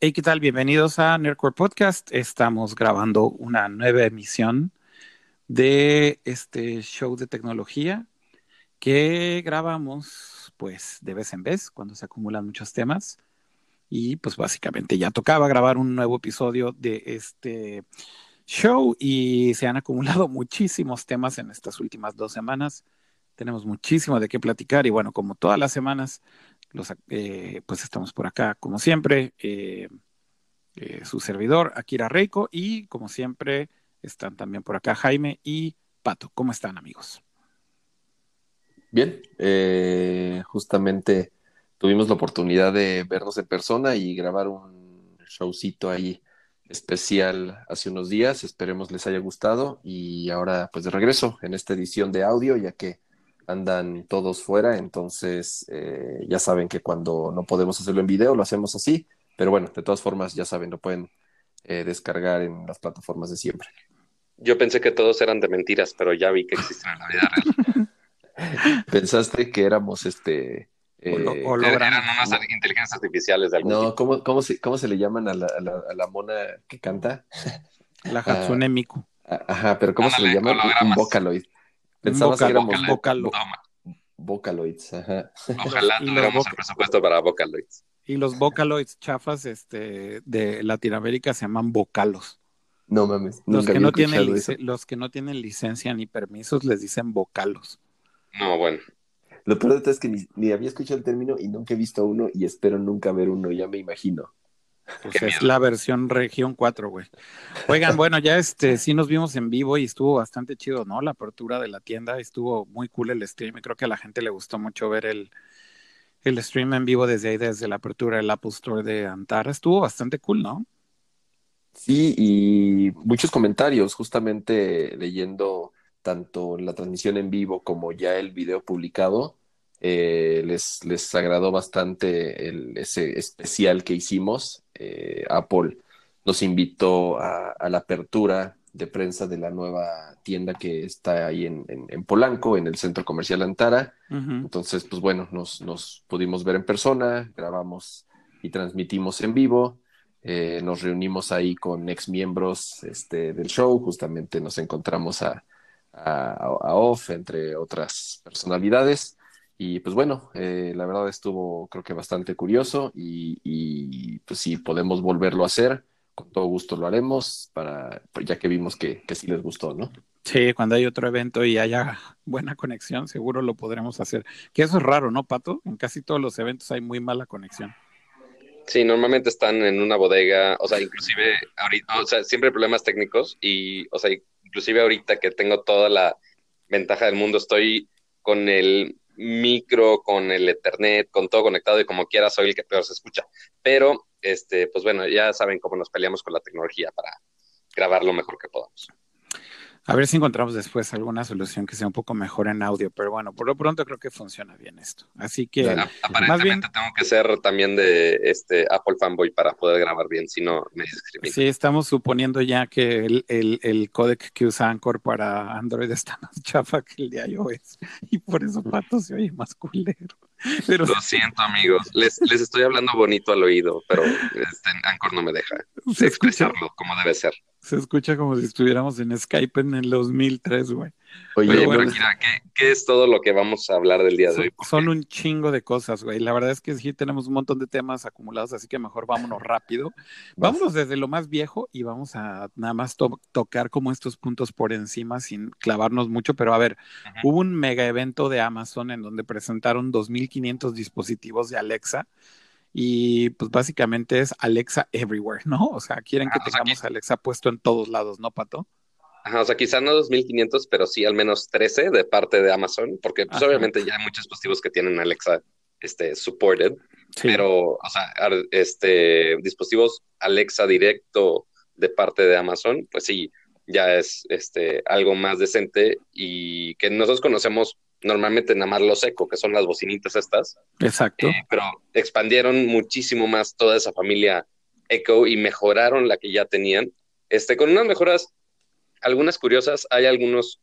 Hey, ¿qué tal? Bienvenidos a Nerdcore Podcast. Estamos grabando una nueva emisión de este show de tecnología que grabamos pues de vez en vez cuando se acumulan muchos temas y pues básicamente ya tocaba grabar un nuevo episodio de este show y se han acumulado muchísimos temas en estas últimas dos semanas. Tenemos muchísimo de qué platicar y bueno, como todas las semanas, eh, pues estamos por acá como siempre. Eh, eh, su servidor, Akira Reiko, y como siempre están también por acá Jaime y Pato. ¿Cómo están amigos? Bien, justamente tuvimos la oportunidad de vernos en persona y grabar un showcito ahí especial hace unos días. Esperemos les haya gustado y ahora pues de regreso en esta edición de audio ya que andan todos fuera, entonces eh, ya saben que cuando no podemos hacerlo en video lo hacemos así, pero bueno, de todas formas ya saben, lo pueden eh, descargar en las plataformas de siempre. Yo pensé que todos eran de mentiras, pero ya vi que existen en la vida real. Pensaste que éramos este eh, eran unas inteligencias artificiales de algún No, ¿cómo, cómo, se, ¿cómo se le llaman a la, a la, mona que canta? La Hatsune ah, Miku. Ajá, pero ¿cómo se le llama? Un Vocaloid. Pensabas que éramos Vocaloid. Vocaloids, ajá. Ojalá tuviéramos el presupuesto para Vocaloids. Y los Vocaloids chafas este, de Latinoamérica se llaman Vocalos. No mames. Los que no, tienen los que no tienen licencia ni permisos les dicen Vocalos. No, bueno. Lo peor de todo es que ni, había escuchado el término y nunca he visto uno y espero nunca ver uno, ya me imagino. Pues es la versión región 4, güey. Oigan, bueno, ya este sí nos vimos en vivo y estuvo bastante chido, ¿no? La apertura de la tienda, estuvo muy cool el stream y creo que a la gente le gustó mucho ver el, el stream en vivo desde ahí, desde la apertura del Apple Store de Antara. Estuvo bastante cool, ¿no? Sí, y muchos comentarios, justamente leyendo tanto la transmisión en vivo como ya el video publicado eh, les, les agradó bastante el, ese especial que hicimos. Eh, Apple nos invitó a, la apertura de prensa de la nueva tienda que está ahí en, en, Polanco, en el centro comercial Antara. Entonces, pues bueno, nos, nos, pudimos ver en persona, grabamos y transmitimos en vivo. Eh, nos reunimos ahí con ex miembros este, del show, justamente nos encontramos a, a, a Off, entre otras personalidades. Y pues bueno, eh, la verdad estuvo creo que bastante curioso y, pues si podemos volverlo a hacer, con todo gusto lo haremos, para, pues, ya que vimos que, que sí les gustó, ¿no? Sí, cuando hay otro evento y haya buena conexión, seguro lo podremos hacer. Que eso es raro, ¿no, Pato? En casi todos los eventos hay muy mala conexión. Sí, normalmente están en una bodega, o sea, inclusive ahorita, o sea, siempre hay problemas técnicos y, o sea, inclusive ahorita que tengo toda la ventaja del mundo, estoy con el micro, con el Ethernet, con todo conectado y como quiera soy el que peor se escucha. Pero, este, pues bueno, ya saben cómo nos peleamos con la tecnología para grabar lo mejor que podamos. A ver si encontramos después alguna solución que sea un poco mejor en audio, pero bueno, por lo pronto creo que funciona bien esto. Así que aparentemente más bien, tengo que ser también de este Apple fanboy para poder grabar bien, si no me discrimino. Sí, estamos suponiendo ya que el, el, el codec que usa Anchor para Android está más chafa que el de iOS y por eso Pato se oye más culero. Lo siento, amigos. Les, les estoy hablando bonito al oído, pero este, Anchor no me deja expresarlo como debe ser. Se escucha como si estuviéramos en Skype en el 2003, güey. Oye, pero, bueno, ¿qué, es todo lo que vamos a hablar del día de hoy? Son un chingo de cosas, güey. La verdad es que sí tenemos un montón de temas acumulados, así que mejor vámonos rápido. Vámonos desde lo más viejo y vamos a nada más tocar como estos puntos por encima sin clavarnos mucho. Pero a ver, hubo un mega evento de Amazon en donde presentaron 2.500 dispositivos de Alexa y pues básicamente es Alexa Everywhere, ¿no? O sea, quieren que tengamos Alexa puesto en todos lados, ¿no, Pato? Ajá, o sea, quizá no 2500, pero sí al menos 13 de parte de Amazon, porque pues obviamente ya hay muchos dispositivos que tienen Alexa este, supported, pero, o sea, este, dispositivos Alexa directo de parte de Amazon, pues sí, ya es este, algo más decente y que nosotros conocemos normalmente nada más los Echo, que son las bocinitas estas. Exacto. Eh, pero expandieron muchísimo más toda esa familia Echo y mejoraron la que ya tenían, este, con unas mejoras, algunas curiosas, hay algunos,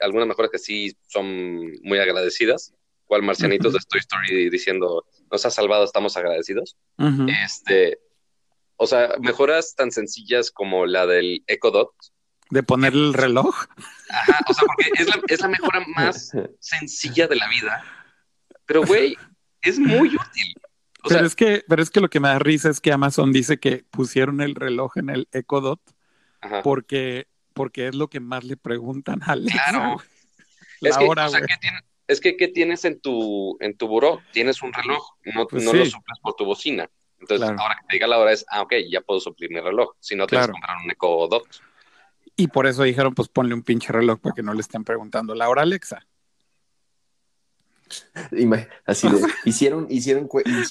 algunas mejoras que sí son muy agradecidas, cual Marcianitos de Toy Story diciendo, nos ha salvado, estamos agradecidos. Este, o sea, mejoras tan sencillas como la del Echo Dot. De poner el reloj. Ajá, o sea, porque es la, es la mejora más sencilla de la vida. Pero, güey, es muy útil. pero, es que, pero es que lo que me da risa es que Amazon dice que pusieron el reloj en el Echo Dot porque, porque es lo que más le preguntan a Alexa. Claro. es, que, o sea, es que, ¿qué tienes en tu, en tu buró? Tienes un reloj, no, pues no lo suples por tu bocina. Entonces, ahora que te diga la hora es, ah, ok, ya puedo suplir mi reloj. Si no, tienes que comprar un Echo Dot. Y por eso dijeron, pues ponle un pinche reloj para que no le estén preguntando la hora Alexa. Así de, hicieron, hicieron, cuentas.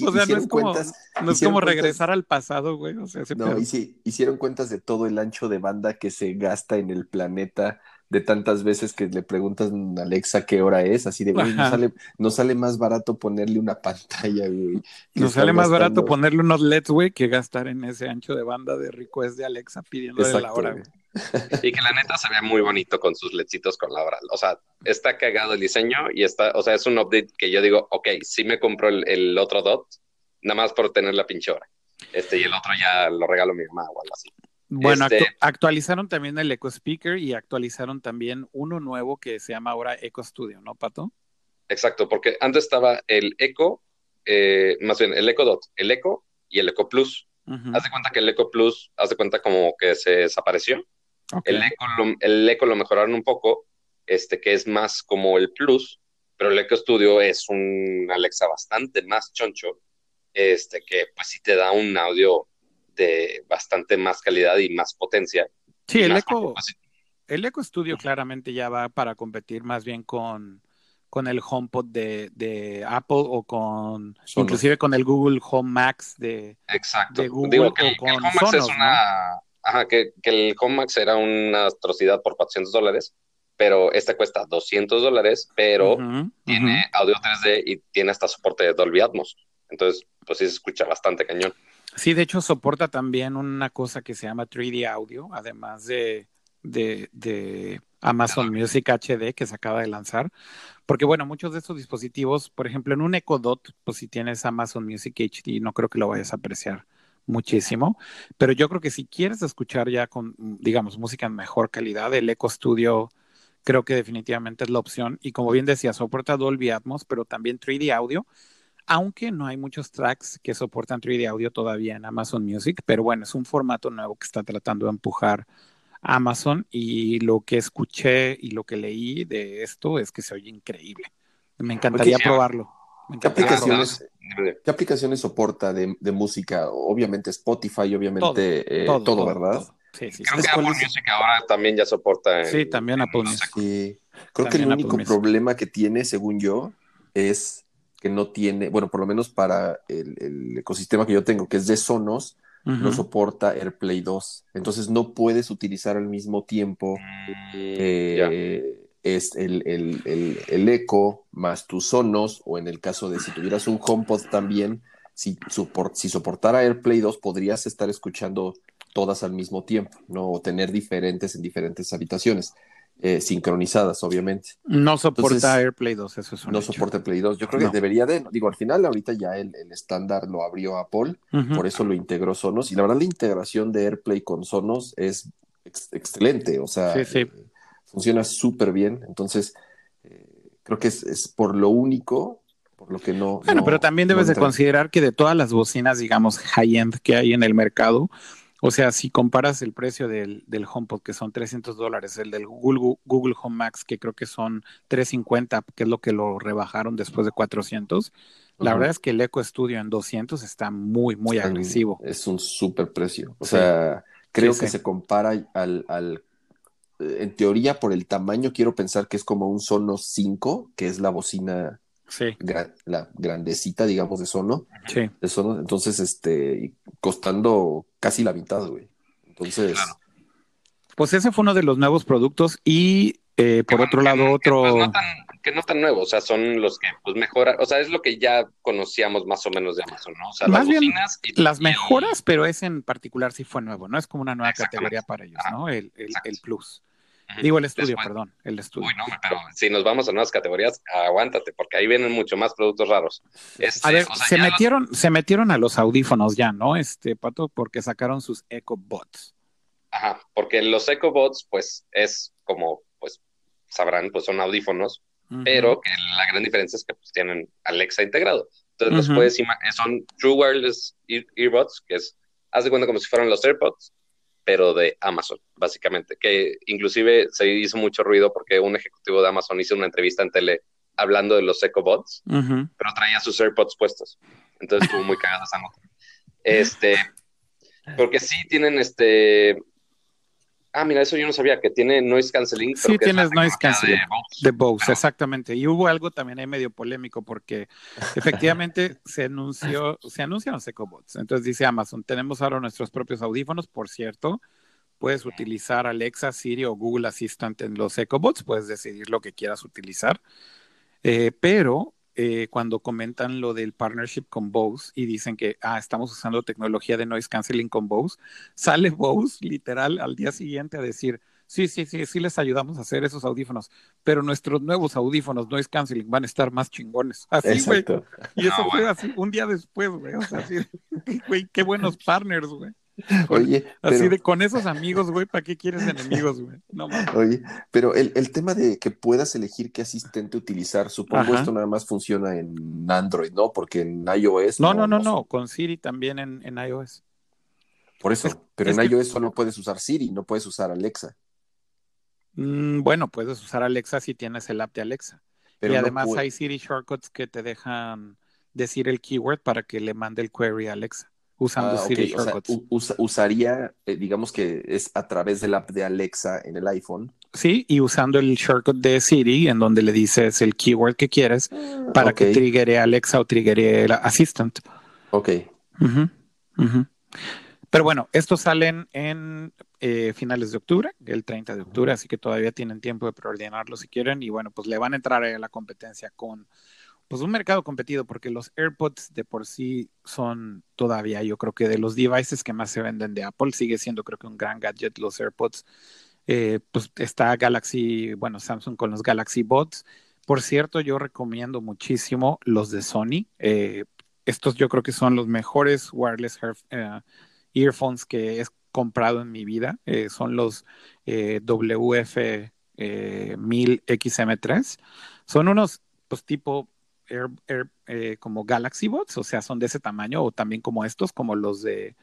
no es como regresar al pasado, güey. O sea, no, y sí, hicieron cuentas de todo el ancho de banda que se gasta en el planeta, de tantas veces que le preguntas a Alexa qué hora es, así de, güey, no sale, no sale más barato ponerle una pantalla, güey. Nos sale más barato ponerle unos LEDs, güey, que gastar en ese ancho de banda de request de Alexa pidiéndole la hora, güey. Y que la neta se ve muy bonito con sus ledcitos con la hora. O sea, está cagado el diseño y está, o sea, es un update que yo digo, ok, sí me compro el, otro dot, nada más por tener la pinche hora. Este, y el otro ya lo regalo a mi mamá o algo así. Bueno, este actualizaron también el Echo Speaker y actualizaron también uno nuevo que se llama ahora Echo Studio, ¿no, Pato? Exacto, porque antes estaba el Echo, eh, más bien el Echo Dot, el Echo y el Echo Plus. Haz de cuenta que el Echo Plus, haz de cuenta como que se desapareció el, eco lo, el eco lo mejoraron un poco, este, que es más como el Plus, pero el Eco Studio es un Alexa bastante más choncho, este, que pues sí te da un audio de bastante más calidad y más potencia. Sí, el Eco, el Eco Studio claramente ya va para competir más bien con, con el HomePod de, de Apple o con inclusive con el Google Home Max de, Exacto. Google o con es una, Ajá, que, el Comax era una atrocidad por 400 dólares, pero este cuesta 200 dólares, pero tiene audio 3D y tiene hasta soporte de Dolby Atmos. Entonces, pues sí se escucha bastante cañón. Sí, de hecho soporta también una cosa que se llama 3D Audio, además de, de, Amazon Music HD que se acaba de lanzar. Porque bueno, muchos de estos dispositivos, por ejemplo, en un Echo Dot, pues si tienes Amazon Music HD, no creo que lo vayas a apreciar muchísimo, pero yo creo que si quieres escuchar ya con, digamos, música en mejor calidad, el Eco Studio creo que definitivamente es la opción. Y como bien decía, soporta Dolby Atmos, pero también 3D Audio, aunque no hay muchos tracks que soportan 3D Audio todavía en Amazon Music, pero bueno, es un formato nuevo que está tratando de empujar Amazon y lo que escuché y lo que leí de esto es que se oye increíble. Me encantaría probarlo. ¿Qué aplicaciones, ¿Qué aplicaciones soporta de, música? Obviamente Spotify, obviamente todo, eh, ¿verdad? Sí, sí, Creo que Apple Music ahora también ya soporta. sí, también Apple Music. Sí. Creo que el único problema que tiene, según yo, es que no tiene, bueno, por lo menos para el, ecosistema que yo tengo, que es de Sonos, no soporta AirPlay 2. Entonces no puedes utilizar al mismo tiempo mm, eh, es el, el, el, eco más tus sonos, o en el caso de si tuvieras un HomePod también, si, si soportara AirPlay 2, podrías estar escuchando todas al mismo tiempo, ¿no? O tener diferentes en diferentes habitaciones. Eh, sincronizadas, obviamente. No soporta AirPlay 2, eso es un No soporta AirPlay 2. Yo creo que debería de, digo, al final ahorita ya el, estándar lo abrió Apple, por eso lo integró Sonos, y la verdad la integración de AirPlay con Sonos es excelente, o sea, sí, sí. Eh, funciona súper bien. Entonces, eh, creo que es, por lo único, por lo que no. Bueno, pero también debes de considerar que de todas las bocinas, digamos, high-end que hay en el mercado, o sea, si comparas el precio del, del HomePod, que son 300 dólares, el del Google, Google Home Max, que creo que son 350, que es lo que lo rebajaron después de 400, la verdad es que el Eco Studio en 200 está muy, muy agresivo. Es un súper precio. O sea, creo que se compara al, al en teoría, por el tamaño, quiero pensar que es como un Sonos 5, que es la bocina, la grandecita, digamos, de Sono. Sí. De Sono. Entonces, este, costando casi la mitad, güey. Entonces. Pues ese fue uno de los nuevos productos y eh, por otro lado, otro. Que, pues, no tan, que no tan nuevos, o sea, son los que pues mejoran, o sea, es lo que ya conocíamos más o menos de Amazon, ¿no? O sea, las bocinas. las mejoras, pero es en particular sí fue nuevo, ¿no? Es como una nueva categoría para ellos, ¿no? El, el, el Plus. Digo el estudio, perdón, el estudio. Uy, no, pero si nos vamos a nuevas categorías, aguántate, porque ahí vienen mucho más productos raros. Este, a ver, se metieron, se metieron a los audífonos ya, ¿no? Este, Pato, porque sacaron sus EcoBots. Ajá, porque los EcoBots, pues, es como, pues, sabrán, pues son audífonos, pero que la gran diferencia es que pues, tienen Alexa integrado. Entonces, los puedes son True Wireless Earbuds, que es, haz de cuenta como si fueran los AirPods, pero de Amazon, básicamente, que inclusive se hizo mucho ruido porque un ejecutivo de Amazon hizo una entrevista en tele hablando de los EcoBots, pero traía sus AirPods puestos. Entonces estuvo muy cagado esa nota. Este, porque sí tienen este, Ah, mira, eso yo no sabía, que tiene noise canceling. Sí, tienes noise canceling de Bose, exactamente. Y hubo algo también ahí medio polémico porque efectivamente se anunció, se anunciaron EcoBots. Entonces dice Amazon, tenemos ahora nuestros propios audífonos, por cierto. Puedes utilizar Alexa, Siri o Google Assistant en los EcoBots, puedes decidir lo que quieras utilizar. Eh, pero eh, cuando comentan lo del partnership con Bose y dicen que ah, estamos usando tecnología de noise canceling con Bose, sale Bose literal al día siguiente a decir, sí, sí, sí, sí les ayudamos a hacer esos audífonos, pero nuestros nuevos audífonos noise canceling van a estar más chingones. Así, güey. Y eso fue así un día después, güey. O sea, así, güey, qué buenos partners, güey. Oye, así de con esos amigos, güey, ¿para qué quieres enemigos, güey? No Oye, pero el, el, tema de que puedas elegir qué asistente utilizar, supongo esto nada más funciona en Android, ¿no? Porque en iOS. No, no, no, no, con Siri también en, en iOS. Por eso, pero en iOS solo puedes usar Siri, no puedes usar Alexa. Mm, bueno, puedes usar Alexa si tienes el app de Alexa. Pero y además hay Siri shortcuts que te dejan decir el keyword para que le mande el query a Alexa usando ah, Siri shortcuts. usaría, eh, digamos que es a través del app de Alexa en el iPhone. Sí, y usando el shortcut de Siri, en donde le dices el keyword que quieres ah, para que triggere Alexa o triggere el Assistant. Ok. Pero bueno, estos salen en eh, finales de octubre, el 30 de octubre, así que todavía tienen tiempo de preordenarlo si quieren. Y bueno, pues le van a entrar a la competencia con pues un mercado competido, porque los AirPods de por sí son todavía, yo creo que de los devices que más se venden de Apple, sigue siendo creo que un gran gadget los AirPods. Eh, pues está Galaxy, bueno, Samsung con los Galaxy Bots. Por cierto, yo recomiendo muchísimo los de Sony. Eh, estos yo creo que son los mejores wireless eh, earphones que he comprado en mi vida. son los WF 1000 XM3. Son unos, pues tipo Eh, como Galaxy Bots, o sea, son de ese tamaño, o también como estos, como los de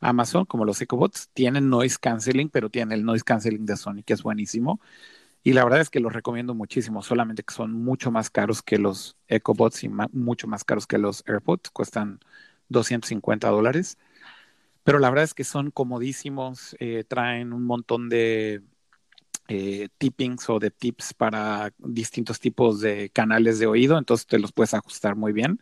Amazon, como los EcoBots, tienen noise canceling, pero tienen el noise canceling de Sony, que es buenísimo. Y la verdad es que los recomiendo muchísimo, solamente que son mucho más caros que los EcoBots y mucho más caros que los AirPods, cuestan 250 dólares. Pero la verdad es que son comodísimos, eh, traen un montón de eh, tippings o de tips para distintos tipos de canales de oído, entonces te los puedes ajustar muy bien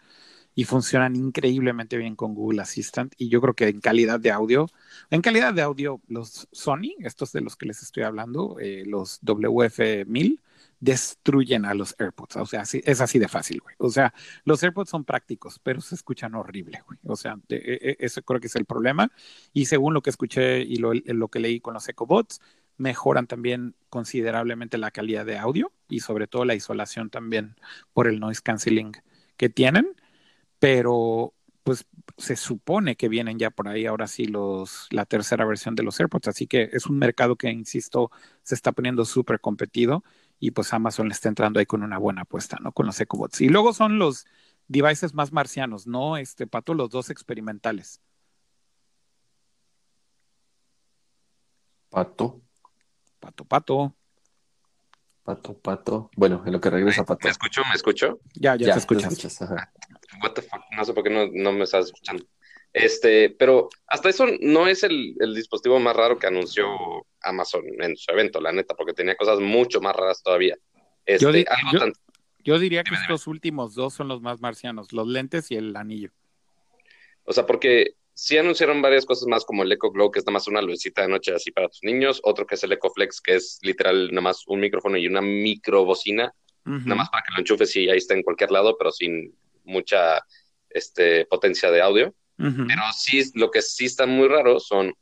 y funcionan increíblemente bien con Google Assistant y yo creo que en calidad de audio, en calidad de audio los Sony, estos de los que les estoy hablando, eh, los WF1000 destruyen a los AirPods, o sea, es así de fácil, güey. O sea, los AirPods son prácticos, pero se escuchan horrible, güey. O sea, e, e, eso creo que es el problema. Y según lo que escuché y lo, lo que leí con los EcoBots, mejoran también considerablemente la calidad de audio y sobre todo la isolación también por el noise canceling que tienen, pero pues se supone que vienen ya por ahí ahora sí los la tercera versión de los AirPods, así que es un mercado que insisto se está poniendo súper competido y pues Amazon le está entrando ahí con una buena apuesta, ¿no? Con los EcoBots. Y luego son los devices más marcianos, ¿no? Este pato los dos experimentales. Pato. Pato, pato. Pato, pato. Bueno, en lo que regresa Pato. ¿Me escucho? ¿Me escucho? Ya, ya, te escuchas. What the fuck? No sé por qué no, no, me estás escuchando. Este, pero hasta eso no es el, el, dispositivo más raro que anunció Amazon en su evento, la neta, porque tenía cosas mucho más raras todavía. Este, yo, yo, diría que estos últimos dos son los más marcianos, los lentes y el anillo. O sea, porque sí anunciaron varias cosas más, como el Eco Glow, que es nada más una lucecita de noche así para tus niños, otro que es el Eco Flex, que es literal nada más un micrófono y una microbocina, nada más para que lo enchufes y ahí está en cualquier lado, pero sin mucha este, potencia de audio. Pero sí, lo que sí está muy raro son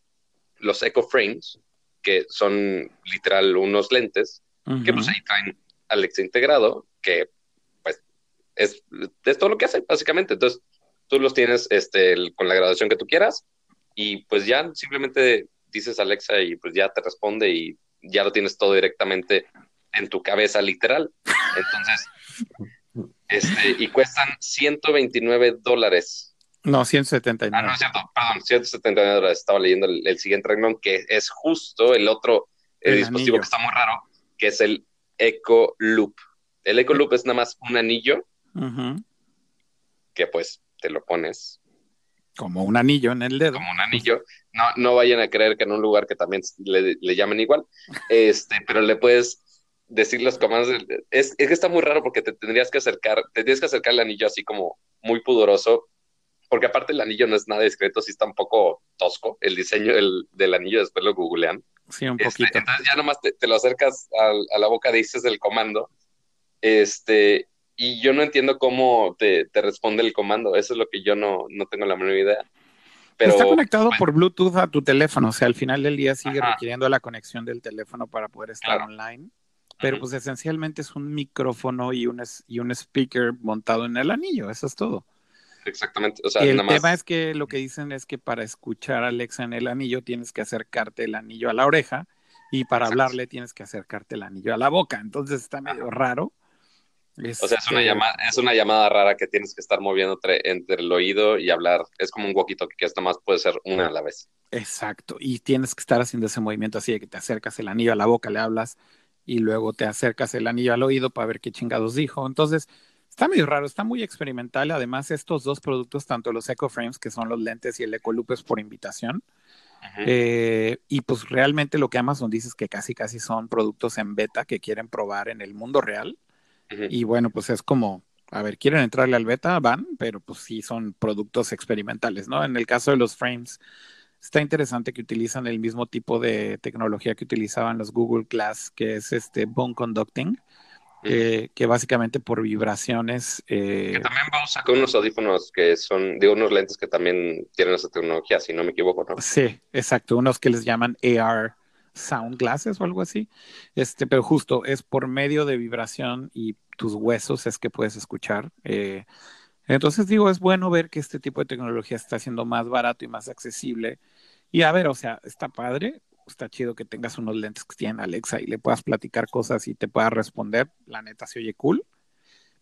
los Eco Frames, que son literal unos lentes, que pues ahí traen Alexa integrado, que pues es, es, todo lo que hace, básicamente. Entonces, tú los tienes este, con la graduación que tú quieras y pues ya simplemente dices Alexa y pues ya te responde y ya lo tienes todo directamente en tu cabeza, literal. Entonces, este, y cuestan 129 dólares. No, 179. Ah, no es cierto, perdón, 179 dólares. Estaba leyendo el, siguiente renglón, que es justo el otro dispositivo que está muy raro, que es el Echo Loop. El Echo Loop es nada más un anillo que pues te lo pones. Como un anillo en el dedo. Como un anillo. No, no vayan a creer que en un lugar que también le, le llamen igual, este, pero le puedes decir los comandos. Es, es, que está muy raro porque te tendrías que acercar, te tienes que acercar el anillo así como muy pudoroso, porque aparte el anillo no es nada discreto, sí está un poco tosco el diseño del, del anillo, después lo googlean. Sí, un este, poquito. entonces ya nomás te, lo acercas a, la boca, dices el comando, este, y yo no entiendo cómo te, te, responde el comando, eso es lo que yo no, no tengo la menor idea. Pero, Está conectado por Bluetooth a tu teléfono, o sea, al final del día sigue requiriendo la conexión del teléfono para poder estar online. Pero pues esencialmente es un micrófono y un, y un speaker montado en el anillo, eso es todo. Exactamente. O sea, y el tema es que lo que dicen es que para escuchar a Alexa en el anillo tienes que acercarte el anillo a la oreja y para hablarle tienes que acercarte el anillo a la boca. Entonces está medio raro. O sea, es una, llamada, es una llamada rara que tienes que estar moviendo entre, el oído y hablar. Es como un walkie que esto más puede ser una a la vez. Exacto. Y tienes que estar haciendo ese movimiento así de que te acercas el anillo a la boca, le hablas y luego te acercas el anillo al oído para ver qué chingados dijo. Entonces, está muy raro, está muy experimental. Además, estos dos productos, tanto los Echo Frames, que son los lentes, y el Echo Loop es por invitación. Eh, y pues realmente lo que Amazon dice es que casi, casi son productos en beta que quieren probar en el mundo real. Y bueno, pues es como, a ver, quieren entrarle al beta, van, pero pues sí son productos experimentales, ¿no? En el caso de los frames, está interesante que utilizan el mismo tipo de tecnología que utilizaban los Google Glass, que es este bone conducting, que básicamente por vibraciones. Eh, que también vamos a sacar unos audífonos que son, digo, unos lentes que también tienen esa tecnología, si no me equivoco, ¿no? Sí, exacto, unos que les llaman AR sound glasses o algo así. Este, pero justo es por medio de vibración y tus huesos es que puedes escuchar. Eh, entonces digo, es bueno ver que este tipo de tecnología está siendo más barato y más accesible. Y a ver, o sea, está padre, está chido que tengas unos lentes que tienen Alexa y le puedas platicar cosas y te pueda responder. La neta se oye cool.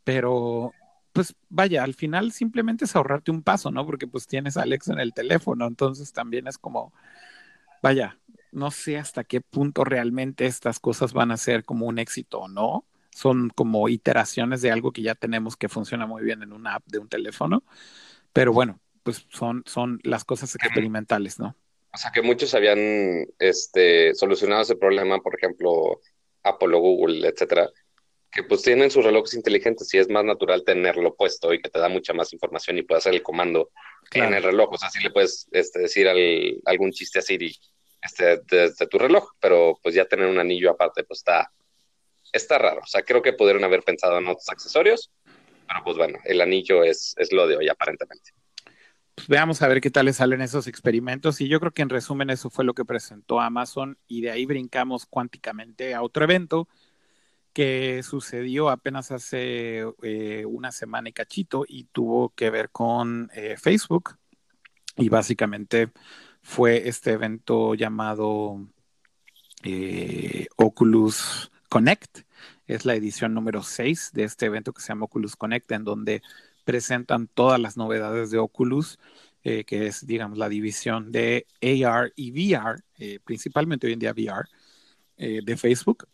Pero, pues vaya, al final simplemente es ahorrarte un paso, ¿no? Porque pues tienes Alexa en el teléfono, entonces también es como, vaya, no sé hasta qué punto realmente estas cosas van a ser como un éxito o no son como iteraciones de algo que ya tenemos que funciona muy bien en una app de un teléfono, pero bueno, pues son, son las cosas experimentales, ¿no? O sea, que muchos habían este, solucionado ese problema, por ejemplo, Apple o Google, etcétera, que pues tienen sus relojes inteligentes y es más natural tenerlo puesto y que te da mucha más información y puedes hacer el comando en el reloj. O sea, sí le puedes este, decir algún chiste a Siri este, desde tu reloj, pero pues ya tener un anillo aparte pues está, está raro. O sea, creo que pudieron haber pensado en otros accesorios, pero pues bueno, el anillo es, es lo de hoy aparentemente. Pues veamos a ver qué tal le salen esos experimentos y yo creo que en resumen eso fue lo que presentó Amazon y de ahí brincamos cuánticamente a otro evento que sucedió apenas hace eh, una semana y cachito y tuvo que ver con eh, Facebook y básicamente fue este evento llamado eh, Oculus Connect. Es la edición número 6 de este evento que se llama Oculus Connect, en donde presentan todas las novedades de Oculus, eh, que es, digamos, la división de AR y VR, eh, principalmente hoy en día VR, de Facebook.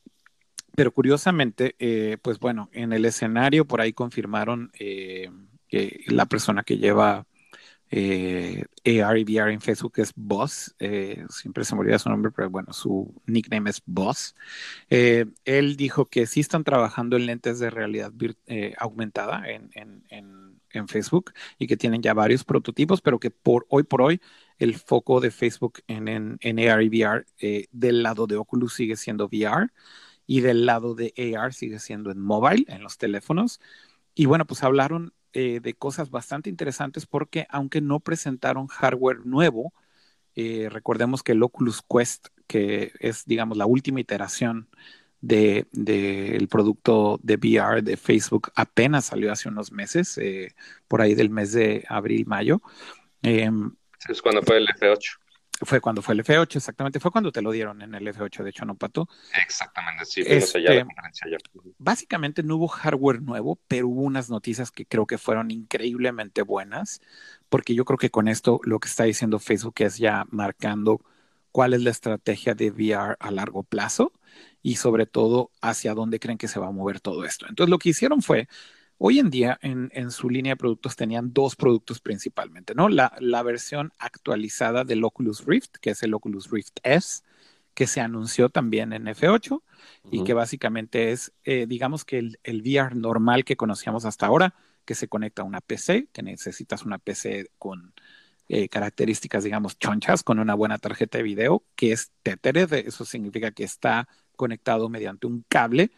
Pero curiosamente, pues bueno, en el escenario por ahí confirmaron que la persona que lleva eh, AR y VR en Facebook es Boss, eh, siempre se me olvida su nombre, pero bueno, su nickname es Boss. Eh, él dijo que sí están trabajando en lentes de realidad eh, aumentada en, Facebook y que tienen ya varios prototipos, pero que por hoy por hoy el foco de Facebook en, en AR y VR del lado de Oculus sigue siendo VR y del lado de AR sigue siendo en mobile, en los teléfonos. Y bueno, pues hablaron eh, de cosas bastante interesantes porque aunque no presentaron hardware nuevo, eh, recordemos que el Oculus Quest que es, digamos, la última iteración del de, producto de VR de Facebook, apenas salió hace unos meses, eh, por ahí del mes de abril, mayo. Em, es cuando fue el F8. Fue cuando fue el F8, exactamente. Fue cuando te lo dieron en el F8, de hecho, ¿no, Pato? Exactamente, sí, este, la conferencia Básicamente no hubo hardware nuevo, pero hubo unas noticias que creo que fueron increíblemente buenas, porque yo creo que con esto lo que está diciendo Facebook es ya marcando cuál es la estrategia de VR a largo plazo y sobre todo hacia dónde creen que se va a mover todo esto. Entonces lo que hicieron fue Hoy en día en, su línea de productos tenían dos productos principalmente, ¿no? La, versión actualizada del Oculus Rift, que es el Oculus Rift S, que se anunció también en F8 y que básicamente es, eh, digamos que el, el, VR normal que conocíamos hasta ahora, que se conecta a una PC, que necesitas una PC con eh, características, digamos, chonchas, con una buena tarjeta de video, que es Tethered, eso significa que está conectado mediante un cable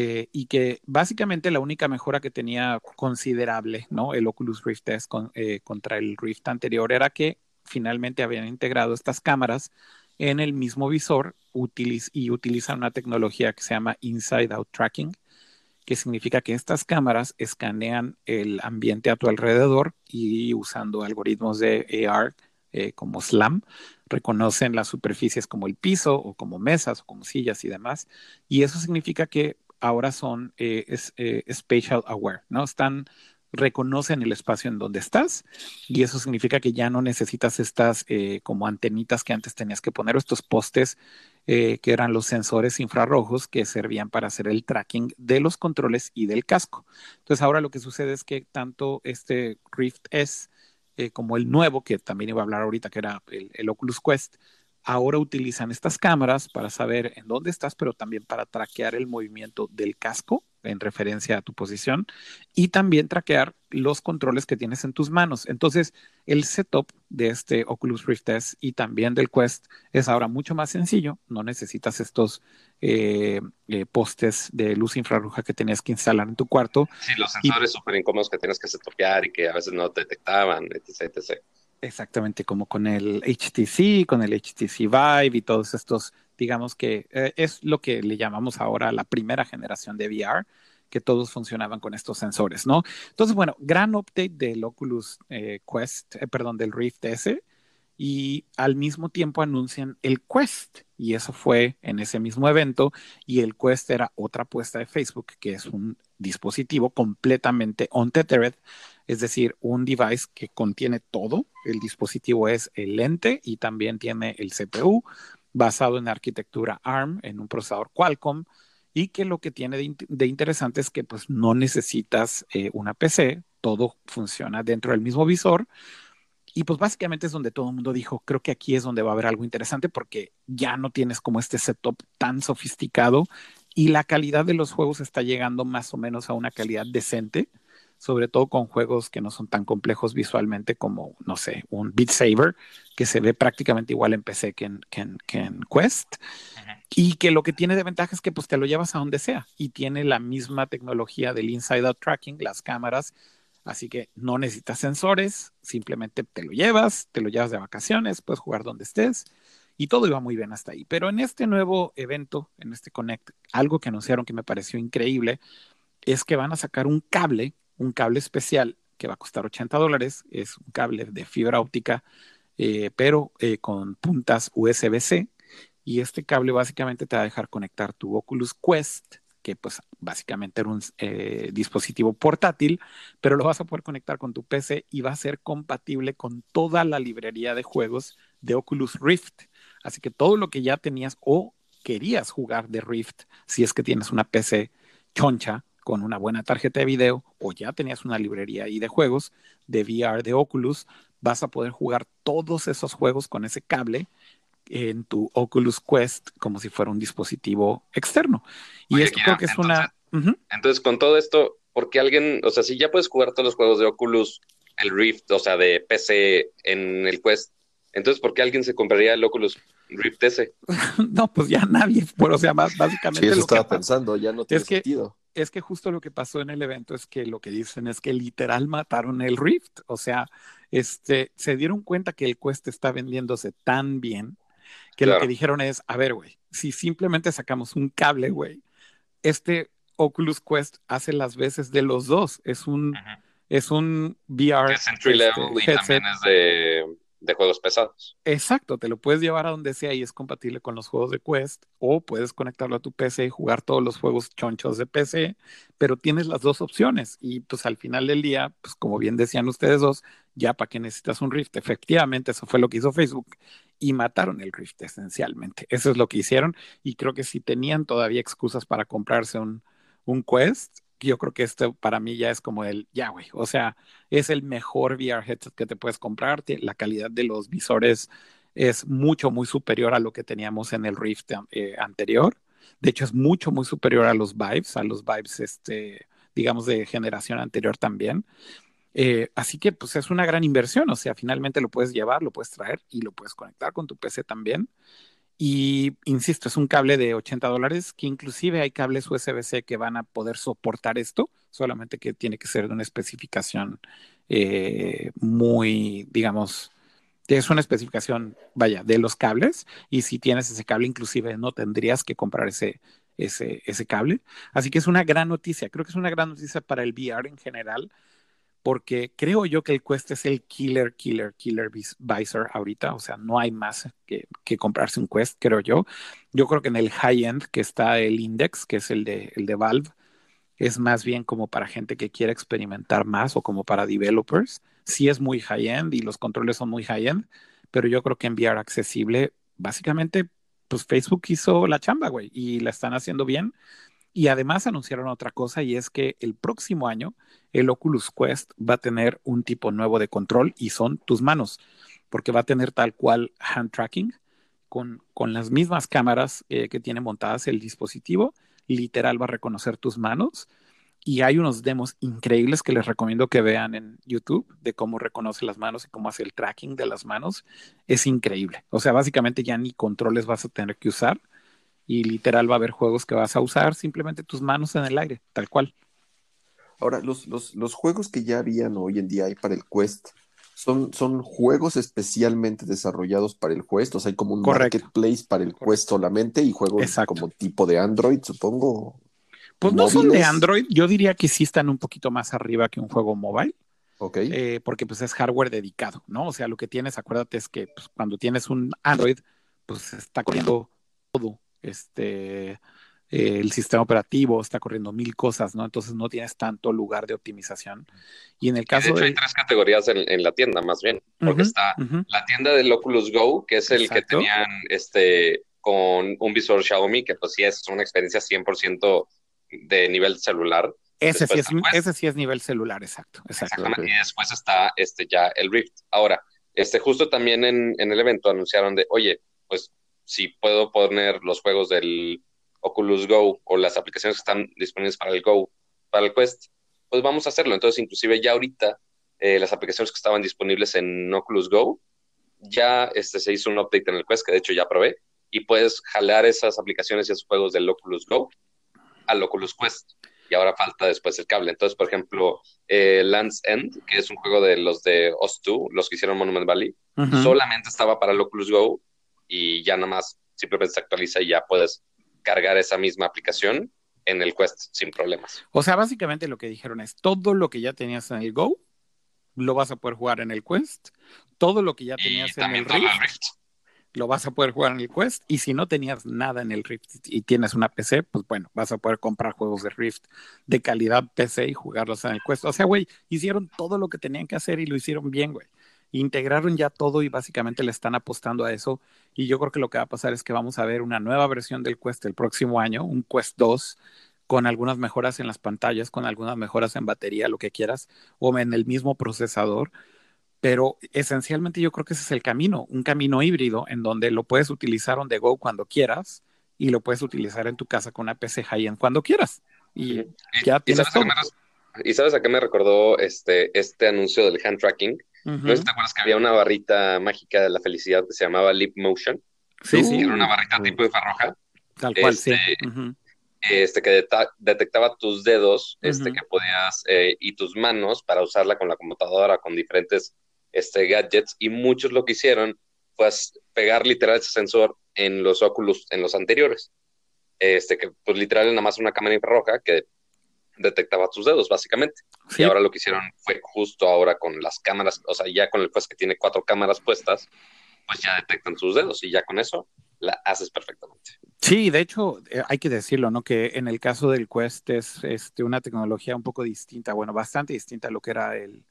eh, y que básicamente la única mejora que tenía considerable, ¿no? El Oculus Rift S eh, contra el Rift anterior era que finalmente habían integrado estas cámaras en el mismo visor y utilizan una tecnología que se llama Inside Out Tracking, que significa que estas cámaras escanean el ambiente a tu alrededor y usando algoritmos de AR eh, como SLAM, reconocen las superficies como el piso o como mesas o como sillas y demás. Y eso significa que ahora son eh, eh, spatial aware, ¿no? Están, reconocen el espacio en donde estás y eso significa que ya no necesitas estas eh, como antenitas que antes tenías que poner, estos postes que eran los sensores infrarrojos que servían para hacer el tracking de los controles y del casco. Entonces ahora lo que sucede es que tanto este Rift S como el nuevo, que también iba a hablar ahorita, que era el Oculus Quest, ahora utilizan estas cámaras para saber en dónde estás, pero también para traquear el movimiento del casco en referencia a tu posición y también traquear los controles que tienes en tus manos. Entonces, el setup de este Oculus Rift S y también del Quest es ahora mucho más sencillo. No necesitas estos eh, eh, postes de luz infrarroja que tenías que instalar en tu cuarto. Sí, los sensores súper incómodos que tienes que setopear y que a veces no te detectaban, etc. etc. Exactamente, como con el HTC, con el HTC Vive y todos estos, digamos que eh, es lo que le llamamos ahora la primera generación de VR, que todos funcionaban con estos sensores, ¿no? Entonces, bueno, gran update del Oculus eh, Quest, eh, perdón, del Rift S, y al mismo tiempo anuncian el Quest, y eso fue en ese mismo evento, y el Quest era otra apuesta de Facebook, que es un dispositivo completamente on-tethered, es decir, un device que contiene todo. El dispositivo es el lente y también tiene el CPU basado en arquitectura ARM, en un procesador Qualcomm, y que lo que tiene de, interesante es que pues no necesitas eh, una PC, todo funciona dentro del mismo visor. Y pues básicamente es donde todo el mundo dijo, creo que aquí es donde va a haber algo interesante porque ya no tienes como este setup tan sofisticado y la calidad de los juegos está llegando más o menos a una calidad decente sobre todo con juegos que no son tan complejos visualmente como, no sé, un Beat Saber, que se ve prácticamente igual en PC que en, Quest, y que lo que tiene de ventaja es que pues te lo llevas a donde sea, y tiene la misma tecnología del Inside Out Tracking, las cámaras, así que no necesitas sensores, simplemente te lo llevas, te lo llevas de vacaciones, puedes jugar donde estés, y todo iba muy bien hasta ahí. Pero en este nuevo evento, en este Connect, algo que anunciaron que me pareció increíble, es que van a sacar un cable un cable especial que va a costar 80 dólares. Es un cable de fibra óptica, eh, pero eh, con puntas USB-C. Y este cable básicamente te va a dejar conectar tu Oculus Quest, que pues básicamente era un eh, dispositivo portátil, pero lo vas a poder conectar con tu PC y va a ser compatible con toda la librería de juegos de Oculus Rift. Así que todo lo que ya tenías o querías jugar de Rift, si es que tienes una PC choncha, con una buena tarjeta de video o ya tenías una librería ahí de juegos de VR de Oculus, vas a poder jugar todos esos juegos con ese cable en tu Oculus Quest como si fuera un dispositivo externo. Y esto creo que es una... Entonces, con todo esto, ¿por qué alguien, o sea, si ya puedes jugar todos los juegos de Oculus, el Rift, o sea, de PC en el Quest, entonces, ¿por qué alguien se compraría el Oculus Rift S? no, pues ya nadie, bueno, o sea, más básicamente. Sí, eso estaba pensando, ya no tiene sentido es que justo lo que pasó en el evento es que lo que dicen es que literal mataron el Rift. O sea, este, se dieron cuenta que el Quest está vendiéndose tan bien que lo que dijeron es, a ver, güey, si simplemente sacamos un cable, güey, este Oculus Quest hace las veces de los dos. Es un, es un VR. Es entry level este, y también es de de juegos pesados. Exacto, te lo puedes llevar a donde sea y es compatible con los juegos de Quest o puedes conectarlo a tu PC y jugar todos los juegos chonchos de PC, pero tienes las dos opciones y pues al final del día, pues como bien decían ustedes dos, ya para qué necesitas un Rift. Efectivamente, eso fue lo que hizo Facebook y mataron el Rift esencialmente. Eso es lo que hicieron y creo que si tenían todavía excusas para comprarse un, un Quest, yo creo que esto para mí ya es como el, ya, güey, o sea, es el mejor VR headset que te puedes comprar, la calidad de los visores es mucho, muy superior a lo que teníamos en el Rift eh, anterior. De hecho, es mucho, muy superior a los Vibes, a los Vibes, este, digamos, de generación anterior también. Eh, así que, pues, es una gran inversión, o sea, finalmente lo puedes llevar, lo puedes traer y lo puedes conectar con tu PC también. Y insisto, es un cable de 80 dólares, que inclusive hay cables USB-C que van a poder soportar esto, solamente que tiene que ser de una especificación eh, muy, digamos, es una especificación, vaya, de los cables. Y si tienes ese cable, inclusive no tendrías que comprar ese, ese, ese cable. Así que es una gran noticia. Creo que es una gran noticia para el VR en general porque creo yo que el Quest es el killer, killer, killer visor ahorita, o sea, no hay más que, comprarse un Quest, creo yo. Yo creo que en el high-end que está el Index, que es el de, el de Valve, es más bien como para gente que quiere experimentar más o como para developers. Sí es muy high-end y los controles son muy high-end, pero yo creo que enviar accesible, básicamente, pues Facebook hizo la chamba, güey, y la están haciendo bien. Y además anunciaron otra cosa y es que el próximo año el Oculus Quest va a tener un tipo nuevo de control y son tus manos, porque va a tener tal cual hand tracking con, con las mismas cámaras eh, que tiene montadas el dispositivo. Literal va a reconocer tus manos. Y hay unos demos increíbles que les recomiendo que vean en YouTube de cómo reconoce las manos y cómo hace el tracking de las manos. Es increíble. O sea, básicamente ya ni controles vas a tener que usar y literal va a haber juegos que vas a usar simplemente tus manos en el aire, tal cual. Ahora, los, los, los juegos que ya habían hoy en día hay para el Quest, son, son juegos especialmente desarrollados para el Quest, o sea, hay como un marketplace para el Quest solamente y juegos como tipo de Android, supongo. Pues no son de Android, yo diría que sí están un poquito más arriba que un juego mobile. Ok. Eh, porque pues es hardware dedicado, ¿no? O sea, lo que tienes, acuérdate, es que pues, cuando tienes un Android, pues está corriendo todo. Este, eh, el sistema operativo está corriendo mil cosas, ¿no? Entonces no tienes tanto lugar de optimización. Y en el caso de hecho, hay tres categorías en, la tienda, más bien, porque está la tienda del Oculus Go, que es el que tenían este con un visor Xiaomi, que pues sí es una experiencia 100% de nivel celular. Ese sí, es, ese sí es nivel celular, exacto. Exactamente. Y después está este ya el Rift. Ahora, este justo también en, en el evento anunciaron de, oye, pues si puedo poner los juegos del Oculus Go o las aplicaciones que están disponibles para el Go, para el Quest, pues vamos a hacerlo. Entonces, inclusive ya ahorita eh, las aplicaciones que estaban disponibles en Oculus Go, ya este, se hizo un update en el Quest, que de hecho ya probé, y puedes jalar esas aplicaciones y esos juegos del Oculus Go al Oculus Quest. Y ahora falta después el cable. Entonces, por ejemplo, eh, Land's End, que es un juego de los de Os2, los que hicieron Monument Valley, solamente estaba para el Oculus Go y ya nada más simplemente se actualiza y ya puedes cargar esa misma aplicación en el Quest sin problemas. O sea, básicamente lo que dijeron es todo lo que ya tenías en el Go, lo vas a poder jugar en el Quest, todo lo que ya tenías en el Rift, lo vas a poder jugar en el Quest, y si no tenías nada en el Rift y tienes una PC, pues bueno, vas a poder comprar juegos de Rift de calidad PC y jugarlos en el Quest. O sea, güey, hicieron todo lo que tenían que hacer y lo hicieron bien, güey integraron ya todo y básicamente le están apostando a eso. Y yo creo que lo que va a pasar es que vamos a ver una nueva versión del Quest el próximo año, un Quest 2, con algunas mejoras en las pantallas, con algunas mejoras en batería, lo que quieras, o en el mismo procesador. Pero esencialmente yo creo que ese es el camino, un camino híbrido en donde lo puedes utilizar on the go cuando quieras y lo puedes utilizar en tu casa con una PC high-end cuando quieras. Y ya tienes todo. ¿Y sabes a qué me recordó este, este anuncio del hand tracking? ¿No te acuerdas que había una barrita mágica de la felicidad que se llamaba Lip Motion? Sí, sí. Era una barrita tipo infrarroja. Tal cual, sí. Este, este que detectaba tus dedos, este, que podías, eh, y tus manos para usarla con la computadora, con diferentes este, gadgets, y muchos lo que hicieron puedas pegar literal ese sensor en los Oculus, en los anteriores. Este, que pues literal nada más una cámara infrarroja que detectaba tus dedos, básicamente. Y ahora lo que hicieron fue justo ahora con las cámaras, o sea, ya con el Quest que tiene cuatro cámaras puestas, pues ya detectan tus dedos y ya con eso la haces perfectamente. Sí, de hecho, eh, hay que decirlo, ¿no? Que en el caso del Quest es este, una tecnología un poco distinta, bueno, bastante distinta a lo que era el,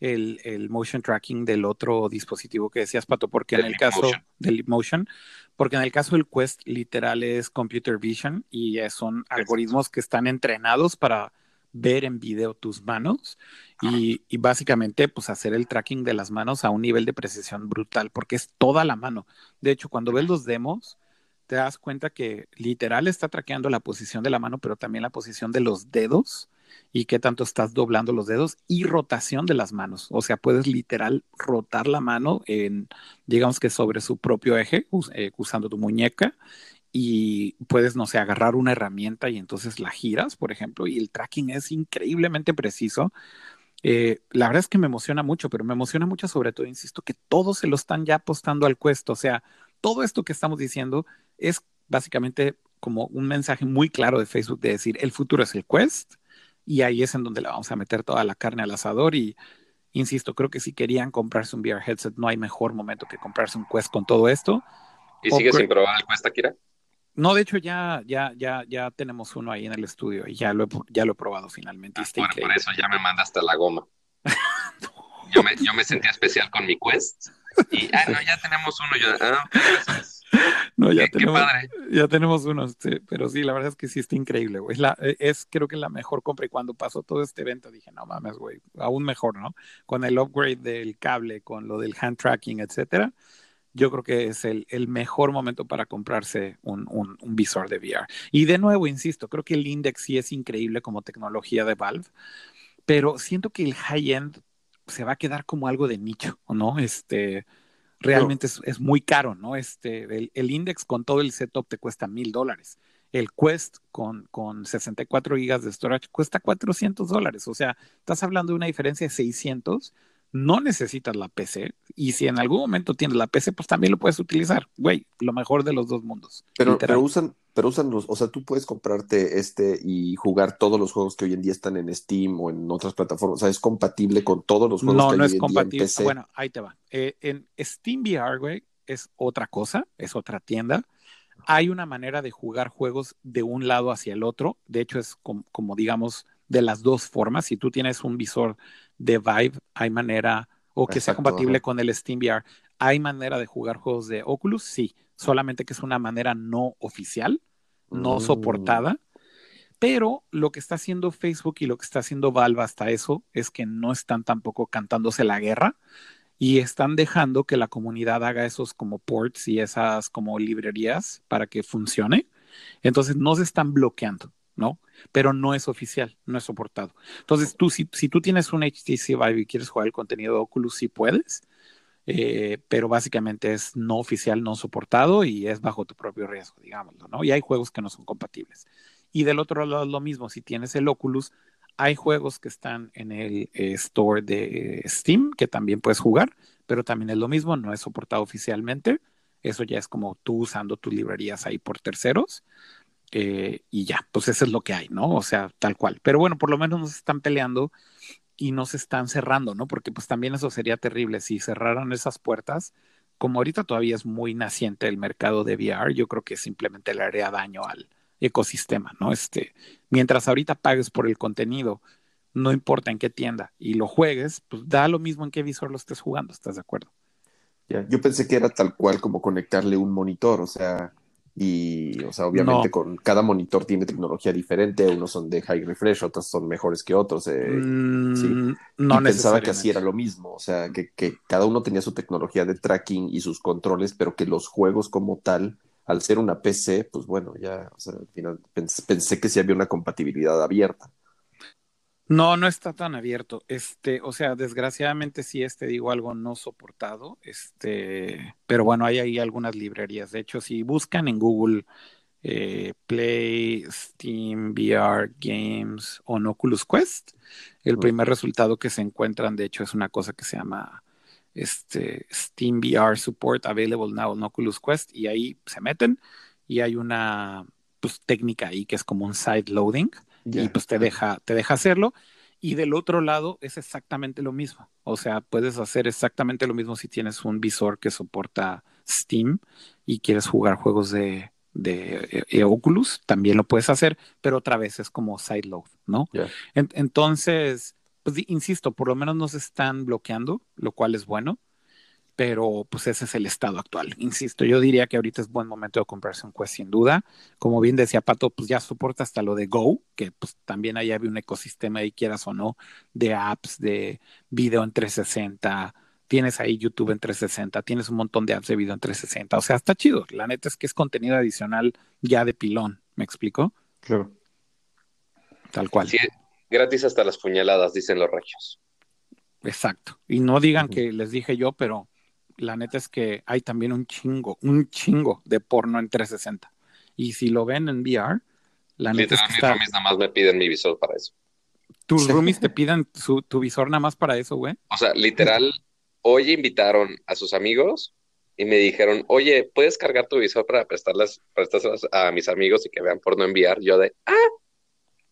el, el motion tracking del otro dispositivo que decías, Pato, porque en el caso del motion, porque en el caso del Quest literal es computer vision y son algoritmos que están entrenados para ver en video tus manos y, y, básicamente pues hacer el tracking de las manos a un nivel de precisión brutal porque es toda la mano. De hecho, cuando ves los demos, te das cuenta que literal está traqueando la posición de la mano, pero también la posición de los dedos y qué tanto estás doblando los dedos y rotación de las manos. O sea, puedes literal rotar la mano en, digamos que sobre su propio eje, eh, usando tu muñeca y puedes, no sé, agarrar una herramienta y entonces la giras, por ejemplo, y el tracking es increíblemente preciso. Eh, la verdad es que me emociona mucho, pero me emociona mucho sobre todo, insisto, que todos se lo están ya apostando al cuesto. O sea, todo esto que estamos diciendo es básicamente como un mensaje muy claro de Facebook de decir, el futuro es el Quest y ahí es en donde le vamos a meter toda la carne al asador y insisto, creo que si querían comprarse un VR headset no hay mejor momento que comprarse un Quest con todo esto. ¿Y sigue sin probar el Quest, Akira? No, de hecho ya, ya, ya, ya tenemos uno ahí en el estudio y ya lo he, ya lo he probado finalmente. Ah, por eso ya me mandaste la goma. yo, me, yo me sentía especial con mi Quest y, ah, no, ya tenemos uno. Yo, ah, pues, no, ya, tenemos, ya tenemos uno, pero sí, la verdad es que sí está increíble, güey. Es, la, e, es creo que la mejor compra y cuando pasó todo este evento dije, no mames, güey, aún mejor, ¿no? Con el upgrade del cable, con lo del hand tracking, etcétera, yo creo que es el, el mejor momento para comprarse un, un, un, visor de VR. Y de nuevo, insisto, creo que el Index sí es increíble como tecnología de Valve, pero siento que el high-end se va a quedar como algo de nicho, ¿no? Este, realmente es, muy caro, ¿no? Este, el, Index con todo el setup te cuesta mil dólares. El Quest con, con 64 gigas de storage cuesta 400 dólares. O sea, estás hablando de una diferencia de 600 no necesitas la PC y si en algún momento tienes la PC, pues también lo puedes utilizar. Güey, lo mejor de los dos mundos. Pero, pero usan, pero usan los, o sea, tú puedes comprarte este y jugar todos los juegos que hoy en día están en Steam o en otras plataformas. O sea, es compatible con todos los juegos no, que no es compatible. Bueno, ahí te va. Eh, en Steam VR, güey, es otra cosa, es otra tienda. Hay una manera de jugar juegos de un lado hacia el otro. De hecho, es como digamos, de las dos formas. Si tú tienes un visor de Vive, hay manera, o que sea compatible con el Steam VR, hay manera de jugar juegos de Oculus, sí, solamente que es una manera no oficial, no mm. soportada. Pero lo que está haciendo Facebook y lo que está haciendo Valve hasta eso es que no están tampoco cantándose la guerra y están dejando que la comunidad haga esos como ports y esas como librerías para que funcione. Entonces no se están bloqueando. ¿no? Pero no es oficial, no es soportado. Entonces, tú, si, si tú tienes un HTC Vive y quieres jugar el contenido de Oculus, sí puedes, eh, pero básicamente es no oficial, no soportado y es bajo tu propio riesgo, digámoslo, ¿no? Y hay juegos que no son compatibles. Y del otro lado lo mismo, si tienes el Oculus, hay juegos que están en el eh, store de Steam que también puedes jugar, pero también es lo mismo, no es soportado oficialmente. Eso ya es como tú usando tus librerías ahí por terceros. Eh, y ya, pues eso es lo que hay, ¿no? O sea, tal cual. Pero bueno, por lo menos nos están peleando y no se están cerrando, ¿no? Porque pues también eso sería terrible si cerraran esas puertas. Como ahorita todavía es muy naciente el mercado de VR, yo creo que simplemente le haría daño al ecosistema, ¿no? Este, mientras ahorita pagues por el contenido, no importa en qué tienda y lo juegues, pues da lo mismo en qué visor lo estés jugando, ¿estás de acuerdo? Yo pensé que era tal cual como conectarle un monitor, o sea, y, o sea, obviamente con cada monitor tiene tecnología diferente, unos son de high refresh, otros son mejores que otros. Eh, mm, No y pensaba que así era lo mismo, o sea, que, que, cada uno tenía su tecnología de tracking y sus controles, pero que los juegos como tal, al ser una PC, pues bueno, ya, o sea, al final pensé que sí había una compatibilidad abierta. No, no está tan abierto. Este, o sea, desgraciadamente sí este digo algo no soportado. Este, pero bueno, hay ahí algunas librerías. De hecho, si buscan en Google eh, Play, Steam, VR, Games o Oculus Quest, el primer resultado que se encuentran, de hecho, es una cosa que se llama este, Steam VR Support Available Now en Oculus Quest y ahí se meten y hay una pues, técnica ahí que es como un side loading y pues te deja, te deja hacerlo. Y del otro lado es exactamente lo mismo. O sea, puedes hacer exactamente lo mismo si tienes un visor que soporta Steam y quieres jugar juegos de, de, eh, Oculus, también lo puedes hacer, pero otra vez es como sideload, ¿no? entonces, pues insisto, por lo menos no se están bloqueando, lo cual es bueno pero pues ese es el estado actual. Insisto, yo diría que ahorita es buen momento de comprarse un Quest sin duda. Como bien decía Pato, pues ya soporta hasta lo de Go, que pues también ahí había un ecosistema ahí quieras o no, de apps, de video en 360, tienes ahí YouTube en 360, tienes un montón de apps de video en 360, o sea, está chido. La neta es que es contenido adicional ya de pilón, ¿me explico? Claro. Tal cual. Sí, gratis hasta las puñaladas, dicen los rayos. Exacto. Y no digan que les dije yo, pero la neta es que hay también un chingo, un chingo de porno en 360. Y si lo ven en VR, la neta es que mis roomies nada más me piden mi visor para eso. ¿Tus roomies te piden tu visor nada más para eso, güey? O sea, literal, hoy invitaron a sus amigos y me dijeron, oye, ¿puedes cargar tu visor para prestarlas, prestárselas a mis amigos y que vean porno en VR? Yo de, ah,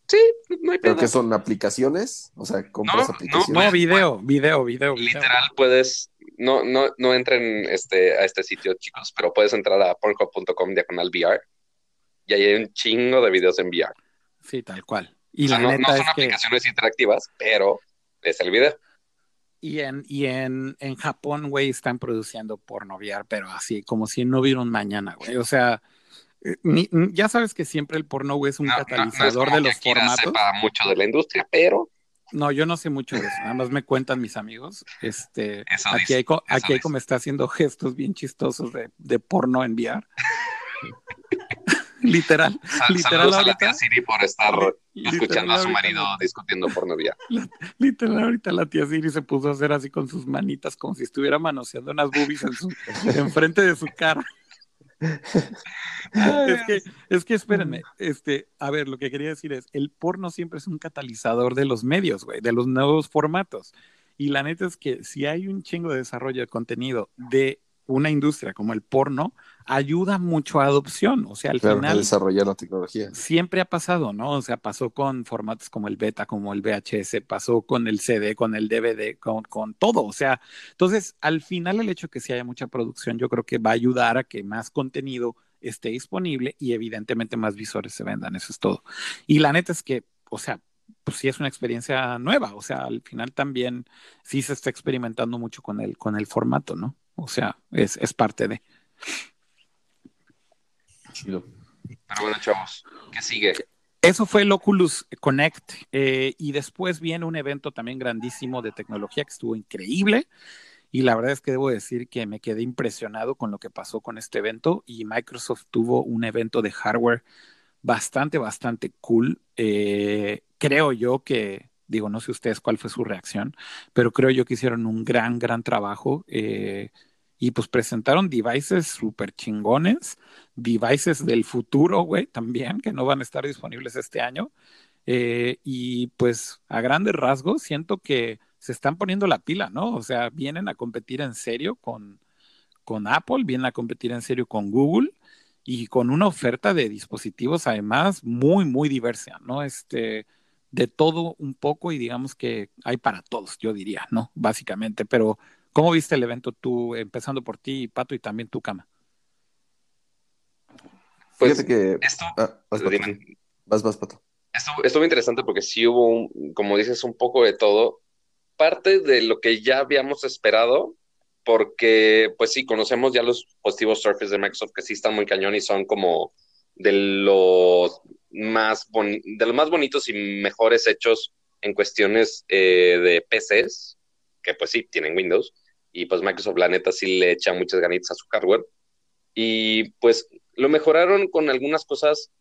Sí, no hay ¿Pero qué son aplicaciones? O sea, compras aplicaciones. No, video, video, video, Literal, puedes, no, no, no entren este, a este sitio, chicos, pero puedes entrar a pornhub.com diagonal VR y ahí hay un chingo de videos en VR. Sí, tal cual. Y no, son aplicaciones interactivas, pero es el video. Y en, y en, en Japón, güey, están produciendo porno VR, pero así, como si no hubiera un mañana, güey. O sea, eh, ya sabes que siempre el porno es un catalizador de los formatos. Sepa mucho de la industria, pero no, yo no sé mucho de eso, nada más me cuentan mis amigos. Este, aquí hay, aquí hay como está haciendo gestos bien chistosos de, de porno enviar. literal, literal ahorita. A la tía Siri por estar escuchando a su marido discutiendo porno enviar. Literal ahorita la tía Siri se puso a hacer así con sus manitas como si estuviera manoseando unas boobies en su enfrente de su cara es que, es que espérenme, este, a ver, lo que quería decir es, el porno siempre es un catalizador de los medios, güey, de los nuevos formatos. Y la neta es que si hay un chingo de desarrollo de contenido de una industria como el porno ayuda mucho a adopción. O sea, al final. A desarrollar la tecnología. Siempre ha pasado, ¿no? O sea, pasó con formatos como el beta, como el VHS, pasó con el CD, con el DVD, con, con todo. O sea, entonces, al final, el hecho de que sí haya mucha producción, yo creo que va a ayudar a que más contenido esté disponible y evidentemente más visores se vendan. Eso es todo. Y la neta es que, o sea, pues sí es una experiencia nueva. O sea, al final también sí se está experimentando mucho con el, con el formato, ¿no? O sea, es, es parte de. Chido. Pero bueno, chavos, ¿qué sigue? Eso fue el Oculus Connect eh, y después viene un evento también grandísimo de tecnología que estuvo increíble y la verdad es que debo decir que me quedé impresionado con lo que pasó con este evento y Microsoft tuvo un evento de hardware bastante, bastante cool. Eh, creo yo que Digo, no sé ustedes cuál fue su reacción, pero creo yo que hicieron un gran, gran trabajo. Eh, y pues presentaron devices súper chingones, devices del futuro, güey, también, que no van a estar disponibles este año. Eh, y pues a grandes rasgos siento que se están poniendo la pila, ¿no? O sea, vienen a competir en serio con, con Apple, vienen a competir en serio con Google y con una oferta de dispositivos además muy, muy diversa, ¿no? Este, de todo un poco y digamos que hay para todos, yo diría, ¿no? Básicamente, pero ¿cómo viste el evento tú, empezando por ti, Pato, y también tu cama? Pues Fíjate que... Esto, ah, vas, vas, Pato. Estuvo, estuvo interesante porque sí hubo, un, como dices, un poco de todo. Parte de lo que ya habíamos esperado, porque pues sí, conocemos ya los positivos Surface de Microsoft que sí están muy cañón y son como de los más, de los más bonitos y mejores hechos en cuestiones eh, de PCs, que pues sí, tienen Windows, y pues Microsoft la neta sí le echa muchas ganitas a su hardware, y pues lo mejoraron con algunas cosas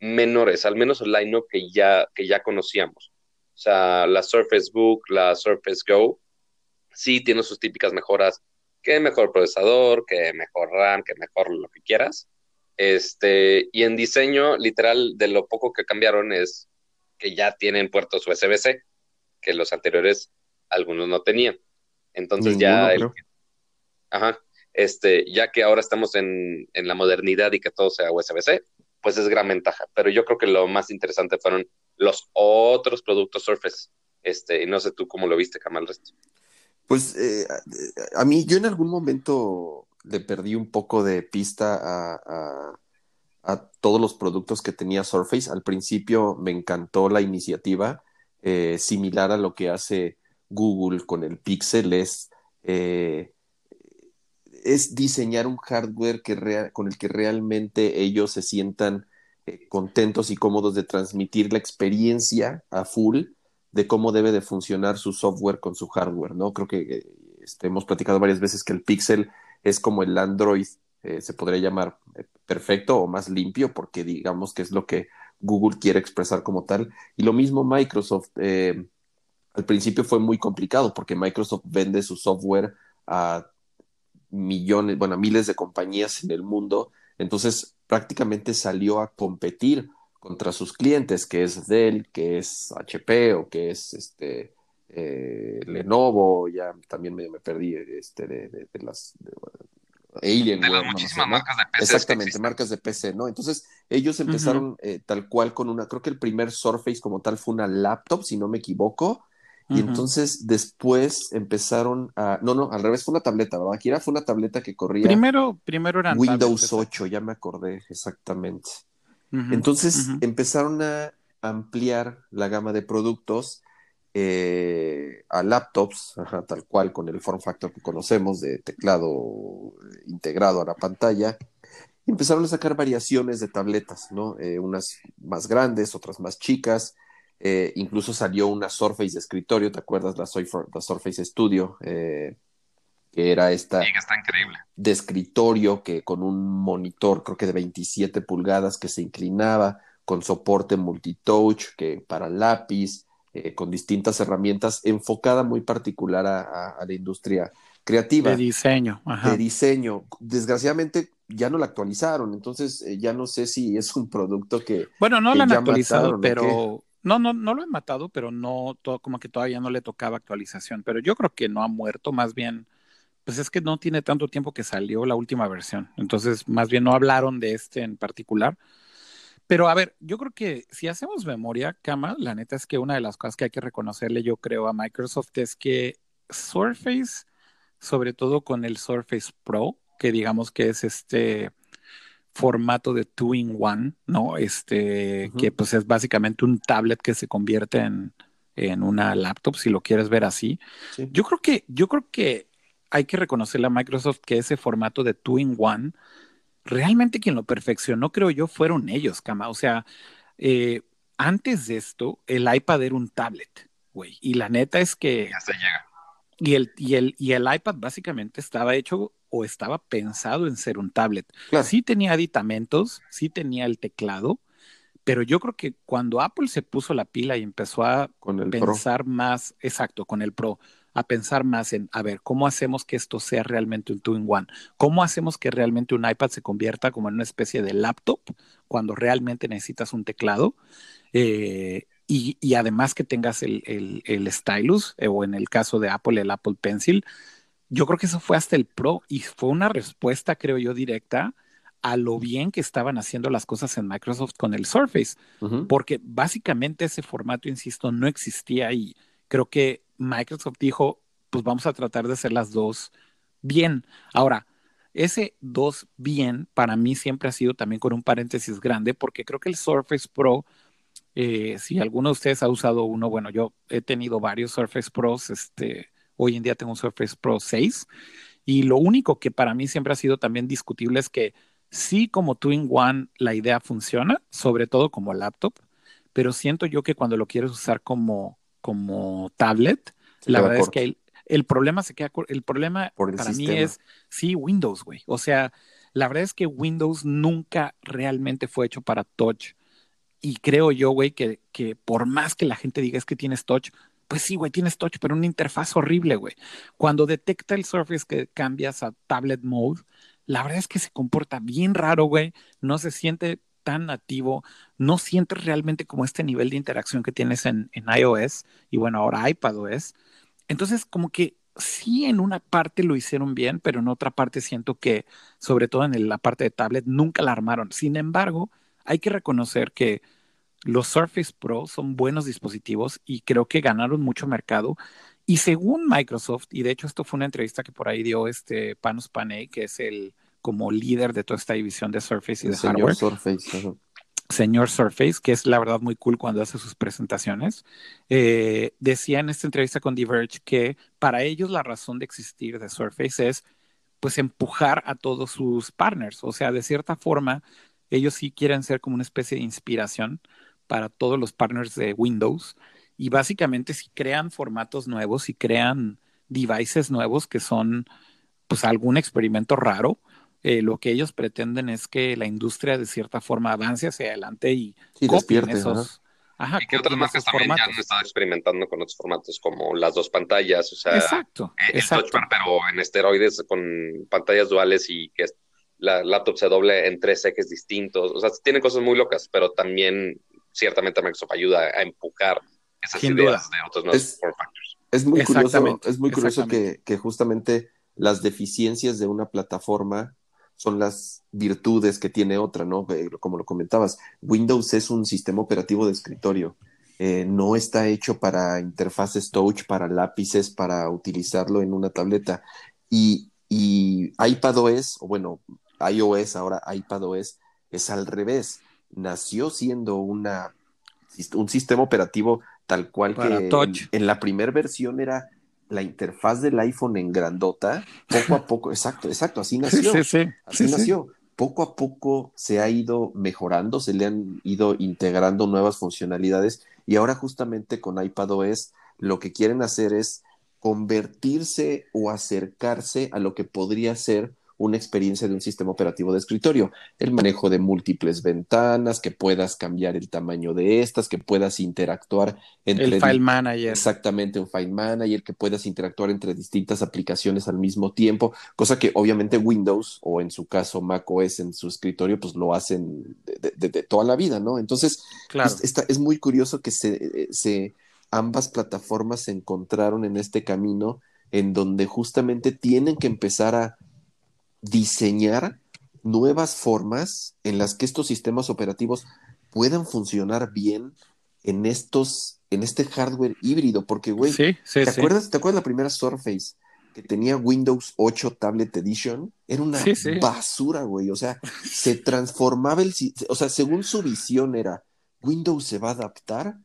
menores, al menos el line que ya, que ya conocíamos. O sea, la Surface Book, la Surface Go, sí tiene sus típicas mejoras, que mejor procesador, que mejor RAM, que mejor lo que quieras, este, y en diseño, literal, de lo poco que cambiaron es que ya tienen puertos USB-C, que los anteriores algunos no tenían. Entonces ya Ajá. Este, ya que ahora estamos en, en la modernidad y que todo sea USB-C, pues es gran ventaja. Pero yo creo que lo más interesante fueron los otros productos Surface. Este, y no sé tú cómo lo viste, Kamal, resto. Pues eh, a mí, yo en algún momento le perdí un poco de pista a, a, todos los productos que tenía Surface. Al principio me encantó la iniciativa, eh, similar a lo que hace Google con el Pixel, es, eh, es diseñar un hardware que con el que realmente ellos se sientan contentos y cómodos de transmitir la experiencia a full de cómo debe de funcionar su software con su hardware, ¿no? Creo que este, hemos platicado varias veces que el Pixel es como el Android, eh, se podría llamar eh, perfecto o más limpio, porque digamos que es lo que Google quiere expresar como tal. Y lo mismo Microsoft. Eh, al principio fue muy complicado porque Microsoft vende su software a millones, bueno, a miles de compañías en el mundo. Entonces prácticamente salió a competir contra sus clientes, que es Dell, que es HP o que es este eh, Lenovo, ya también me, me perdí este, de, de, las Alien. De las muchísimas marcas de PC. Exactamente, marcas de PC, ¿no? Entonces, ellos empezaron eh, tal cual con una, creo que el primer Surface como tal fue una laptop, si no me equivoco. Y entonces después empezaron a. No, no, al revés, fue una tableta, ¿verdad? Aquí era, fue una tableta que corría. Primero, primero eran Windows 8, ya me acordé, exactamente. Entonces empezaron a ampliar la gama de productos eh, a laptops, tal cual con el form factor que conocemos de teclado integrado a la pantalla. Empezaron a sacar variaciones de tabletas, ¿no? Eh, unas más grandes, otras más chicas. Eh, incluso salió una Surface de escritorio, ¿te acuerdas? La, la Surface Studio, que era esta increíble. de escritorio que con un monitor, creo que de 27 pulgadas, que se inclinaba, con soporte multitouch, que para lápiz, eh, con distintas herramientas, enfocada muy particular a, la industria creativa. De diseño. De diseño. Desgraciadamente ya no la actualizaron, entonces eh, ya no sé si es un producto que... Bueno, no la han actualizado, pero... No, no, no lo han matado, pero no, todo, como que todavía no le tocaba actualización. Pero yo creo que no ha muerto, más bien pues es que no tiene tanto tiempo que salió la última versión. Entonces, más bien no hablaron de este en particular. Pero a ver, yo creo que si hacemos memoria, Kama, la neta es que una de las cosas que hay que reconocerle, yo creo, a Microsoft es que Surface, sobre todo con el Surface Pro, que digamos que es este formato de two in one, ¿no? Este, que pues es básicamente un tablet que se convierte en, en una laptop, si lo quieres ver así. Yo creo que, yo creo que hay que reconocerle a Microsoft que ese formato de two in one, realmente quien lo perfeccionó, creo yo, fueron ellos, Cama. O sea, eh, antes de esto, el iPad era un tablet, güey. Y la neta es que. Ya se llega. Y el, y, el, y el iPad básicamente estaba hecho o estaba pensado en ser un tablet. Sí tenía aditamentos, sí tenía el teclado, pero yo creo que cuando Apple se puso la pila y empezó a pensar más, exacto, con el Pro, a pensar más en, a ver, ¿cómo hacemos que esto sea realmente un two-in-one? ¿Cómo hacemos que realmente un iPad se convierta como en una especie de laptop cuando realmente necesitas un teclado? Eh, y, además que tengas el, el, stylus, eh, o en el caso de Apple, el Apple Pencil. Yo creo que eso fue hasta el Pro y fue una respuesta, creo yo, directa a lo bien que estaban haciendo las cosas en Microsoft con el Surface, porque básicamente ese formato, insisto, no existía y creo que Microsoft dijo, pues vamos a tratar de hacer las dos bien. Ahora, ese dos bien para mí siempre ha sido también con un paréntesis grande, porque creo que el Surface Pro, eh, si alguno de ustedes ha usado uno, bueno, yo he tenido varios Surface Pros, este, hoy en día tengo un Surface Pro 6, y lo único que para mí siempre ha sido también discutible es que sí como Twin One la idea funciona, sobre todo como laptop, pero siento yo que cuando lo quieres usar como como tablet, la verdad es que el, problema se queda, el problema para mí es, sí, Windows, güey. O sea, la verdad es que Windows nunca realmente fue hecho para touch. Y creo yo, güey, que, que por más que la gente diga es que tienes touch, pues sí, güey, tienes touch, pero una interfaz horrible, güey. Cuando detecta el Surface que cambias a tablet mode, la verdad es que se comporta bien raro, güey. No se siente tan nativo, no sientes realmente como este nivel de interacción que tienes en, iOS y bueno, ahora iPadOS. Entonces, como que sí en una parte lo hicieron bien, pero en otra parte siento que, sobre todo en la parte de tablet, nunca la armaron. Sin embargo, hay que reconocer que los Surface Pro son buenos dispositivos y creo que ganaron mucho mercado. Y según Microsoft, y de hecho esto fue una entrevista que por ahí dio este Panos Panay, que es el como líder de toda esta división de Surface y de hardware. Surface, señor Surface, que es la verdad muy cool cuando hace sus presentaciones, eh, decía en esta entrevista con Diverge que para ellos la razón de existir de Surface es pues empujar a todos sus partners, o sea, de cierta forma ellos sí quieren ser como una especie de inspiración para todos los partners de Windows y básicamente si crean formatos nuevos, y crean devices nuevos que son pues algún experimento raro, eh, lo que ellos pretenden es que la industria de cierta forma avance hacia adelante y sí, despierte, esos. Ajá, y que otras marcas también ya han estado experimentando con otros formatos como las dos pantallas, o sea, exacto, el exacto. pero en esteroides con pantallas duales y que la laptop se doble en tres ejes distintos, o sea, tienen cosas muy locas, pero también ciertamente Microsoft ayuda a empujar esas ideas de otros nuevos es, factors. Es muy curioso, es muy curioso que, que justamente las deficiencias de una plataforma son las virtudes que tiene otra, ¿no? Como lo comentabas, Windows es un sistema operativo de escritorio. Eh, no está hecho para interfaces touch, para lápices, para utilizarlo en una tableta. Y, y iPadOS, o bueno, iOS, ahora iPadOS, es al revés. Nació siendo una, un sistema operativo tal cual que en la primera versión era la interfaz del iPhone en grandota, poco a poco, exacto, exacto, así nació. Sí, sí, así nació. Poco a poco se ha ido mejorando, se le han ido integrando nuevas funcionalidades y ahora justamente con iPadOS lo que quieren hacer es convertirse o acercarse a lo que podría ser una experiencia de un sistema operativo de escritorio. El manejo de múltiples ventanas, que puedas cambiar el tamaño de estas, que puedas interactuar entre... El file manager. Exactamente, un file manager, que puedas interactuar entre distintas aplicaciones al mismo tiempo, cosa que obviamente Windows o en su caso Mac OS en su escritorio, pues lo hacen de, toda la vida, ¿no? Entonces, claro. es, es muy curioso que se, se ambas plataformas se encontraron en este camino en donde justamente tienen que empezar a diseñar nuevas formas en las que estos sistemas operativos puedan funcionar bien en estos, en este hardware híbrido, porque, güey, ¿te, Acuerdas, ¿te acuerdas la primera Surface que tenía Windows 8 Tablet Edition? Era una basura, güey, o sea, se transformaba el, o sea, según su visión era, Windows se va a adaptar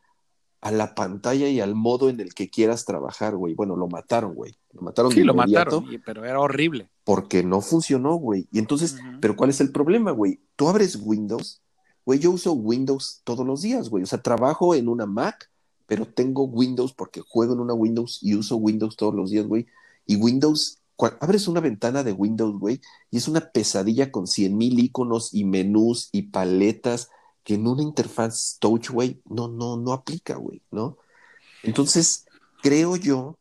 a la pantalla y al modo en el que quieras trabajar, güey. Bueno, lo mataron, güey. Lo mataron. Sí, lo mataron, pero era horrible. Porque no funcionó, güey. Y entonces, pero ¿cuál es el problema, güey? Tú abres Windows, güey, yo uso Windows todos los días, güey. O sea, trabajo en una Mac, pero tengo Windows porque juego en una Windows y uso Windows todos los días, güey. Y Windows, abres una ventana de Windows, güey, y es una pesadilla con cien mil iconos y menús y paletas que en una interfaz touch, güey, no, no, no aplica, güey, ¿no? Entonces, creo yo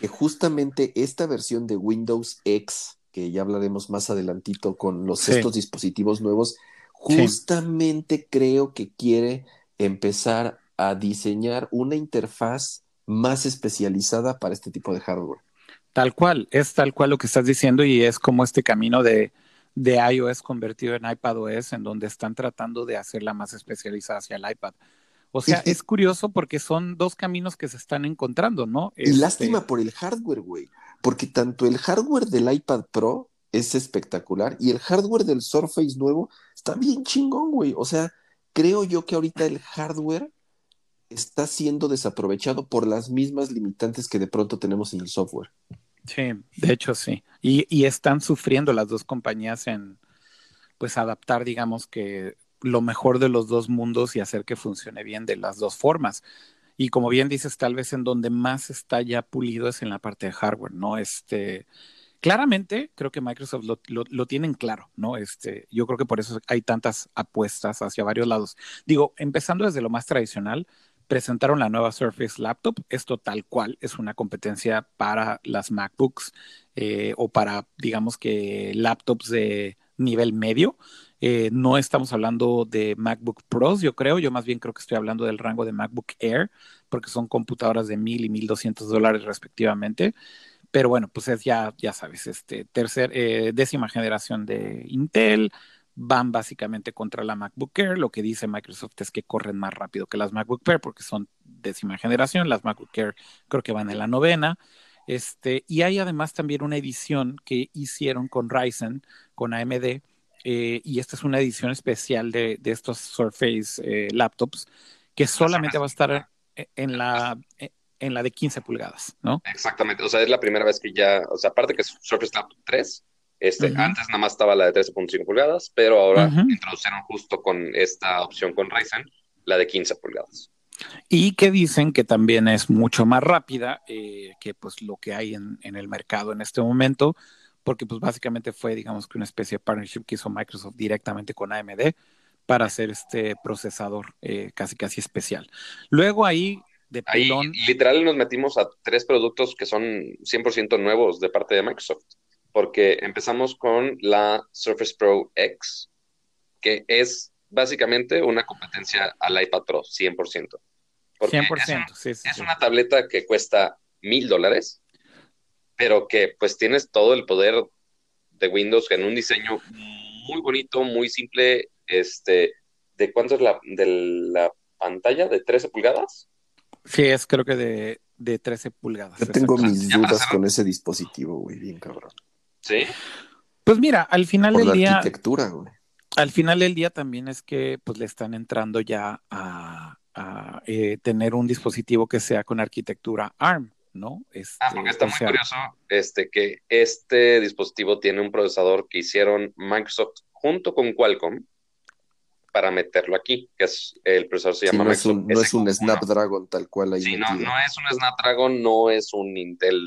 que justamente esta versión de Windows X, que ya hablaremos más adelantito con los estos dispositivos nuevos, justamente creo que quiere empezar a diseñar una interfaz más especializada para este tipo de hardware. Tal cual, es tal cual lo que estás diciendo y es como este camino de, de iOS convertido en iPadOS, en donde están tratando de hacerla más especializada hacia el iPad. O sea, es curioso porque son dos caminos que se están encontrando, ¿no? Y este lástima por el hardware, güey, porque tanto el hardware del iPad Pro es espectacular y el hardware del Surface nuevo está bien chingón, güey. O sea, creo yo que ahorita el hardware está siendo desaprovechado por las mismas limitantes que de pronto tenemos en el software. Sí, de hecho sí. Y, están sufriendo las dos compañías en, pues, adaptar, digamos que lo mejor de los dos mundos y hacer que funcione bien de las dos formas. Y como bien dices, tal vez en donde más está ya pulido es en la parte de hardware, ¿no? Este, claramente creo que Microsoft lo, lo, lo, tienen claro, ¿no? Este, yo creo que por eso hay tantas apuestas hacia varios lados. Digo, empezando desde lo más tradicional, presentaron la nueva Surface Laptop. Esto tal cual es una competencia para las MacBooks eh, o para, digamos que, laptops de nivel medio. Eh, no estamos hablando de MacBook Pros, yo creo. Yo más bien creo que estoy hablando del rango de MacBook Air, porque son computadoras de mil y mil doscientos dólares respectivamente. pero bueno, pues es ya, ya sabes, este tercer, eh, décima generación de Intel, van básicamente contra la MacBook Air. Lo que dice Microsoft es que corren más rápido que las MacBook Air porque son décima generación. Las MacBook Air creo que van en la novena. Este, y hay además también una edición que hicieron con Ryzen, con AMD, eh, y esta es una edición especial de, de estos Surface eh, laptops que solamente va a estar en la, en la de 15 pulgadas, ¿no? Exactamente, o sea, es la primera vez que ya, o sea, aparte que es Surface Laptop 3, este, antes nada más estaba la de 13.5 pulgadas, pero ahora introdujeron justo con esta opción con Ryzen la de 15 pulgadas. Y que dicen que también es mucho más rápida eh, que pues lo que hay en, en, el mercado en este momento, porque pues básicamente fue digamos que una especie de partnership que hizo Microsoft directamente con AMD para hacer este procesador eh, casi casi especial. Luego ahí de pilón... Ahí literal nos metimos a tres productos que son 100% nuevos de parte de Microsoft porque empezamos con la Surface Pro X, que es básicamente una competencia al iPad Pro, 100%. 100%, es, sí, sí, es una tableta que cuesta mil dólares, pero que pues tienes todo el poder de Windows en un diseño muy bonito, muy simple, este, ¿de cuánto es la, de la pantalla? ¿De 13 pulgadas? Sí, es creo que de, de 13 pulgadas. Yo tengo mis dudas con ese dispositivo, güey, bien cabrón. Sí. Pues mira, al final del día. arquitectura, güey. Al final del día también es que pues le están entrando ya a, eh, tener un dispositivo que sea con arquitectura ARM, ¿no? Este, ah, porque está muy curioso este, que este dispositivo tiene un procesador que hicieron Microsoft junto con Qualcomm para meterlo aquí, que es el procesador se llama no Es un, no es un Snapdragon tal cual ahí. Sí, no, no es un Snapdragon, no es un Intel,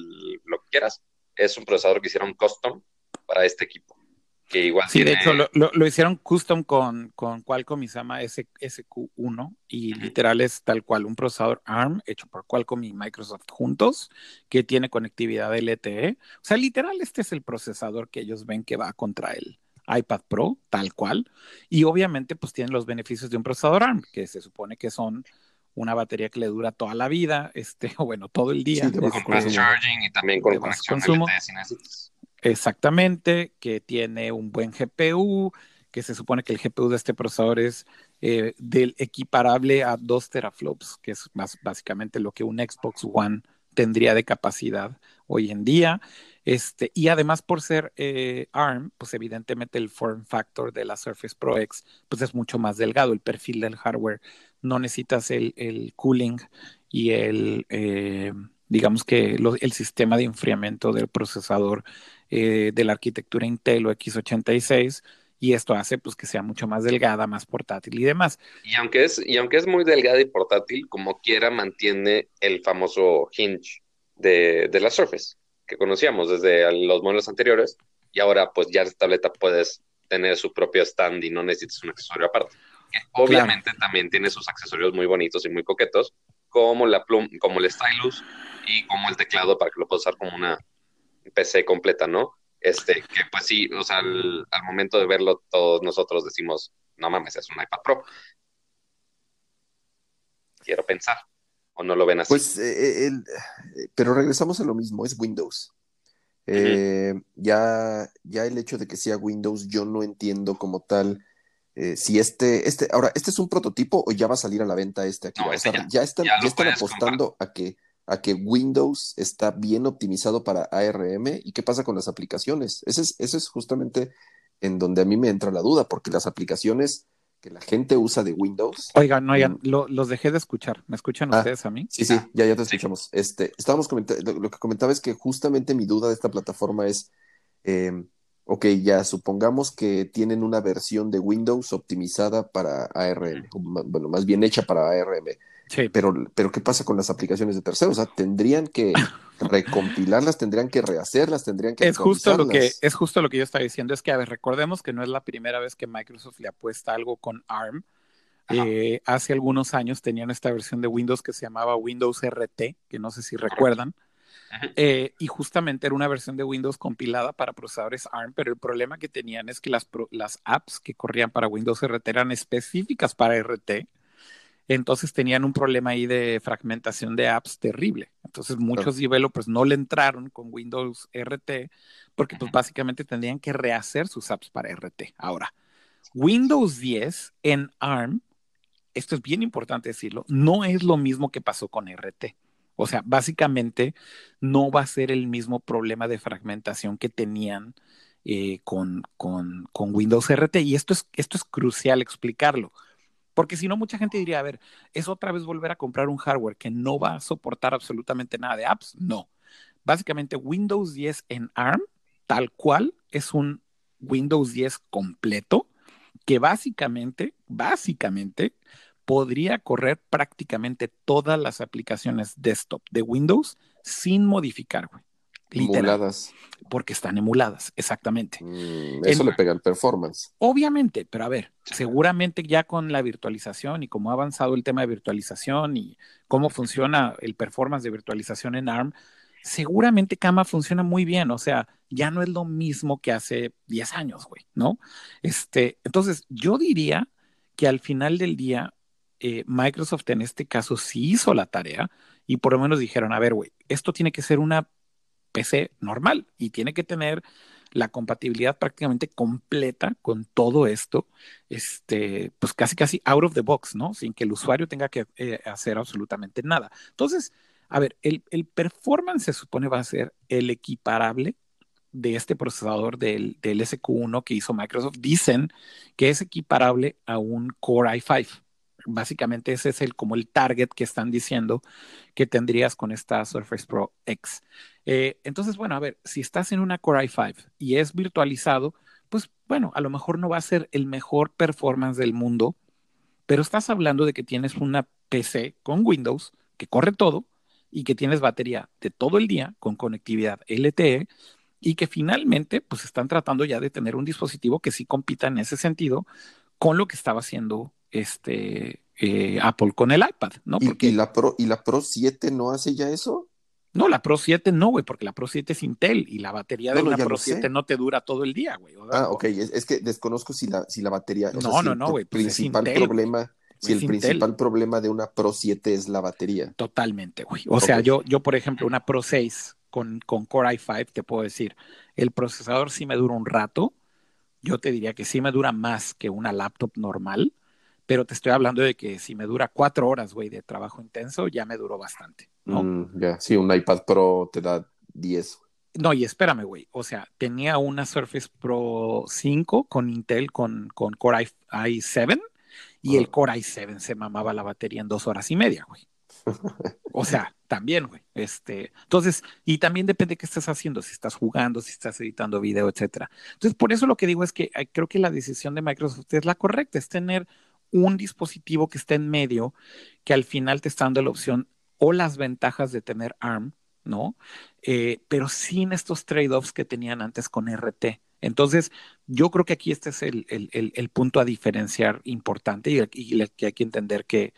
lo que quieras es un procesador que hicieron custom para este equipo. Que igual sí, de hecho, lo, hicieron custom con, con Qualcomm y se llama SQ1 y literal es tal cual un procesador ARM hecho por Qualcomm y Microsoft juntos que tiene conectividad LTE. O sea, literal este es el procesador que ellos ven que va contra el iPad Pro, tal cual. Y obviamente pues tienen los beneficios de un procesador ARM, que se supone que son una batería que le dura toda la vida, este, o bueno, todo el día. con charging y también con conexión consumo. Exactamente, que tiene un buen GPU, que se supone que el GPU de este procesador es eh, del equiparable a 2 teraflops, que es más básicamente lo que un Xbox One tendría de capacidad hoy en día. Este, y además por ser eh, ARM, pues evidentemente el form factor de la Surface Pro X pues es mucho más delgado, el perfil del hardware no necesitas el, cooling y el, eh, digamos que el sistema de enfriamiento del procesador eh, de la arquitectura Intel o x86 y esto hace pues que sea mucho más delgada, más portátil y demás. Y aunque es, y aunque es muy delgada y portátil, como quiera mantiene el famoso hinge de, de la Surface que conocíamos desde los modelos anteriores y ahora pues ya esta tableta puedes tener su propio stand y no necesitas un accesorio aparte obviamente también tiene sus accesorios muy bonitos y muy coquetos, como la plum, como el stylus y como el teclado para que lo puedas usar como una PC completa, ¿no? Este, que pues sí, o sea, al, momento de verlo todos nosotros decimos, no mames, es un iPad Pro. Quiero pensar, o no lo ven así. Pues, eh, eh, eh, pero regresamos a lo mismo, es Windows. ya, ya el hecho de que sea Windows, yo no entiendo como tal eh, si este, este, ahora, ¿este es un prototipo o ya va a salir a la venta este aquí? Este ya, están, apostando a que, a que Windows está bien optimizado para ARM y qué pasa con las aplicaciones. Ese es, es justamente en donde a mí me entra la duda, porque las aplicaciones que la gente usa de Windows. Oigan, no, mm, los dejé de escuchar. ¿Me escuchan ah, ustedes a mí? Sí, sí, ya, ya te escuchamos. Este, estábamos comentando, lo, que comentaba es que justamente mi duda de esta plataforma es. Eh, ok, ya supongamos que tienen una versión de Windows optimizada para ARM, bueno, más bien hecha para ARM. Sí. Pero, pero ¿qué pasa con las aplicaciones de terceros? O sea, tendrían que recompilarlas, tendrían que rehacerlas, tendrían que es justo lo que Es justo lo que yo estaba diciendo, es que, a ver, recordemos que no es la primera vez que Microsoft le apuesta algo con ARM. Eh, hace algunos años tenían esta versión de Windows que se llamaba Windows RT, que no sé si recuerdan. Eh, y justamente era una versión de Windows compilada para procesadores ARM, pero el problema que tenían es que las, las apps que corrían para Windows RT eran específicas para RT. Entonces tenían un problema ahí de fragmentación de apps terrible. Entonces muchos developers no le entraron con Windows RT porque pues básicamente tendrían que rehacer sus apps para RT. Ahora, Windows 10 en ARM, esto es bien importante decirlo, no es lo mismo que pasó con RT. O sea, básicamente no va a ser el mismo problema de fragmentación que tenían eh, con, con, con, Windows RT. Y esto es, esto es crucial explicarlo. Porque si no, mucha gente diría, a ver, ¿es otra vez volver a comprar un hardware que no va a soportar absolutamente nada de apps? No. Básicamente, Windows 10 en ARM, tal cual, es un Windows 10 completo que básicamente, básicamente, podría correr prácticamente todas las aplicaciones desktop de Windows sin modificar, güey. Emuladas. Porque están emuladas, exactamente. Mm, eso le pega al performance. Obviamente, pero a ver, seguramente ya con la virtualización y cómo ha avanzado el tema de virtualización y cómo funciona el performance de virtualización en ARM, seguramente Kama funciona muy bien. O sea, ya no es lo mismo que hace 10 años, güey, ¿no? Este, entonces, yo diría que al final del día, eh, Microsoft en este caso sí hizo la tarea y por lo menos dijeron, a ver, güey, esto tiene que ser una PC normal y tiene que tener la compatibilidad prácticamente completa con todo esto, este, pues casi casi out of the box, ¿no? Sin que el usuario tenga que eh, hacer absolutamente nada. Entonces, a ver, el, el, performance se supone va a ser el equiparable de este procesador del, del SQ1 que hizo Microsoft. Dicen que es equiparable a un Core i5 básicamente ese es el como el target que están diciendo que tendrías con esta Surface Pro X. Eh, entonces, bueno, a ver, si estás en una Core i5 y es virtualizado, pues bueno, a lo mejor no va a ser el mejor performance del mundo, pero estás hablando de que tienes una PC con Windows que corre todo y que tienes batería de todo el día con conectividad LTE y que finalmente pues están tratando ya de tener un dispositivo que sí compita en ese sentido con lo que estaba haciendo este, eh, Apple con el iPad, ¿no? Porque, ¿Y, la Pro, ¿Y la Pro 7 no hace ya eso? No, la Pro 7 no, güey, porque la Pro 7 es Intel y la batería de la Pro 7 no te dura todo el día, güey. ah, ok, es, que desconozco si la, si la batería. no, no, no, güey. Pues principal problema. Si el principal problema de una Pro 7 es la batería. Totalmente, güey. O sea, yo, yo, por ejemplo, una Pro 6 con, con Core i5, te puedo decir, el procesador sí me dura un rato. Yo te diría que sí me dura más que una laptop normal pero te estoy hablando de que si me dura cuatro horas, güey, de trabajo intenso, ya me duró bastante, ¿no? Mm, ya, sí, un iPad Pro te da 10. No, y espérame, güey, o sea, tenía una Surface Pro 5 con Intel con, con Core i7 y el Core i7 se mamaba la batería en dos horas y media, güey. O sea, también, güey. Este, entonces, y también depende de qué estás haciendo, si estás jugando, si estás editando video, etcétera. Entonces, por eso lo que digo es que eh, creo que la decisión de Microsoft es la correcta, es tener un dispositivo que esté en medio, que al final te está dando la opción o las ventajas de tener ARM, ¿no? Eh, pero sin estos trade-offs que tenían antes con RT. Entonces, yo creo que aquí este es el, el, punto a diferenciar importante y, y, que hay que entender que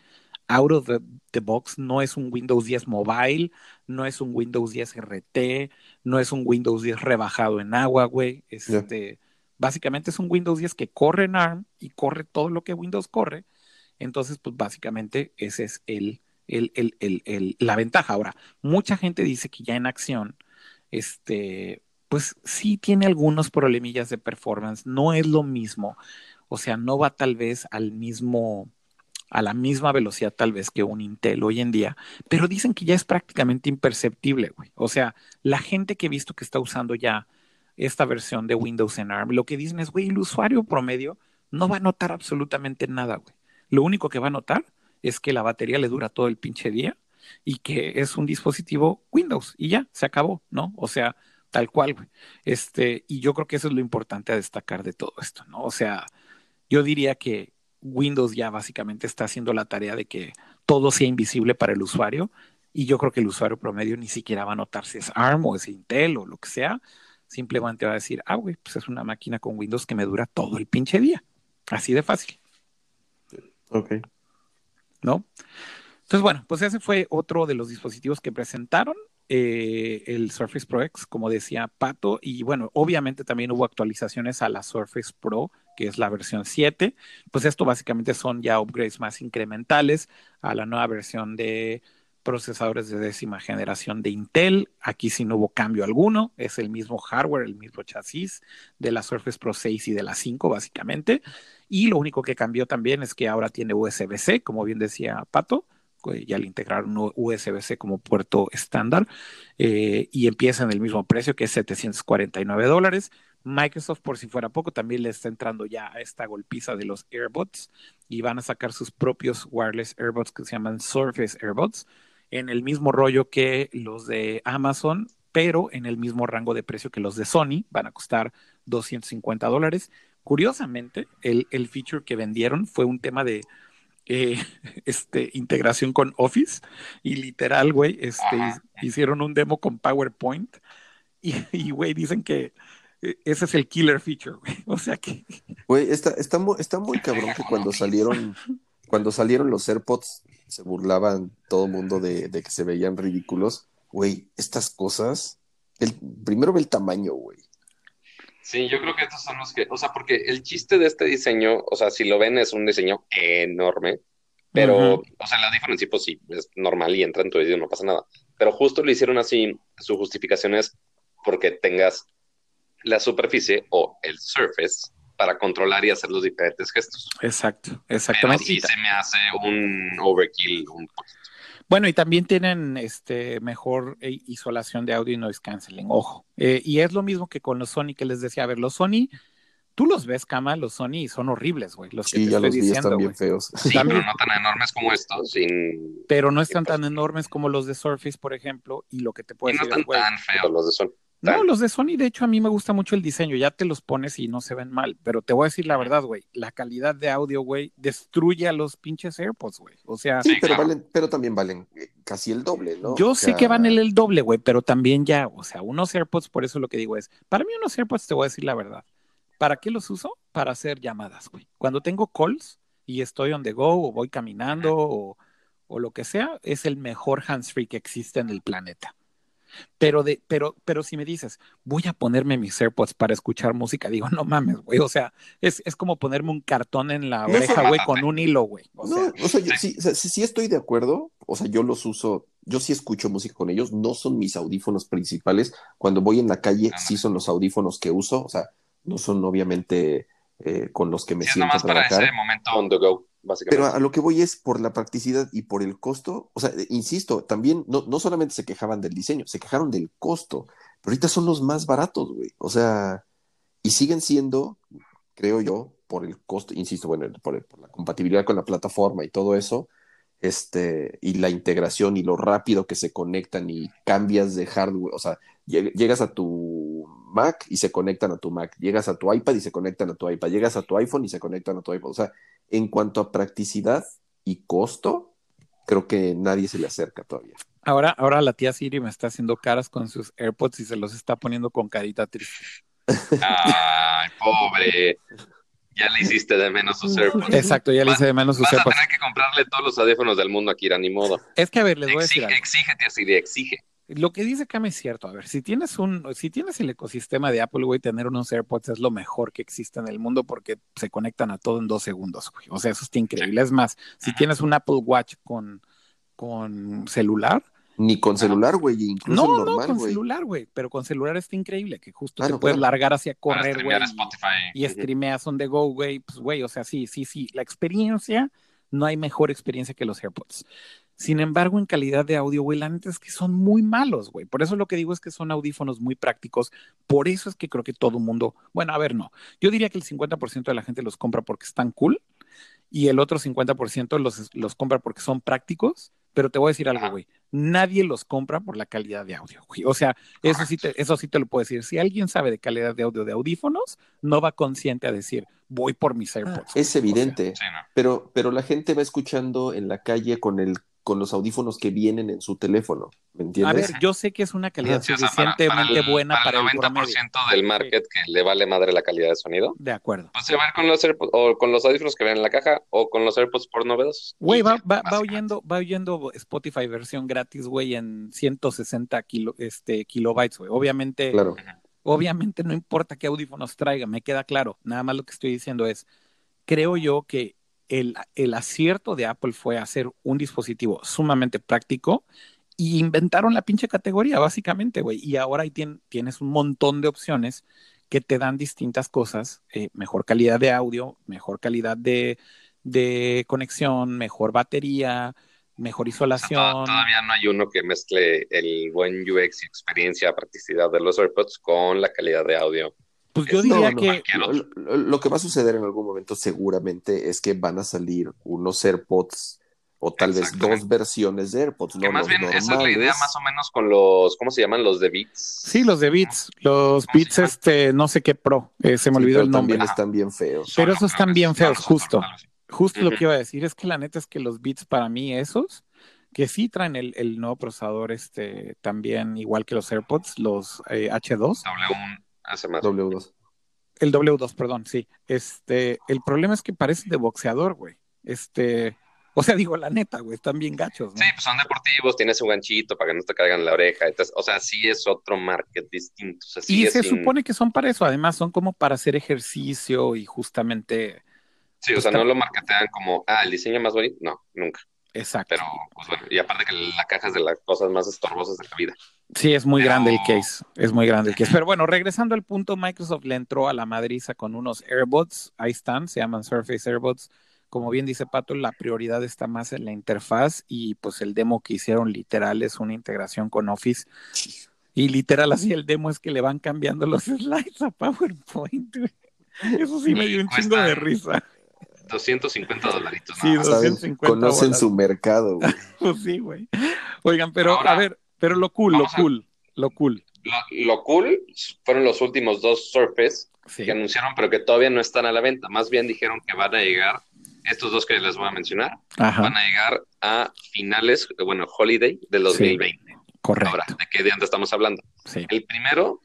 out of the, box no es un Windows 10 mobile, no es un Windows 10 RT, no es un Windows 10 rebajado en agua, güey. Este, Básicamente es un Windows 10 que corre en ARM y corre todo lo que Windows corre. Entonces, pues básicamente ese es el, el, el, la ventaja. Ahora, mucha gente dice que ya en acción, este, pues sí tiene algunos problemillas de performance. No es lo mismo. O sea, no va tal vez al mismo, a la misma velocidad tal vez que un Intel hoy en día, pero dicen que ya es prácticamente imperceptible, güey. O sea, la gente que he visto que está usando ya esta versión de Windows en ARM, lo que dicen es, güey, el usuario promedio no va a notar absolutamente nada, güey. Lo único que va a notar es que la batería le dura todo el pinche día y que es un dispositivo Windows y ya, se acabó, ¿no? O sea, tal cual, güey. Este, y yo creo que eso es lo importante a destacar de todo esto, ¿no? O sea, yo diría que Windows ya básicamente está haciendo la tarea de que todo sea invisible para el usuario y yo creo que el usuario promedio ni siquiera va a notar si es ARM o es Intel o lo que sea, simplemente va a decir, ah, güey, pues es una máquina con Windows que me dura todo el pinche día. Así de fácil. Ok. ¿No? Entonces, bueno, pues ese fue otro de los dispositivos que presentaron. Eh, el Surface Pro X, como decía Pato, y bueno, obviamente también hubo actualizaciones a la Surface Pro que es la versión 7. Pues esto básicamente son ya upgrades más incrementales a la nueva versión de procesadores de décima generación de Intel. Aquí sí no hubo cambio alguno, es el mismo hardware, el mismo chasis de la Surface Pro 6 y de la 5 básicamente. Y lo único que cambió también es que ahora tiene USB-C, como bien decía Pato, ya le integraron USB-C como puerto estándar eh, y empieza en el mismo precio que es 749 dólares. Microsoft, por si fuera poco, también le está entrando ya a esta golpiza de los AirBots y van a sacar sus propios wireless AirBots que se llaman Surface AirBots en el mismo rollo que los de Amazon, pero en el mismo rango de precio que los de Sony, van a costar 250 dólares. Curiosamente, el, el feature que vendieron fue un tema de eh, este, integración con Office y literal, güey, este, hicieron un demo con PowerPoint y, güey, dicen que eh, ese es el killer feature, güey. O sea que... Güey, está, está, está muy cabrón que cuando salieron, cuando salieron los AirPods se burlaban todo el mundo de, que se veían ridículos. Güey, estas cosas, el, primero ve el tamaño, güey. Sí, yo creo que estos son los que, o sea, porque el chiste de este diseño, o sea, si lo ven es un diseño enorme, pero, o sea, la diferencia pues sí, es normal y entra en tu video, no pasa nada. Pero justo lo hicieron así, su justificación es porque tengas la superficie o el surface para controlar y hacer los diferentes gestos. Exacto, exactamente. Pero sí se me hace un overkill un poquito. Bueno, y también tienen este mejor eh, isolación de audio y noise canceling, ojo. Eh, y es lo mismo que con los Sony que les decía, a ver, los Sony, tú los ves, Cama, los Sony son horribles, güey. Los sí, ya los vi, están bien feos. Sí, pero no tan enormes como estos. Sin... Pero no están tan enormes como los de Surface, por ejemplo, y lo que te puede y no están tan feos los de Sony. No, los de Sony, de hecho, a mí me gusta mucho el diseño. Ya te los pones y no se ven mal. Pero te voy a decir la verdad, güey. La calidad de audio, güey, destruye a los pinches AirPods, güey. O sea. Sí, pero, valen, pero también valen eh, casi el doble, ¿no? Yo sé que van el, el doble, güey, pero también ya, o sea, unos AirPods, por eso lo que digo es, para mí unos AirPods, te voy a decir la verdad. ¿Para qué los uso? Para hacer llamadas, güey. Cuando tengo calls y estoy on the go o voy caminando o, o lo que sea, es el mejor hands-free que existe en el planeta. Pero, de, pero, pero si me dices, voy a ponerme mis AirPods para escuchar música, digo, no mames, güey. O sea, es, es como ponerme un cartón en la oreja, güey, con un hilo, güey. O no, sea, o sea, yo, sí, sí, estoy de acuerdo. O sea, yo los uso, yo sí escucho música con ellos. No son mis audífonos principales. Cuando voy en la calle, sí son los audífonos que uso. O sea, no son obviamente eh, con los que me siento. Es para ese momento on the go. Pero a, lo que voy es por la practicidad y por el costo. O sea, eh, insisto, también no, no solamente se quejaban del diseño, se quejaron del costo. Pero ahorita son los más baratos, güey. O sea, y siguen siendo, creo yo, por el costo, insisto, bueno, por, por, la compatibilidad con la plataforma y todo eso, este, y la integración y lo rápido que se conectan y cambias de hardware, o sea, llegas a tu Mac y se conectan a tu Mac, llegas a tu iPad y se conectan a tu iPad, llegas a tu iPhone y se conectan a tu iPhone, o sea, en cuanto a practicidad y costo, creo que nadie se le acerca todavía. Ahora, ahora la tía Siri me está haciendo caras con sus AirPods y se los está poniendo con carita triste. Ay, pobre. Ya le hiciste de menos sus AirPods. Exacto, ya le hice de menos sus AirPods. Vas a tener que comprarle todos los audífonos del mundo a Kira, ni modo. Es que, a ver, les voy a decir algo. Exige, tía Siri, exige. Lo que dice Cam es cierto. A ver, si tienes un, si tienes el ecosistema de Apple, güey, tener unos AirPods es lo mejor que existe en el mundo porque se conectan a todo en dos segundos, güey. O sea, eso está increíble. Es más, si tienes un Apple Watch con, con celular. Ni con celular, güey, incluso no, normal, no, con celular, güey, pero con celular está increíble, que justo te puedes largar hacia correr, güey, y, y streameas on the go, güey, pues, güey, o sea, sí, sí, sí, la experiencia, no hay mejor experiencia que los AirPods. Sin embargo, en calidad de audio, güey, la neta es que son muy malos, güey. Por eso lo que digo es que son audífonos muy prácticos. Por eso es que creo que todo mundo, bueno, a ver, no. Yo diría que el 50% de la gente los compra porque están cool y el otro 50% los, los compra porque son prácticos. Pero te voy a decir algo, güey. Nadie los compra por la calidad de audio, güey. O sea, eso sí, te, eso sí te lo puedo decir. Si alguien sabe de calidad de audio de audífonos, no va consciente a decir, voy por mis AirPods. es evidente, pero, pero la gente va escuchando en la calle con el con los audífonos que vienen en su teléfono, ¿me entiendes? A ver, yo sé que es una calidad suficientemente buena para, el 90% del market que le vale madre la calidad de sonido. De acuerdo. Pues se va con los AirPods, o con los audífonos que ven en la caja o con los AirPods por novedos. Güey, va, va, va, oyendo, va oyendo Spotify versión gratis, güey, en 160 kilo, este, kilobytes, güey. Obviamente. Claro Obviamente no importa qué audífonos traiga, me queda claro. Nada más lo que estoy diciendo es, creo yo que el, el acierto de Apple fue hacer un dispositivo sumamente práctico y inventaron la pinche categoría, básicamente, güey. Y ahora ahí tienes un montón de opciones que te dan distintas cosas, eh, mejor calidad de audio, mejor calidad de, de conexión, mejor batería, mejor isolación. todavía no hay uno que mezcle el buen UX y experiencia, practicidad de los AirPods con la calidad de audio. Pues yo diría que lo, que va a suceder en algún momento seguramente es que van a salir unos AirPods o tal vez dos versiones de AirPods. Que más bien esa es la idea más o menos con los, ¿cómo se llaman? Los de Beats. Sí, los de Beats, los Beats este, no sé qué Pro, eh, se me olvidó el nombre. También están bien feos. Pero esos están bien feos, justo. Justo lo que iba a decir es que la neta es que los Beats para mí esos, que sí traen el, el nuevo procesador este también igual que los AirPods, los eh, H2. W1 hace más. W2. El W2, perdón, sí. Este, el problema es que parecen de boxeador, güey. Este, o sea, digo, la neta, güey, están bien gachos. ¿no? Sí, pues son deportivos, tienes un ganchito para que no te caigan la oreja. o sea, sí es otro market distinto. y se supone que son para eso, además son como para hacer ejercicio y justamente... Sí, o pues sea, no lo marketean como, ah, el diseño más bonito. No, nunca. Exacto. Pero, pues bueno, y aparte que la caja es de las cosas más estorbosas de la vida. Sí, es muy grande el case, es muy grande el case. Pero bueno, regresando al punto, Microsoft le entró a la madriza con unos AirBots, ahí están, se llaman Surface AirBots como bien dice Pato, la prioridad está más en la interfaz y pues el demo que hicieron literal es una integración con Office. Y literal así el demo es que le van cambiando los slides a PowerPoint. Eso sí me dio un chingo de risa. 250 dolaritos. Sí, 250 Conocen su mercado, güey. pues sí, güey. Oigan, pero a ver, pero lo cool, lo cool, lo cool. Lo, cool fueron los últimos dos Surface que anunciaron, pero que todavía no están a la venta. Más bien dijeron que van a llegar estos dos que les voy a mencionar, van a llegar a finales, bueno, holiday del 2020. correcto. Ahora, ¿de qué día estamos hablando? El primero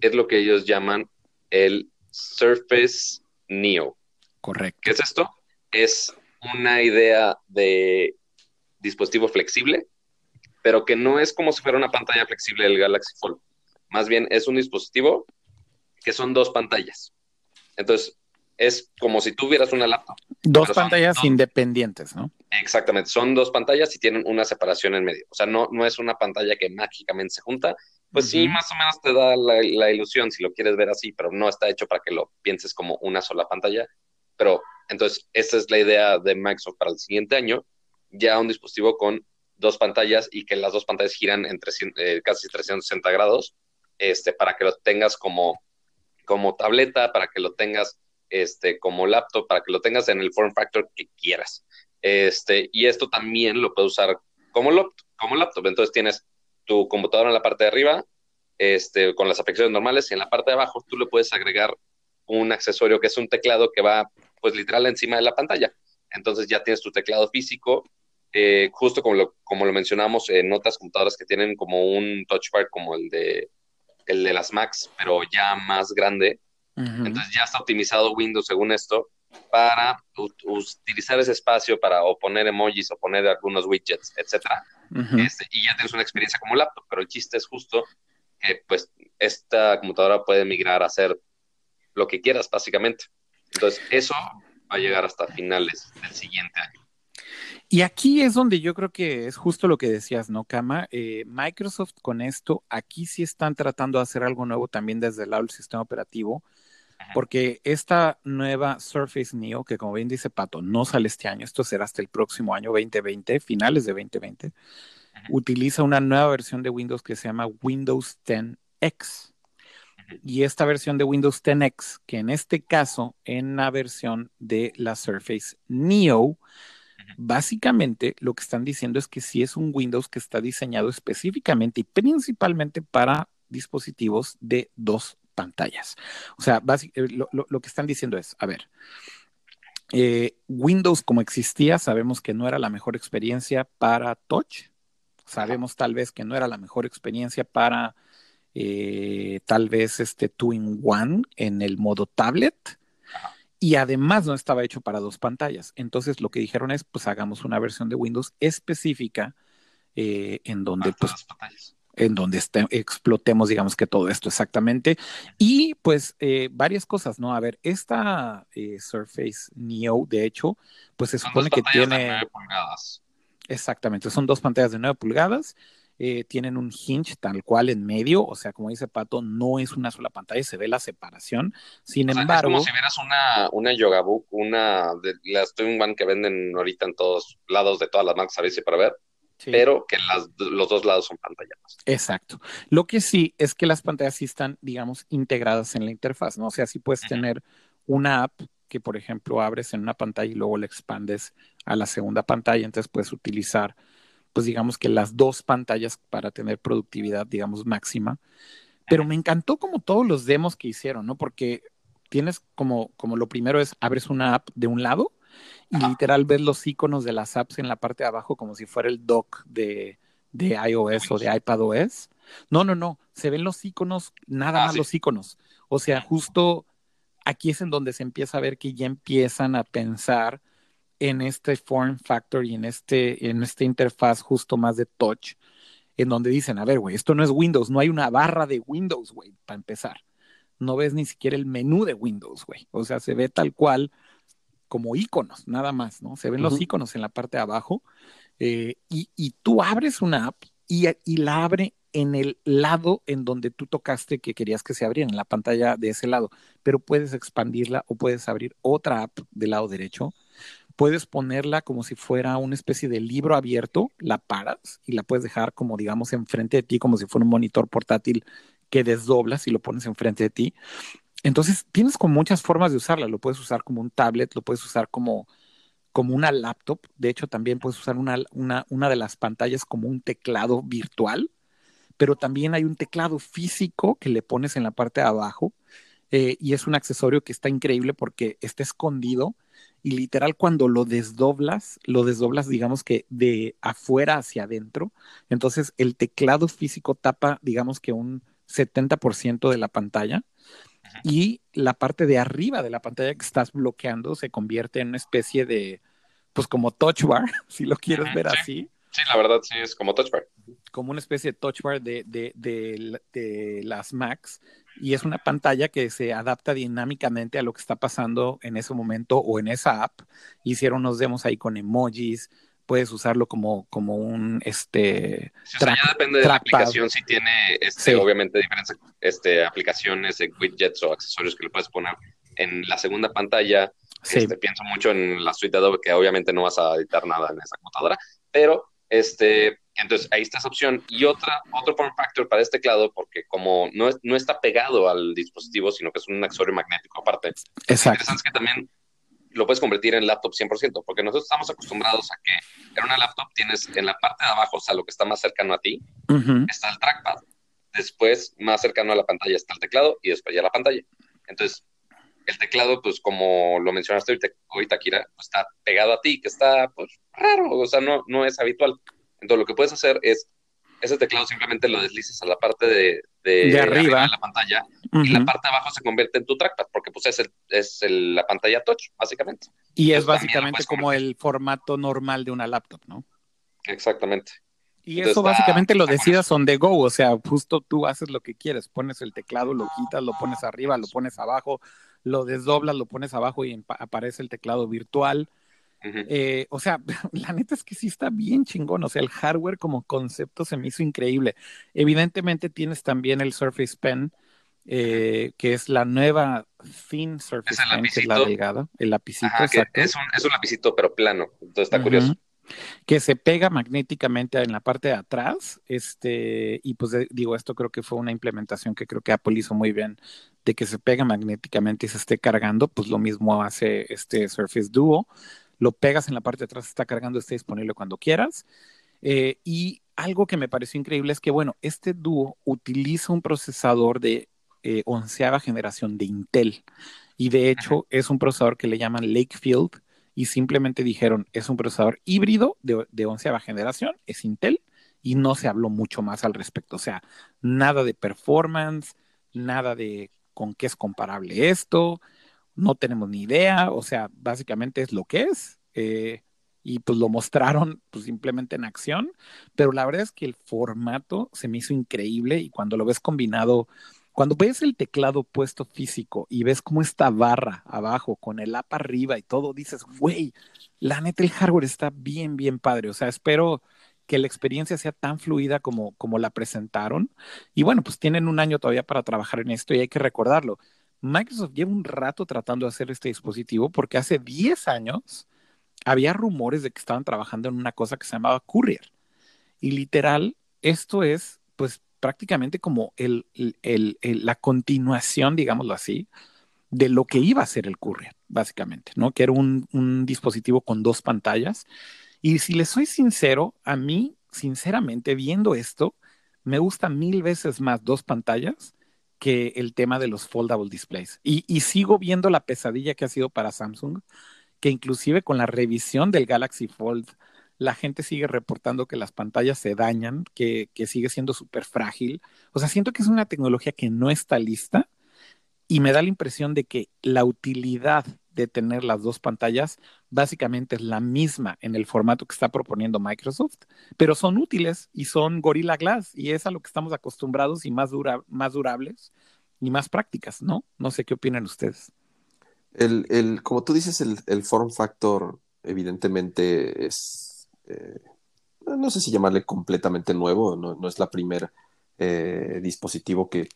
es lo que ellos llaman el Surface Neo. Correcto. ¿Qué es esto? Es una idea de dispositivo flexible, pero que no es como si fuera una pantalla flexible del Galaxy Fold. Más bien es un dispositivo que son dos pantallas. Entonces, es como si tuvieras una laptop. Dos pantallas independientes, ¿no? Exactamente, son dos pantallas y tienen una separación en medio. O sea, no, no es una pantalla que mágicamente se junta. Pues sí, más o menos te da la, ilusión si lo quieres ver así, pero no está hecho para que lo pienses como una sola pantalla. Pero entonces, esta es la idea de Microsoft para el siguiente año, ya un dispositivo con dos pantallas y que las dos pantallas giran en eh, casi 360 grados, este, para que lo tengas como, como tableta, para que lo tengas este, como laptop para que lo tengas en el form factor que quieras. Este, y esto también lo puedes usar como laptop, como laptop. Entonces tienes tu computadora en la parte de arriba, este, con las aplicaciones normales, y en la parte de abajo tú le puedes agregar un accesorio que es un teclado que va, pues literal, encima de la pantalla. Entonces ya tienes tu teclado físico, eh, justo como lo, como lo mencionamos en otras computadoras que tienen como un touch bar como el de, el de las Macs, pero ya más grande, entonces ya está optimizado Windows según esto para utilizar ese espacio para o poner emojis o poner algunos widgets, etcétera. Este, y ya tienes una experiencia como laptop, pero el chiste es justo que pues esta computadora puede migrar a hacer lo que quieras básicamente. Entonces eso va a llegar hasta finales del siguiente año. Y aquí es donde yo creo que es justo lo que decías, ¿no, Kama? Eh, Microsoft con esto, aquí sí están tratando de hacer algo nuevo también desde el lado del sistema operativo porque esta nueva Surface Neo, que como bien dice Pato, no sale este año, esto será hasta el próximo año 2020, finales de 2020, utiliza una nueva versión de Windows que se llama Windows 10X. Y esta versión de Windows 10X, que en este caso, en la versión de la Surface Neo, básicamente lo que están diciendo es que sí es un Windows que está diseñado específicamente y principalmente para dispositivos de dos pantallas. O sea, eh, lo, que están diciendo es, a ver, eh, Windows como existía, sabemos que no era la mejor experiencia para touch, sabemos tal vez que no era la mejor experiencia para eh, tal vez este two-in-one en el modo tablet. Y además no estaba hecho para dos pantallas. Entonces lo que dijeron es, pues hagamos una versión de Windows específica en donde, pues, en donde explotemos, digamos que todo esto exactamente. Y pues eh, varias cosas, ¿no? A ver, esta eh, Surface Neo, de hecho, pues se supone que tiene... De 9 pulgadas. Exactamente, son dos pantallas de 9 pulgadas. Eh, tienen un hinge tal cual en medio, o sea, como dice Pato, no es una sola pantalla, se ve la separación. Sin embargo. Es como si vieras una, una Yoga Book, una de las Twin One que venden ahorita en todos lados de todas las marcas, a ver si para ver pero que los dos lados son pantallas. Exacto. Lo que sí es que las pantallas sí están, digamos, integradas en la interfaz, ¿no? O sea, sí puedes tener una app que, por ejemplo, abres en una pantalla y luego la expandes a la segunda pantalla, entonces puedes utilizar, pues digamos que las dos pantallas para tener productividad, digamos, máxima. Pero me encantó como todos los demos que hicieron, ¿no? Porque tienes como, como lo primero es, abres una app de un lado y literal ves los iconos de las apps en la parte de abajo como si fuera el dock de, de iOS o de iPadOS. No, no, no, se ven los iconos, nada ah, más los iconos. O sea, justo aquí es en donde se empieza a ver que ya empiezan a pensar en este form factor y en este, en esta interfaz justo más de touch, en donde dicen, a ver, güey, esto no es Windows, no hay una barra de Windows, güey, para empezar. No ves ni siquiera el menú de Windows, güey. O sea, se ve tal cual como iconos, nada más, ¿no? Se ven los iconos en la parte de abajo eh, y, tú abres una app y, y, la abre en el lado en donde tú tocaste que querías que se abriera, en la pantalla de ese lado, pero puedes expandirla o puedes abrir otra app del lado derecho. Puedes ponerla como si fuera una especie de libro abierto, la paras y la puedes dejar como digamos enfrente de ti, como si fuera un monitor portátil que desdoblas y lo pones enfrente de ti. Entonces, tienes como muchas formas de usarla. Lo puedes usar como un tablet, lo puedes usar como, como una laptop. De hecho, también puedes usar una, una, una de las pantallas como un teclado virtual, pero también hay un teclado físico que le pones en la parte de abajo. Eh, y es un accesorio que está increíble porque está escondido y literal cuando lo desdoblas, lo desdoblas digamos que de afuera hacia adentro. Entonces el teclado físico tapa digamos que un 70% de la pantalla y la parte de arriba de la pantalla que estás bloqueando se convierte en una especie de, pues como touch bar, si lo quieres ver así. Sí, la verdad sí es como touch bar. Como una especie de touch bar de, de, de, de las Macs y es una pantalla que se adapta dinámicamente a lo que está pasando en ese momento o en esa app. Hicieron unos demos ahí con emojis, puedes usarlo como, como un este ya depende de la aplicación si tiene este obviamente diferentes este aplicaciones widgets o accesorios que le puedes poner. En la segunda pantalla este, pienso mucho en la suite de Adobe que obviamente no vas a editar nada en esa computadora pero este entonces ahí está esa opción y otra otro form factor para este teclado porque como no, no está pegado al dispositivo sino que es un accesorio magnético aparte exacto es que también lo puedes convertir en laptop 100%, porque nosotros estamos acostumbrados a que en una laptop tienes en la parte de abajo, o sea, lo que está más cercano a ti, está el trackpad. Después, más cercano a la pantalla está el teclado y después ya la pantalla. Entonces, el teclado, pues como lo mencionaste ahorita, ahorita Kira, pues, está pegado a ti, que está pues raro, o sea, no, no es habitual. Entonces, lo que puedes hacer es ese teclado simplemente lo deslizas a la parte de, de, arriba. de la pantalla y la parte de abajo se convierte en tu trackpad porque pues es, el, es la pantalla touch, básicamente. Y es básicamente como el formato normal de una laptop, ¿no? Exactamente. Y eso básicamente lo decidas on the go, o sea, justo tú haces lo que quieres, pones el teclado, lo quitas, lo pones arriba, lo pones abajo, lo desdoblas, lo pones abajo y aparece el teclado virtual eh, o sea, la neta es que sí está bien chingón. O sea, el hardware como concepto se me hizo increíble. Evidentemente tienes también el Surface Pen, eh, que es la nueva Thin Surface Pen, que es la delgada, el lapicito. es, un, es un lapicito, pero plano. Entonces está curioso que se pega magnéticamente en la parte de atrás, este, y pues digo, esto creo que fue una implementación que creo que Apple hizo muy bien, de que se pega magnéticamente y se esté cargando, pues lo mismo hace este Surface Duo, lo pegas en la parte de atrás, está cargando, está disponible cuando quieras. Eh, y algo que me pareció increíble es que, bueno, este dúo utiliza un procesador de eh, onceava generación de Intel. Y de hecho es un procesador que le llaman Lakefield y simplemente dijeron, es un procesador híbrido de, de onceava generación, es Intel y no se habló mucho más al respecto. O sea, nada de performance, nada de con qué es comparable esto, no tenemos ni idea, o sea, básicamente es lo que es. Eh, y pues lo mostraron pues simplemente en acción, pero la verdad es que el formato se me hizo increíble y cuando lo ves combinado, cuando ves el teclado puesto físico y ves cómo esta barra abajo con el app arriba y todo, dices, güey, la neta hardware está bien, bien padre, o sea, espero que la experiencia sea tan fluida como, como la presentaron. Y bueno, pues tienen un año todavía para trabajar en esto y hay que recordarlo. Microsoft lleva un rato tratando de hacer este dispositivo porque hace 10 años había rumores de que estaban trabajando en una cosa que se llamaba Courier. Y literal, esto es pues prácticamente como el, la continuación, digámoslo así, de lo que iba a ser el Courier, básicamente, ¿no? Que era un, un dispositivo con dos pantallas. Y si les soy sincero, a mí, sinceramente, viendo esto, me gusta mil veces más dos pantallas que el tema de los foldable displays. Y, sigo viendo la pesadilla que ha sido para Samsung que inclusive con la revisión del Galaxy Fold, la gente sigue reportando que las pantallas se dañan, que, sigue siendo súper frágil. O sea, siento que es una tecnología que no está lista y me da la impresión de que la utilidad de tener las dos pantallas básicamente es la misma en el formato que está proponiendo Microsoft, pero son útiles y son Gorilla Glass y es a lo que estamos acostumbrados y más, dura, más durables y más prácticas, ¿no? No sé qué opinan ustedes. El, el, como tú dices, el, el form factor evidentemente es, eh, no sé si llamarle completamente nuevo, no, no es la primera eh, dispositivo que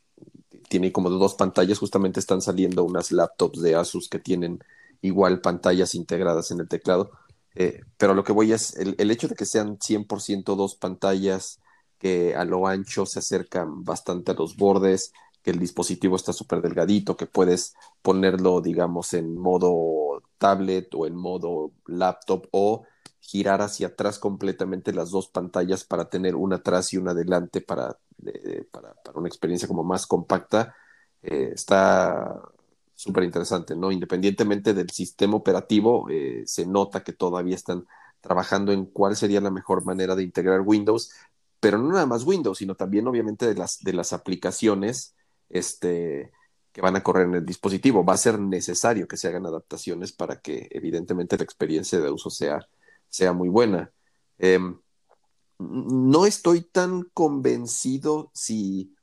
tiene como dos pantallas, justamente están saliendo unas laptops de Asus que tienen igual pantallas integradas en el teclado, eh, pero lo que voy es el, el hecho de que sean 100% dos pantallas que a lo ancho se acercan bastante a los bordes, que el dispositivo está súper delgadito, que puedes ponerlo, digamos, en modo tablet o en modo laptop o girar hacia atrás completamente las dos pantallas para tener una atrás y una adelante para, para, una experiencia como más compacta, eh, está súper interesante, ¿no? Independientemente del sistema operativo, eh, se nota que todavía están trabajando en cuál sería la mejor manera de integrar Windows, pero no nada más Windows, sino también obviamente de las, de las aplicaciones este, que van a correr en el dispositivo. Va a ser necesario que se hagan adaptaciones para que evidentemente la experiencia de uso sea, sea muy buena. Em, no estoy tan convencido si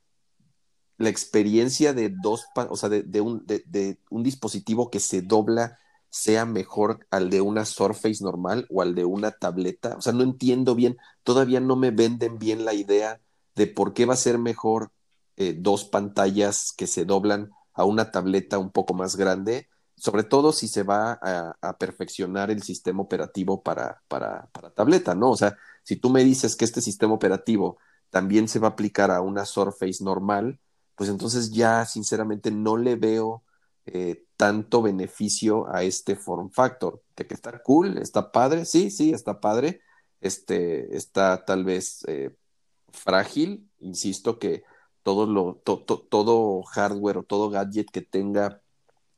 la experiencia de dos, o sea, de, un, de, un dispositivo que se dobla sea mejor al de una Surface normal o al de una tableta. O sea, no entiendo bien, todavía no me venden bien la idea de por qué va a ser mejor eh, dos pantallas que se doblan a una tableta un poco más grande, sobre todo si se va a, perfeccionar el sistema operativo para, para, para, tableta, ¿no? O sea, si tú me dices que este sistema operativo también se va a aplicar a una Surface normal, pues entonces ya sinceramente no le veo eh, tanto beneficio a este form factor. De que está cool, está padre, sí, sí, está padre, este, está tal vez eh, frágil, insisto que todo, lo, todo hardware o todo gadget que tenga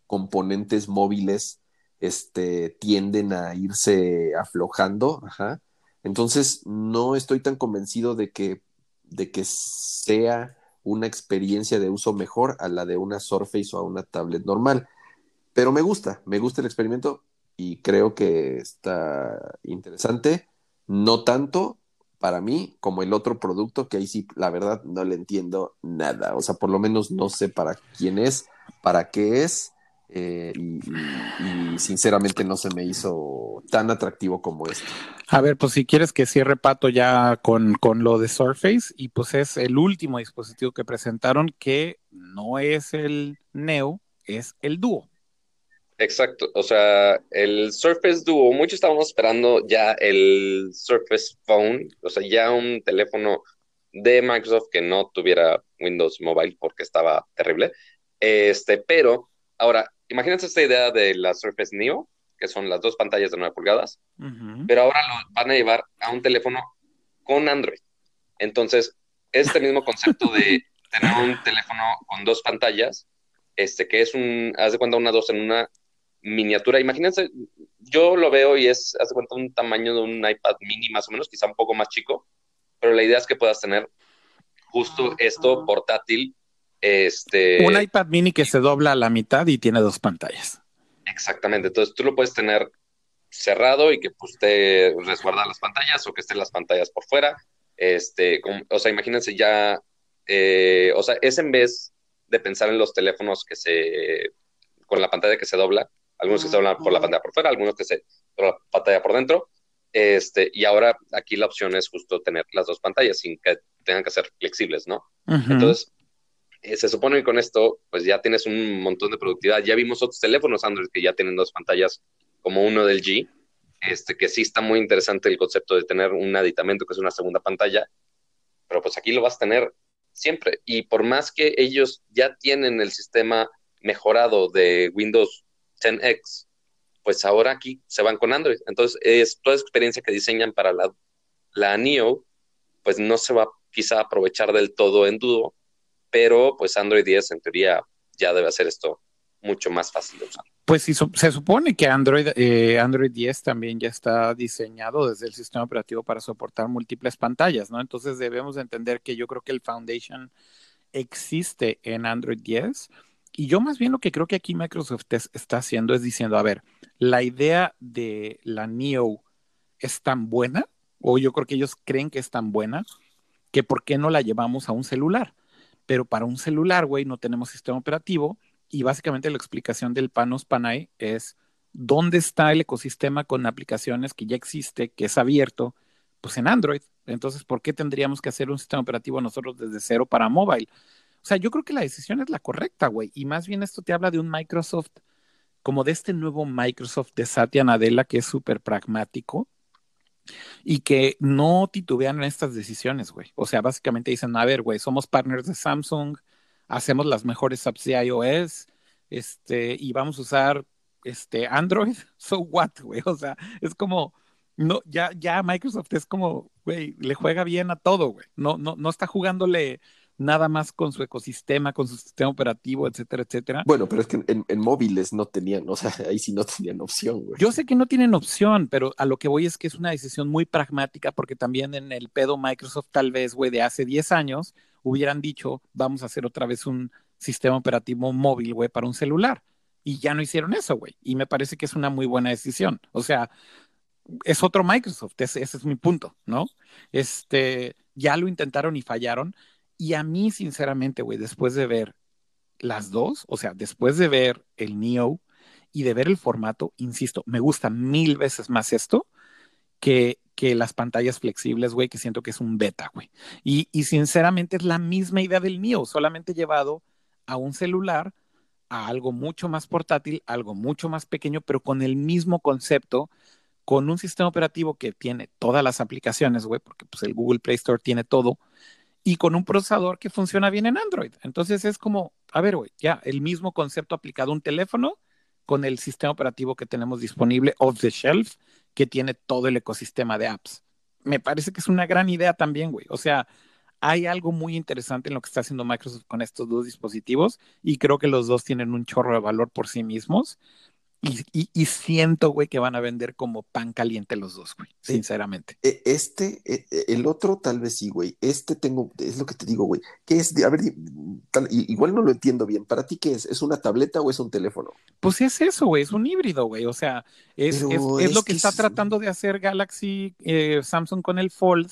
componentes móviles este, tienden a irse aflojando. Ajá. Entonces, no estoy tan convencido de que, de que sea una experiencia de uso mejor a la de una Surface o a una tablet normal. Pero me gusta, me gusta el experimento y creo que está interesante. No tanto para mí como el otro producto que ahí sí, la verdad, no le entiendo nada. O sea, por lo menos no sé para quién es, para qué es. Eh, y, sinceramente no se me hizo tan atractivo como este. A ver, pues si quieres que cierre Pato ya con, con lo de Surface, y pues es el último dispositivo que presentaron que no es el Neo, es el Duo. Exacto, o sea, el Surface Duo, muchos estábamos esperando ya el Surface Phone, o sea, ya un teléfono de Microsoft que no tuviera Windows Mobile porque estaba terrible. Este, pero ahora, imagínense esta idea de la Surface Neo, que son las dos pantallas de 9 pulgadas, pero ahora lo van a llevar a un teléfono con Android. Entonces, este mismo concepto de tener un teléfono con dos pantallas, este, que es un, haz de cuenta una dos en una, miniatura. Imagínense, yo lo veo y es, hace cuenta, un tamaño de un iPad mini más o menos, quizá un poco más chico, pero la idea es que puedas tener justo esto portátil. Este, un iPad mini que se dobla a la mitad y tiene dos pantallas. Exactamente, entonces tú lo puedes tener cerrado y que pues, esté resguardar las pantallas o que estén las pantallas por fuera. Este, o sea, imagínense ya, eh, o sea, es en vez de pensar en los teléfonos que se, con la pantalla que se dobla, algunos que se doblan por la pantalla por fuera, algunos que se por la pantalla por dentro, este, y ahora aquí la opción es justo tener las dos pantallas sin que tengan que ser flexibles, ¿no? Entonces, eh, se supone que con esto, pues ya tienes un montón de productividad. Ya vimos otros teléfonos Android que ya tienen dos pantallas, como uno del G, este, que sí está muy interesante el concepto de tener un aditamento que es una segunda pantalla, pero pues aquí lo vas a tener siempre. Y por más que ellos ya tienen el sistema mejorado de Windows 10X, pues ahora aquí se van con Android. Entonces, es toda experiencia que diseñan para la, la NEO, pues no se va quizá a aprovechar del todo en Duo, pero pues Android 10 en teoría ya debe hacer esto mucho más fácil de usar. Pues sí, se supone que Android, eh, Android 10 también ya está diseñado desde el sistema operativo para soportar múltiples pantallas, ¿no? Entonces debemos entender que yo creo que el Foundation existe en Android 10 y yo más bien lo que creo que aquí Microsoft está haciendo es diciendo, a ver, la idea de la Neo es tan buena, o yo creo que ellos creen que es tan buena, que por qué no la llevamos a un celular. Pero para un celular, güey, no tenemos sistema operativo y básicamente la explicación del Panos Panay es dónde está el ecosistema con aplicaciones que ya existe, que es abierto, pues en Android. Entonces, ¿por qué tendríamos que hacer un sistema operativo nosotros desde cero para mobile? O sea, yo creo que la decisión es la correcta, güey. Y más bien esto te habla de un Microsoft, como de este nuevo Microsoft de Satya Nadella, que es súper pragmático y que no titubean en estas decisiones, güey. O sea, básicamente dicen, a ver, güey, somos partners de Samsung, hacemos las mejores apps de iOS, este, y vamos a usar este Android, so what, güey. O sea, es como, no, ya, ya Microsoft es como, güey, le juega bien a todo, güey. No, no, no está jugándole nada más con su ecosistema, con su sistema operativo, etcétera, etcétera. Bueno, pero es que en, móviles no tenían, o sea, ahí sí no tenían opción, güey. Yo sé que no tienen opción, pero a lo que voy es que es una decisión muy pragmática porque también en el pedo Microsoft tal vez, güey, de hace 10 años hubieran dicho, vamos a hacer otra vez un sistema operativo móvil, güey, para un celular. Y ya no hicieron eso, güey. Y me parece que es una muy buena decisión. O sea, es otro Microsoft, ese, ese es mi punto, ¿no? Este, ya lo intentaron y fallaron y a mí, sinceramente, güey, después de ver las dos, o sea, después de ver el Neo y de ver el formato, insisto, me gusta mil veces más esto que, que las pantallas flexibles, güey, que siento que es un beta, güey. Y, y sinceramente es la misma idea del Neo, solamente llevado a un celular, a algo mucho más portátil, algo mucho más pequeño, pero con el mismo concepto, con un sistema operativo que tiene todas las aplicaciones, güey, porque pues el Google Play Store tiene todo, y con un procesador que funciona bien en Android. Entonces es como, a ver, güey, ya el mismo concepto aplicado a un teléfono con el sistema operativo que tenemos disponible off the shelf, que tiene todo el ecosistema de apps. Me parece que es una gran idea también, güey. O sea, hay algo muy interesante en lo que está haciendo Microsoft con estos dos dispositivos y creo que los dos tienen un chorro de valor por sí mismos. Y, siento, güey, que van a vender como pan caliente los dos, güey, sinceramente. E, este, e, e, el otro tal vez sí, güey. Este tengo, es lo que te digo, güey. ¿Qué es? A ver, igual no lo entiendo bien. ¿Para ti qué es? ¿Es una tableta o es un teléfono? Pues es eso, güey, es un híbrido, güey. O sea, es, es, lo que, está tratando de hacer Galaxy eh, Samsung con el Fold,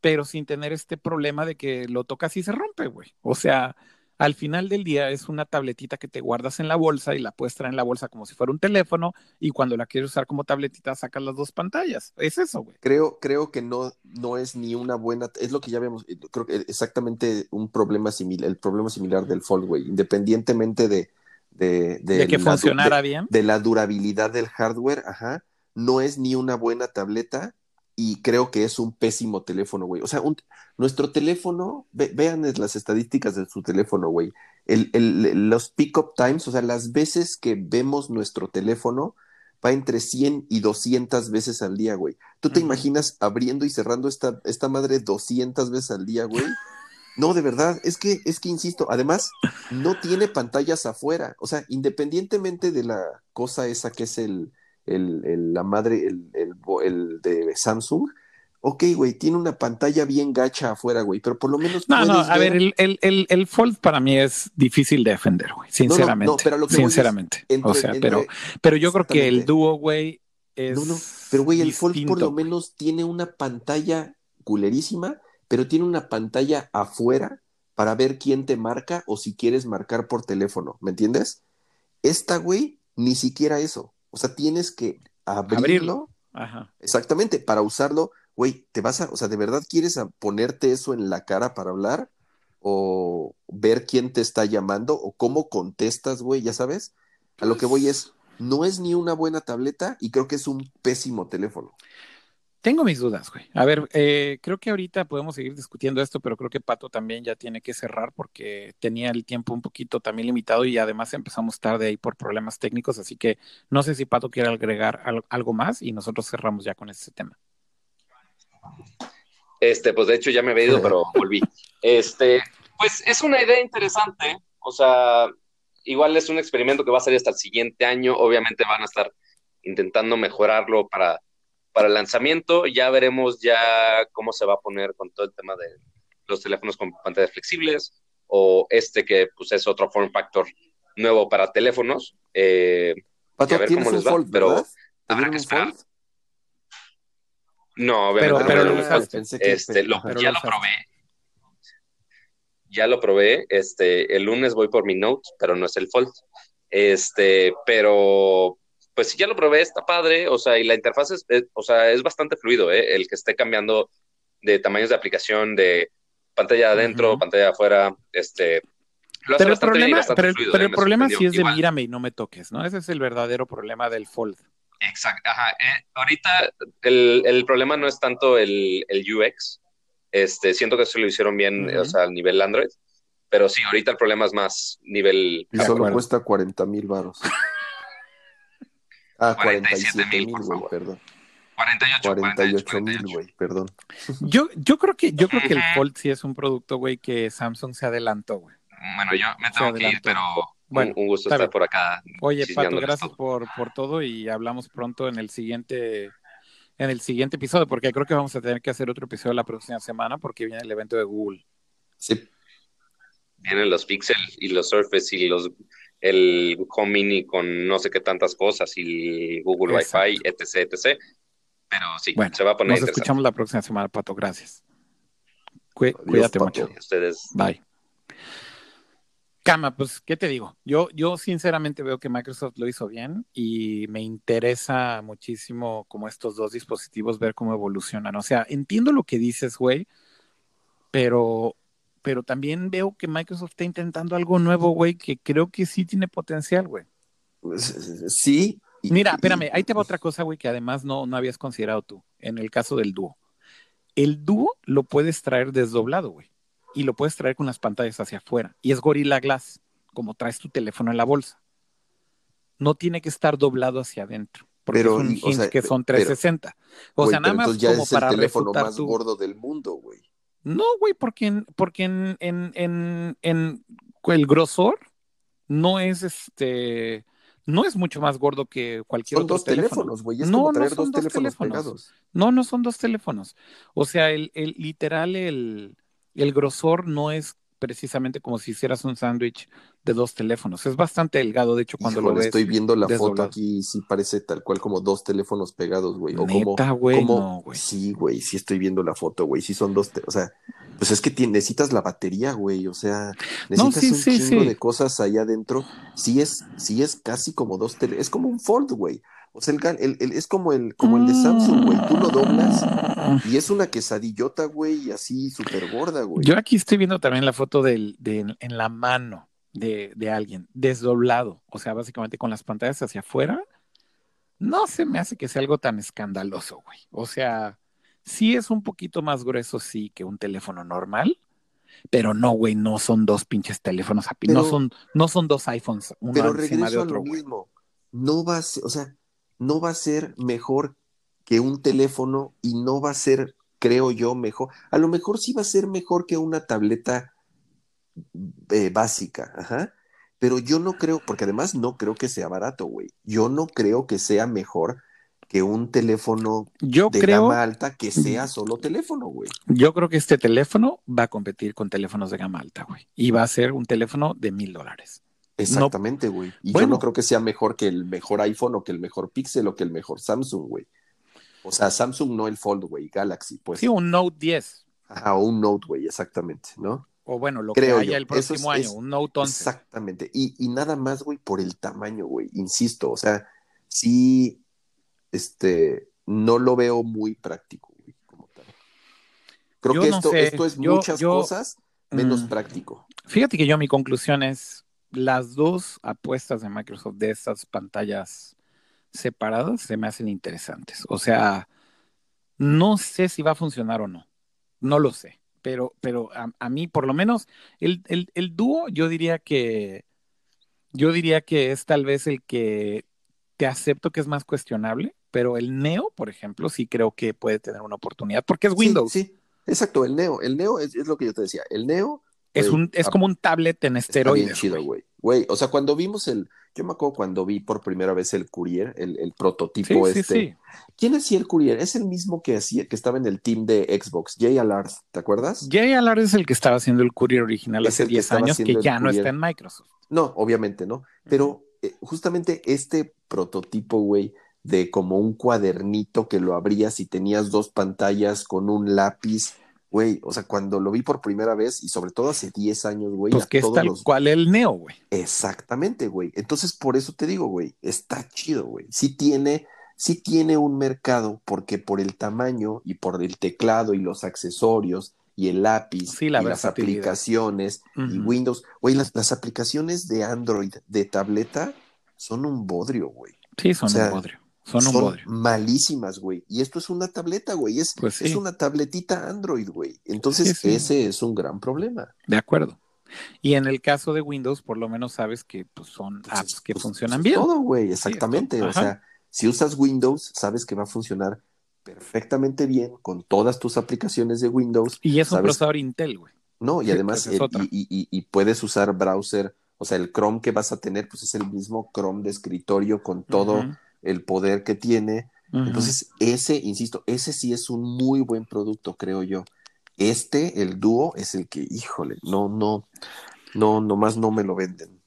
pero sin tener este problema de que lo tocas y se rompe, güey. O sea, al final del día es una tabletita que te guardas en la bolsa y la puedes traer en la bolsa como si fuera un teléfono y cuando la quieres usar como tabletita sacas las dos pantallas. Es eso, güey. Creo, creo que no, no es ni una buena, es lo que ya vemos, creo que exactamente un problema similar, el problema similar del Fold, güey, independientemente de... De, de, que funcionara bien. De la durabilidad del hardware, ajá. No es ni una buena tableta y creo que es un pésimo teléfono, güey. O sea, nuestro teléfono, vean las estadísticas de su teléfono, güey. El, el, los pick-up times, o sea, las veces que vemos nuestro teléfono, va entre 100 y 200 veces al día, güey. ¿Tú te imaginas abriendo y cerrando esta, esta madre 200 veces al día, güey? No, de verdad, es que, es que insisto, además, no tiene pantallas afuera. O sea, independientemente de la cosa esa que es el, el, la madre, el, el, de Samsung, ok, güey, tiene una pantalla bien gacha afuera, güey, pero por lo menos. No, no, a ver, el, el, el, Fold para mí es difícil de defender, güey, sinceramente. No, pero lo que sinceramente. o sea, pero, pero yo creo que el dúo, güey, es. No, no, pero güey, el Fold por lo menos tiene una pantalla culerísima, pero tiene una pantalla afuera para ver quién te marca o si quieres marcar por teléfono, ¿me entiendes? Esta, güey, ni siquiera eso. O sea, tienes que abrirlo. Ajá. Exactamente, para usarlo, güey, te vas a, o sea, ¿de verdad quieres ponerte eso en la cara para hablar? O ver quién te está llamando o cómo contestas, güey, ya sabes. A lo que voy es, no es ni una buena tableta y creo que es un pésimo teléfono. Tengo mis dudas, güey. A ver, eh, creo que ahorita podemos seguir discutiendo esto, pero creo que Pato también ya tiene que cerrar porque tenía el tiempo un poquito también limitado y además empezamos tarde ahí por problemas técnicos, así que no sé si Pato quiere agregar algo más y nosotros cerramos ya con ese tema. Este, pues de hecho ya me había ido, pero volví. Este, pues es una idea interesante, o sea, igual es un experimento que va a salir hasta el siguiente año, obviamente van a estar intentando mejorarlo para para el lanzamiento. Ya veremos ya cómo se va a poner con todo el tema de los teléfonos con pantallas flexibles o este que pues es otro form factor nuevo para teléfonos. Eh, a ver cómo les va, pero habrá que esperar. No, obviamente pero, no, este, lo, ya lo probé. Ya lo probé. Este, el lunes voy por mi Note, pero no es el Fold. Este, pero pues si ya lo probé, está padre, o sea, y la interfaz es, o sea, es bastante fluido, ¿eh? el que esté cambiando de tamaños de aplicación, de pantalla adentro, pantalla afuera, este... pero el problema, pero, el, ¿eh? problema sí es de mírame y no me toques, ¿no? Ese es el verdadero problema del Fold. Exacto, ajá. Eh, ahorita el, el, problema no es tanto el, el, UX, este, siento que eso lo hicieron bien, o sea, al nivel Android, pero sí, ahorita el problema es más nivel... Y solo cuesta 40 mil baros. Ah, 47 mil, güey, perdón. 48, 48 mil, güey, perdón. Yo, yo creo que, yo creo que el Fold sí es un producto, güey, que Samsung se adelantó, güey. Bueno, yo me tengo que ir, pero bueno, un, gusto estar por acá. Oye, Pato, gracias por, por todo y hablamos pronto en el siguiente en el siguiente episodio, porque creo que vamos a tener que hacer otro episodio la próxima semana porque viene el evento de Google. Sí. Vienen los Pixel y los Surface y los el Home Mini con no sé qué tantas cosas y Google Wi-Fi, etc, etc. Pero sí, se va a poner Nos escuchamos la próxima semana, Pato. Gracias. cuídate mucho. Ustedes. Bye. Cama, pues, ¿qué te digo? Yo, yo sinceramente veo que Microsoft lo hizo bien y me interesa muchísimo como estos dos dispositivos ver cómo evolucionan. O sea, entiendo lo que dices, güey, pero pero también veo que Microsoft está intentando algo nuevo, güey, que creo que sí tiene potencial, güey. Pues, sí. Mira, espérame, ahí te va otra cosa, güey, que además no, no habías considerado tú, en el caso del dúo. El dúo lo puedes traer desdoblado, güey, y lo puedes traer con las pantallas hacia afuera, y es Gorilla Glass, como traes tu teléfono en la bolsa. No tiene que estar doblado hacia adentro. Porque es un que son 360. o sea, nada más como es para el teléfono más gordo del mundo, güey. No, güey, porque, en, porque en, en, en, en, el grosor no es este no es mucho más gordo que cualquier otro teléfono. güey. no, no son dos, teléfonos, No, no son dos teléfonos. O sea, el, el literal, el, el grosor no es precisamente como si hicieras un sándwich de dos teléfonos. Es bastante delgado, de hecho, cuando lo ves. Estoy viendo la foto aquí y sí parece tal cual como dos teléfonos pegados, güey. O Neta, como, güey, no, güey. Sí, güey, sí estoy viendo la foto, güey. Sí son dos, o sea, pues es que necesitas la batería, güey. O sea, necesitas un chingo de cosas allá adentro. Sí es, sí es casi como dos teléfonos. Es como un fold, güey. O sea, el, el, es como el, como el de Samsung, güey. Tú lo doblas y es una quesadillota, güey, así súper gorda, güey. Yo aquí estoy viendo también la foto del, de, en la mano de, de alguien, desdoblado. O sea, básicamente con las pantallas hacia afuera. No se me hace que sea algo tan escandaloso, güey. O sea, sí es un poquito más grueso, sí, que un teléfono normal. Pero no, güey, no son dos pinches teléfonos. no, son, no son dos iPhones, uno pero encima de otro. mismo. No va a ser, o sea, no va a ser mejor que un teléfono y no va a ser, creo yo, mejor. A lo mejor sí va a ser mejor que una tableta eh, básica, ajá. Pero yo no creo, porque además no creo que sea barato, güey. Yo no creo que sea mejor que un teléfono de gama alta que sea solo teléfono, güey. Yo creo que este teléfono va a competir con teléfonos de gama alta, güey. Y va a ser un teléfono de mil dólares. Exactamente, güey. y yo no creo que sea mejor que el mejor iPhone o que el mejor Pixel o que el mejor Samsung, güey. O sea, Samsung no el Fold, güey, Galaxy, pues. Sí, un Note 10. Ajá, o un Note, güey, exactamente, ¿no? O bueno, lo Creo que haya el próximo año, un Note 11. Exactamente. Y, y nada más, güey, por el tamaño, güey. Insisto, o sea, sí, este, no lo veo muy práctico, güey, como tal. Creo que esto, esto es muchas cosas menos mm. práctico. Fíjate que yo mi conclusión es las dos apuestas de Microsoft de estas pantallas separadas se me hacen interesantes. O sea, no sé si va a funcionar o no. No lo sé. Pero, pero a, mí, por lo menos, el, el, el, dúo, yo diría que. Yo diría que es tal vez el que te acepto que es más cuestionable, pero el Neo, por ejemplo, sí creo que puede tener una oportunidad, porque es Windows. Sí, exacto, el Neo. El Neo es, es, lo que yo te decía. El Neo es, un, es como un tablet en esteroides. Bien chido, güey. Güey, o sea, cuando vimos el. Yo me acuerdo cuando vi por primera vez el Courier, el, el prototipo este. Sí, sí. ¿Quién hacía el Courier? Es el mismo que hacía, que estaba en el team de Xbox, Jay Allard, ¿te acuerdas? Jay Allard es el que estaba haciendo el Courier original hace 10 años, que ya no está en Microsoft. No, obviamente no. Pero eh, justamente este prototipo, güey, de como un cuadernito que lo abrías y tenías dos pantallas con un lápiz Güey, o sea, cuando lo vi por primera vez y sobre todo hace 10 años, güey. Pues que es tal cual el Neo, güey. Exactamente, güey. Entonces, por eso te digo, güey, está chido, güey. Sí tiene, sí tiene un mercado porque por el tamaño y por el teclado y los accesorios y el lápiz y las aplicaciones y Windows. Güey, las, las, aplicaciones de Android de tableta son un bodrio, güey. Sí, son un bodrio. Son, malísimas, güey. Y esto es una tableta, güey. Es, pues es una tabletita Android, güey. Entonces, ese es un gran problema. De acuerdo. Y en el caso de Windows, por lo menos sabes que pues, son pues apps que pues, funcionan bien. Todo, güey, exactamente. o sea, si usas Windows, sabes que va a funcionar perfectamente bien con todas tus aplicaciones de Windows. Y es un procesador Intel, güey. No, y además, y, puedes usar browser, o sea, el Chrome que vas a tener, pues es el mismo Chrome de escritorio con todo el poder que tiene. Entonces, ese, insisto, ese sí es un muy buen producto, creo yo. Este, el dúo, es el que, híjole, no, no, no, nomás no me lo venden.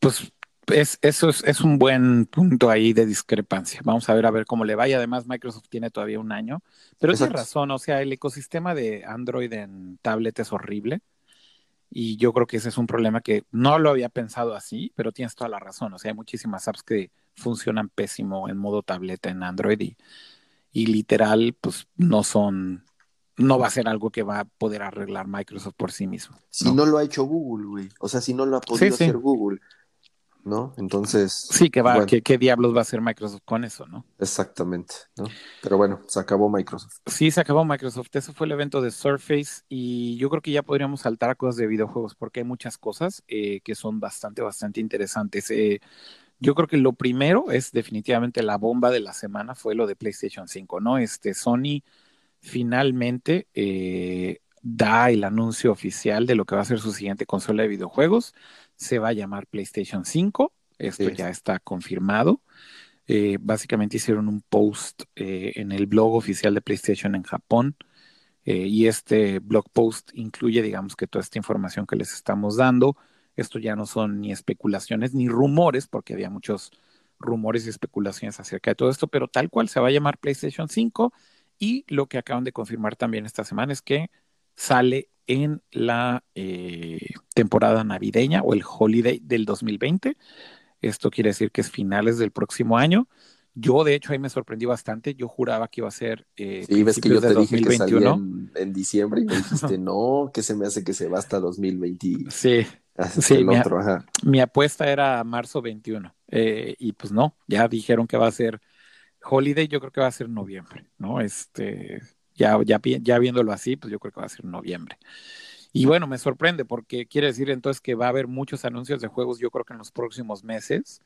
Pues es, eso es, es, un buen punto ahí de discrepancia. Vamos a ver a ver cómo le va. Y además Microsoft tiene todavía un año. Pero tiene razón, o sea, el ecosistema de Android en tablet es horrible. Y yo creo que ese es un problema que no lo había pensado así, pero tienes toda la razón. O sea, hay muchísimas apps que funcionan pésimo en modo tableta en Android y, y literal, pues no son, no va a ser algo que va a poder arreglar Microsoft por sí mismo. Si no, lo ha hecho Google, güey. O sea, si no lo ha podido hacer Google. ¿No? Entonces. Sí, que va, ¿qué, diablos va a hacer Microsoft con eso, no? Exactamente, ¿no? Pero bueno, se acabó Microsoft. Sí, se acabó Microsoft. Eso fue el evento de Surface y yo creo que ya podríamos saltar a cosas de videojuegos porque hay muchas cosas eh, que son bastante, bastante interesantes. Eh, yo creo que lo primero es definitivamente la bomba de la semana fue lo de PlayStation 5, ¿no? Este Sony finalmente eh, da el anuncio oficial de lo que va a ser su siguiente consola de videojuegos. Se va a llamar PlayStation 5. Esto ya está confirmado. Eh, básicamente hicieron un post eh, en el blog oficial de PlayStation en Japón. y este blog post incluye, digamos que toda esta información que les estamos dando. Esto ya no son ni especulaciones ni rumores, porque había muchos rumores y especulaciones acerca de todo esto, pero tal cual se va a llamar PlayStation 5 y lo que acaban de confirmar también esta semana es que sale en la eh, temporada navideña o el holiday del 2020. Esto quiere decir que es finales del próximo año. Yo, de hecho, ahí me sorprendí bastante. Yo juraba que iba a ser. Eh, sí, ves que yo te dije que salía en, en, diciembre y me dijiste, no, que se me hace que se va hasta 2020. Sí, sí, mi, apuesta era marzo 21. Eh, y pues no, ya dijeron que va a ser Holiday, yo creo que va a ser noviembre, ¿no? Este, ya, ya, ya viéndolo así, pues yo creo que va a ser noviembre. Y bueno, me sorprende porque quiere decir entonces que va a haber muchos anuncios de juegos, yo creo que en los próximos meses.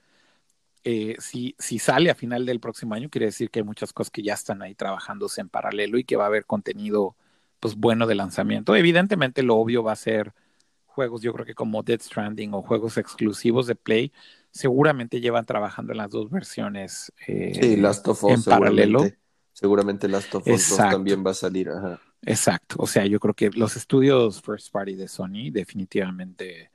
Eh, si, si sale a final del próximo año, quiere decir que hay muchas cosas que ya están ahí trabajándose en paralelo y que va a haber contenido pues bueno de lanzamiento. Evidentemente lo obvio va a ser juegos, yo creo que como Dead Stranding o juegos exclusivos de Play, seguramente llevan trabajando en las dos versiones eh, Last of Us, en paralelo. Seguramente Last of Us también va a salir. Exacto, o sea, yo creo que los estudios First Party de Sony definitivamente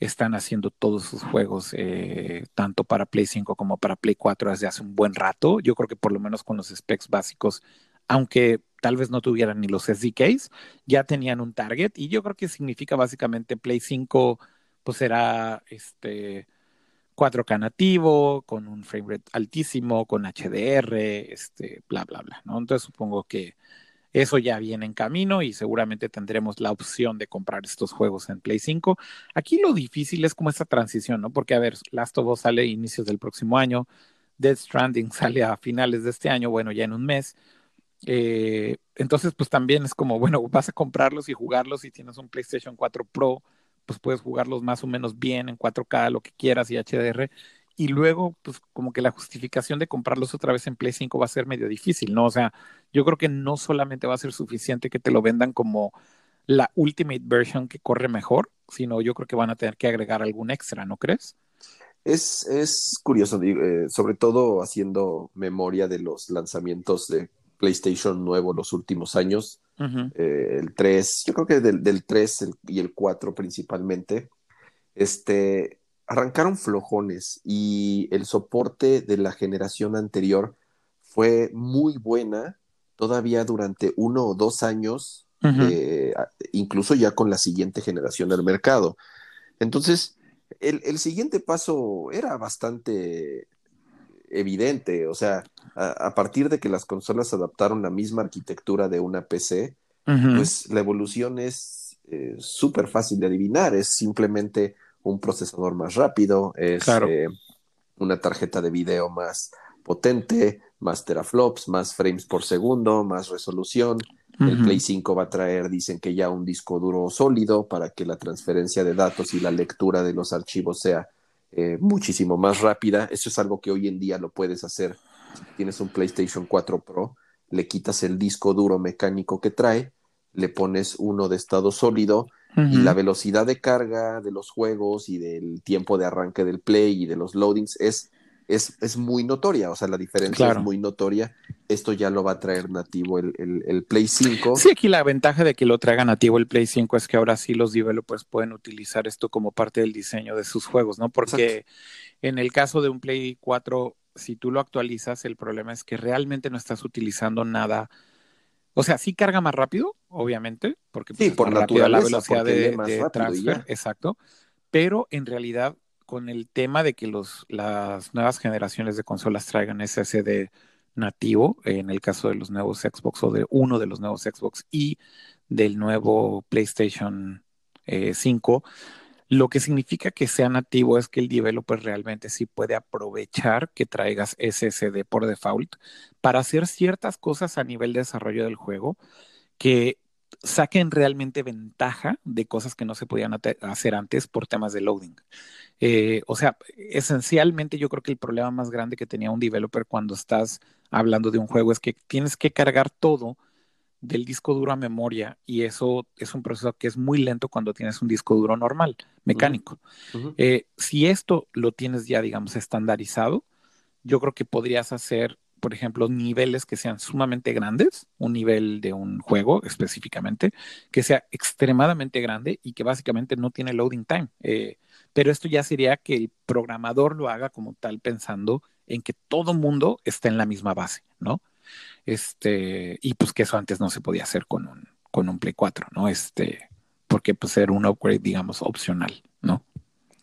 están haciendo todos sus juegos, eh, tanto para Play 5 como para Play 4 desde hace un buen rato. Yo creo que por lo menos con los specs básicos, aunque tal vez no tuvieran ni los SDKs, ya tenían un target y yo creo que significa básicamente Play 5 pues será este 4K nativo, con un frame rate altísimo, con HDR, este, bla, bla, bla, ¿no? Entonces supongo que eso ya viene en camino y seguramente tendremos la opción de comprar estos juegos en Play 5. Aquí lo difícil es como esta transición, ¿no? Porque, a ver, Last of Us sale a inicios del próximo año, Dead Stranding sale a finales de este año, bueno, ya en un mes. Eh, entonces, pues también es como, bueno, vas a comprarlos y jugarlos si tienes un PlayStation 4 Pro, pues puedes jugarlos más o menos bien en 4K, lo que quieras y HDR y luego, pues como que la justificación de comprarlos otra vez en Play 5 va a ser medio difícil, ¿no? O sea, yo creo que no solamente va a ser suficiente que te lo vendan como la Ultimate Version que corre mejor, sino yo creo que van a tener que agregar algún extra, ¿no crees? Es, es curioso, eh, sobre todo haciendo memoria de los lanzamientos de PlayStation nuevo los últimos años, eh, el 3, yo creo que del, del 3 y el 4 principalmente, este, arrancaron flojones y el soporte de la generación anterior fue muy buena todavía durante uno o dos años, eh, incluso ya con la siguiente generación del mercado. Entonces, el, siguiente paso era bastante evidente, o sea, a, partir de que las consolas adaptaron la misma arquitectura de una PC, pues la evolución es eh, súper fácil de adivinar, es simplemente un procesador más rápido, es eh, una tarjeta de video más potente, más teraflops, más frames por segundo, más resolución. El Play 5 va a traer, dicen que ya un disco duro sólido para que la transferencia de datos y la lectura de los archivos sea eh, muchísimo más rápida. Eso es algo que hoy en día lo puedes hacer. Si tienes un PlayStation 4 Pro, le quitas el disco duro mecánico que trae, le pones uno de estado sólido y la velocidad de carga de los juegos y del tiempo de arranque del play y de los loadings es, es, es muy notoria, o sea, la diferencia es muy notoria. Esto ya lo va a traer nativo el, el, Play 5. Sí, aquí la ventaja de que lo traiga nativo el Play 5 es que ahora sí los developers pueden utilizar esto como parte del diseño de sus juegos, ¿no? Porque en el caso de un Play 4, si tú lo actualizas, el problema es que realmente no estás utilizando nada o sea, sí carga más rápido, obviamente, porque pues, por la velocidad de, transfer, exacto. Pero en realidad, con el tema de que los, las nuevas generaciones de consolas traigan SSD nativo, en el caso de los nuevos Xbox o de uno de los nuevos Xbox y del nuevo PlayStation 5, eh, lo que significa que sea nativo es que el developer realmente sí puede aprovechar que traigas SSD por default para hacer ciertas cosas a nivel de desarrollo del juego que saquen realmente ventaja de cosas que no se podían hacer antes por temas de loading. Eh, o sea, esencialmente yo creo que el problema más grande que tenía un developer cuando estás hablando de un juego es que tienes que cargar todo del disco duro a memoria y eso es un proceso que es muy lento cuando tienes un disco duro normal, mecánico. Eh, si esto lo tienes ya, digamos, estandarizado, yo creo que podrías hacer, por ejemplo, niveles que sean sumamente grandes, un nivel de un juego específicamente, que sea extremadamente grande y que básicamente no tiene loading time. Eh, pero esto ya sería que el programador lo haga como tal pensando en que todo mundo está en la misma base, ¿no? Este, y pues que eso antes no se podía hacer con un, con un Play 4, ¿no? Este, porque pues era un upgrade, digamos, opcional, ¿no?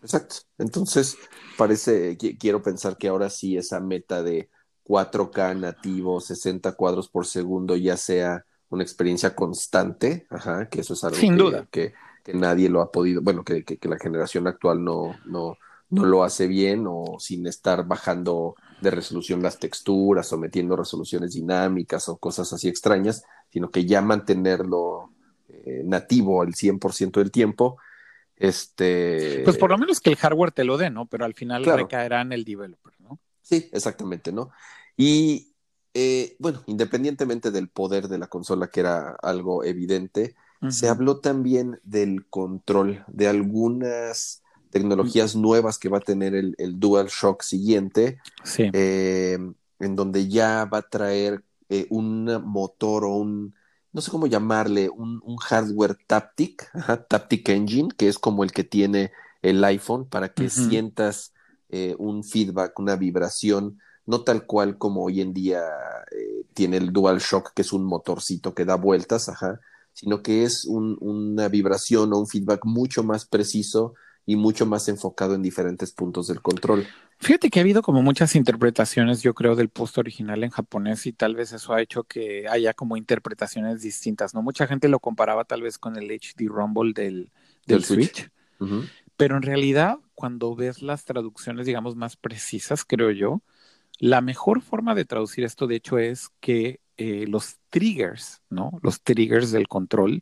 Exacto. Entonces, parece, quiero pensar que ahora sí esa meta de 4K nativo, 60 cuadros por segundo, ya sea una experiencia constante, ajá, que eso es algo Sin que, duda. Que, nadie lo ha podido, bueno, que, que, la generación actual no, no, no lo hace bien o sin estar bajando de resolución las texturas o metiendo resoluciones dinámicas o cosas así extrañas, sino que ya mantenerlo eh, nativo el 100% del tiempo. Este... Pues por lo menos que el hardware te lo dé, ¿no? Pero al final recaerá en el developer, ¿no? Sí, exactamente, ¿no? Y eh, bueno, independientemente del poder de la consola, que era algo evidente, se habló también del control de algunas tecnologías nuevas que va a tener el, el DualShock siguiente, eh, en donde ya va a traer eh, un motor o un, no sé cómo llamarle, un, hardware Taptic, Taptic Engine, que es como el que tiene el iPhone para que sientas eh, un feedback, una vibración, no tal cual como hoy en día eh, tiene el DualShock, que es un motorcito que da vueltas, ajá, sino que es una vibración o un feedback mucho más preciso y mucho más enfocado en diferentes puntos del control. Fíjate que ha habido como muchas interpretaciones, yo creo, del post original en japonés y tal vez eso ha hecho que haya como interpretaciones distintas, ¿no? Mucha gente lo comparaba tal vez con el HD Rumble del, del, Switch, pero en realidad cuando ves las traducciones, digamos, más precisas, creo yo, la mejor forma de traducir esto, de hecho, es que eh, los triggers, ¿no? Los triggers del control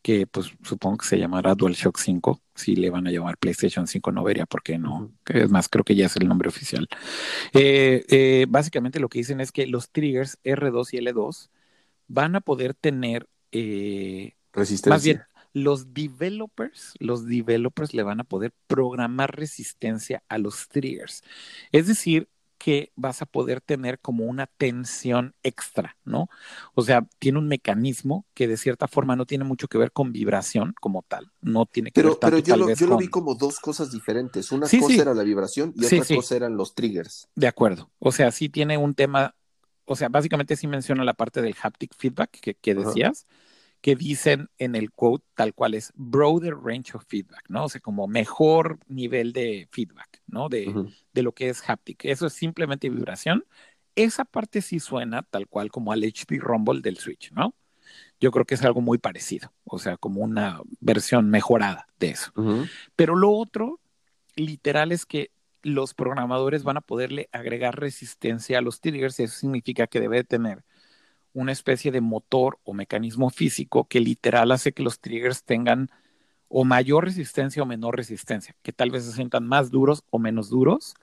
que pues supongo que se llamará DualShock 5, si le van a llamar PlayStation 5 no vería por qué no, es más, creo que ya es el nombre oficial. Eh, eh, básicamente lo que dicen es que los triggers R2 y L2 van a poder tener resistencia. Más bien, los developers, los developers le van a poder programar resistencia a los triggers. Es decir, que vas a poder tener como una tensión extra, ¿no? O sea, tiene un mecanismo que de cierta forma no tiene mucho que ver con vibración como tal, no tiene que ver tanto, Pero yo, lo, yo lo vi como dos cosas diferentes. Una cosa era la vibración y otra cosa eran los triggers. De acuerdo. O sea, sí tiene un tema, o sea, básicamente sí menciona la parte del haptic feedback que, decías que dicen en el quote tal cual es broader range of feedback, ¿no? O sea, como mejor nivel de feedback, ¿no? De, de lo que es haptic. Eso es simplemente vibración. Esa parte sí suena tal cual como al HD Rumble del Switch, ¿no? Yo creo que es algo muy parecido, o sea, como una versión mejorada de eso. Pero lo otro, literal, es que los programadores van a poderle agregar resistencia a los triggers y eso significa que debe tener una especie de motor o mecanismo físico que literal hace que los triggers tengan o mayor resistencia o menor resistencia, que tal vez se sientan más duros o menos duros.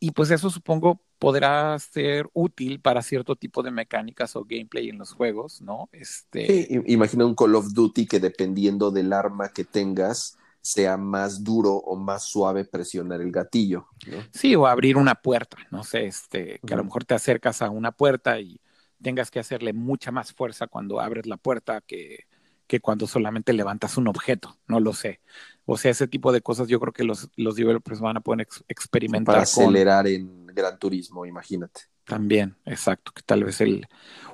Y pues eso supongo podrá ser útil para cierto tipo de mecánicas o gameplay en los juegos, ¿no? Este... imagina un Call of Duty que dependiendo del arma que tengas, sea más duro o más suave presionar el gatillo. Sí, o abrir una puerta, no sé, este, que a lo mejor te acercas a una puerta y tengas que hacerle mucha más fuerza cuando abres la puerta que, que cuando solamente levantas un objeto, no lo sé. O sea, ese tipo de cosas yo creo que los, los developers van a poder experimentar. Para acelerar en Gran Turismo, imagínate. También, exacto, que tal vez el,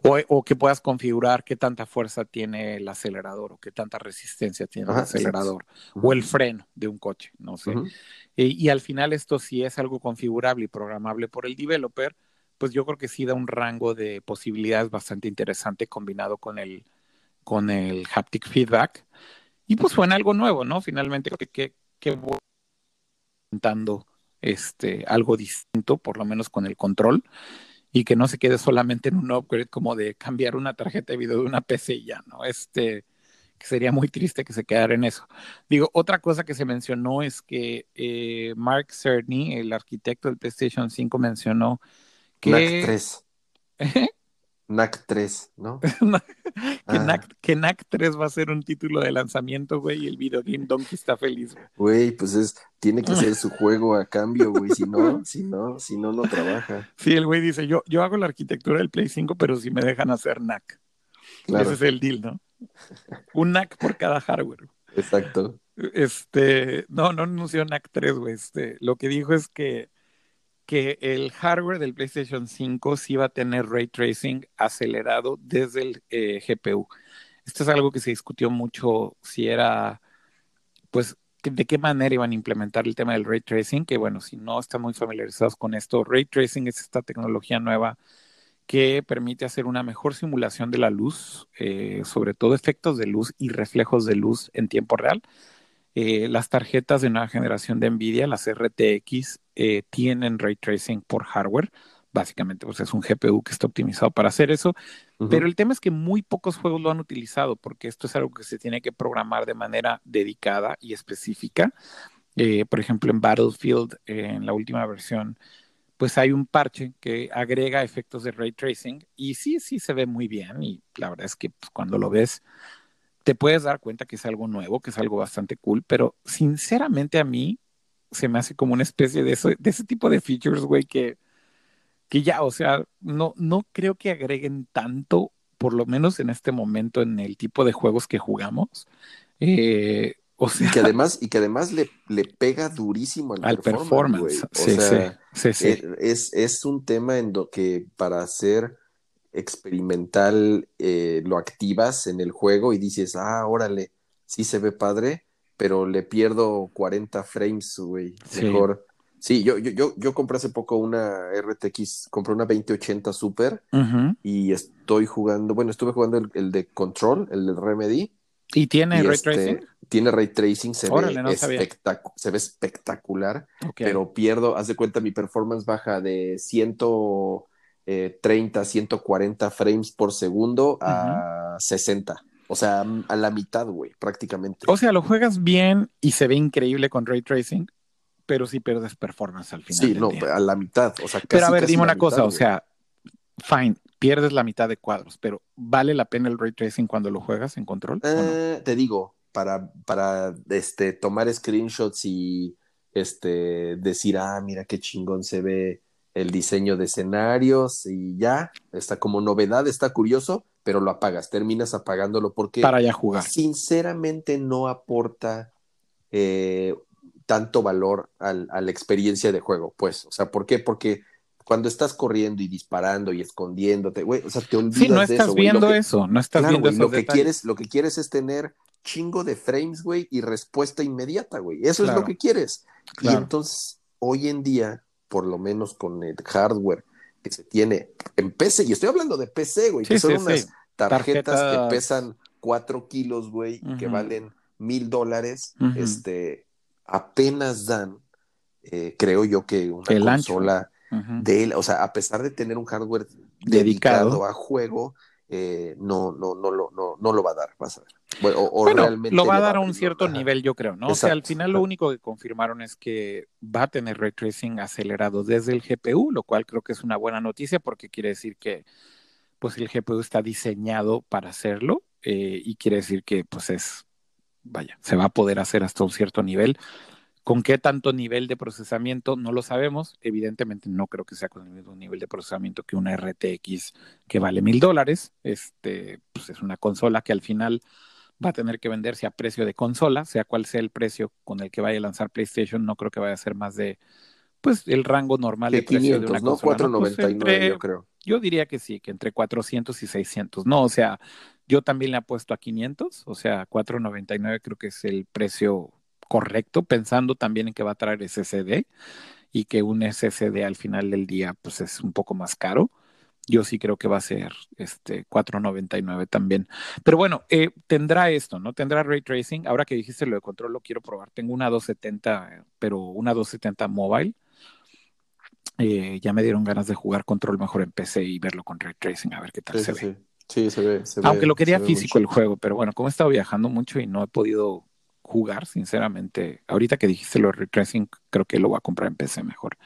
o, o, que puedas configurar qué tanta fuerza tiene el acelerador o qué tanta resistencia tiene el acelerador o el freno de un coche, no sé. y, y, al final esto sí es algo configurable y programable por el developer, pues yo creo que sí da un rango de posibilidades bastante interesante combinado con el, con el haptic feedback. Y pues suena algo nuevo, ¿no? Finalmente, que, que, que voy intentando este, algo distinto, por lo menos con el control, y que no se quede solamente en un upgrade como de cambiar una tarjeta de video de una PC y ya, ¿no? Este, que sería muy triste que se quedara en eso. Digo, otra cosa que se mencionó es que eh, Mark Cerny, el arquitecto del PlayStation 5, mencionó que... NAC 3. NAC 3, ¿no? que, NAC, que, NAC, 3 va a ser un título de lanzamiento, güey, y el videogame Donkey está feliz, güey. Güey, pues es, tiene que ser su juego a cambio, güey, si no, si no, si no, no trabaja. Sí, el güey dice, yo, yo hago la arquitectura del Play 5, pero si me dejan hacer NAC. Ese es el deal, ¿no? Un NAC por cada hardware. Exacto. Este, no, no anunció NAC 3, güey. Este, lo que dijo es que que el hardware del PlayStation 5 sí va a tener ray tracing acelerado desde el eh, GPU. Esto es algo que se discutió mucho si era, pues, de qué manera iban a implementar el tema del ray tracing, que bueno, si no están muy familiarizados con esto, ray tracing es esta tecnología nueva que permite hacer una mejor simulación de la luz, eh, sobre todo efectos de luz y reflejos de luz en tiempo real. Eh, las tarjetas de nueva generación de Nvidia, las RTX, eh, tienen ray tracing por hardware. Básicamente, pues es un GPU que está optimizado para hacer eso. Pero el tema es que muy pocos juegos lo han utilizado porque esto es algo que se tiene que programar de manera dedicada y específica. Eh, por ejemplo, en Battlefield, en la última versión, pues hay un parche que agrega efectos de ray tracing y sí, sí se ve muy bien y la verdad es que pues, cuando lo ves te puedes dar cuenta que es algo nuevo, que es algo bastante cool, pero sinceramente a mí se me hace como una especie de, eso, de ese tipo de features, güey, que, que ya, o sea, no, no creo que agreguen tanto, por lo menos en este momento, en el tipo de juegos que jugamos. Eh, O sea, y que además, y que además le, le pega durísimo al, performance. sí, sí, sí, e, es, es, un tema en lo que para hacer experimental eh, lo activas en el juego y dices, ah, órale, sí se ve padre, pero le pierdo 40 frames, güey. Mejor. Sí, yo, yo, yo, yo, compré hace poco una RTX, compré una 2080 Super y estoy jugando, bueno, estuve jugando el, de Control, el de Remedy. ¿Y tiene ray este, tracing? Tiene ray tracing, se, ve, se ve espectacular, pero pierdo, haz de cuenta, mi performance baja de 130, 140 eh, frames por segundo a 60. O sea, a la mitad, güey, prácticamente. O sea, lo juegas bien y se ve increíble con ray tracing, pero sí pierdes performance al final. Sí, no, a la mitad. O sea, pero a ver, dime una cosa, o sea, fine, pierdes la mitad de cuadros, pero ¿vale la pena el ray tracing cuando lo juegas en control? Eh, te digo, para, para este, tomar screenshots y este, decir, ah, mira qué chingón se ve el diseño de escenarios y ya, está como novedad, está curioso, pero lo apagas, terminas apagándolo porque para ya jugar. Sinceramente no aporta eh, tanto valor a la experiencia de juego, pues, o sea, ¿por qué? Porque cuando estás corriendo y disparando y escondiéndote, güey, o sea, te olvidas sí, no estás viendo eso, no estás viendo lo que quieres, lo que quieres es tener chingo de frames, güey, y respuesta inmediata, güey. Eso es lo que quieres. Y entonces, hoy en día, por lo menos con el hardware que se tiene en PC, y estoy hablando de PC, güey, que son unas tarjetas, que pesan 4 kilos, güey, y que valen mil dólares, este, apenas dan, eh, creo yo que una consola de él, o sea, a pesar de tener un hardware dedicado, a juego, eh, no, no, no, lo, no, no lo va a dar, vas a ver. Bueno, o, realmente lo va a dar a un cierto nivel, yo creo, ¿no? o sea, al final lo único que confirmaron es que va a tener ray tracing acelerado desde el GPU, lo cual creo que es una buena noticia porque quiere decir que pues el GPU está diseñado para hacerlo eh, y quiere decir que pues es, vaya, se va a poder hacer hasta un cierto nivel. ¿Con qué tanto nivel de procesamiento? No lo sabemos. Evidentemente no creo que sea con el mismo nivel de procesamiento que una RTX que vale mil dólares. Este, pues es una consola que al final va a tener que venderse a precio de consola, sea cual sea el precio con el que vaya a lanzar PlayStation, no creo que vaya a ser más de pues el rango normal de, precio de una ¿no? consola. 499, pues, yo creo. Yo diría que sí, que entre 400 y 600. No, o sea, yo también le apuesto a 500, o sea, 499 creo que es el precio correcto, pensando también en que va a traer SSD y que un SSD al final del día pues es un poco más caro. Yo sí creo que va a ser este 4.99 también. Pero bueno, eh, tendrá esto, ¿no? Tendrá ray tracing. Ahora que dijiste lo de control, lo quiero probar. Tengo una 270, pero una 270 mobile. Eh, ya me dieron ganas de jugar control mejor en PC y verlo con ray tracing, a ver qué tal se ve. Sí, se ve. Aunque lo quería físico el juego, pero bueno, como he estado viajando mucho y no he podido jugar, sinceramente, ahorita que dijiste lo de ray tracing, creo que lo voy a comprar en PC mejor.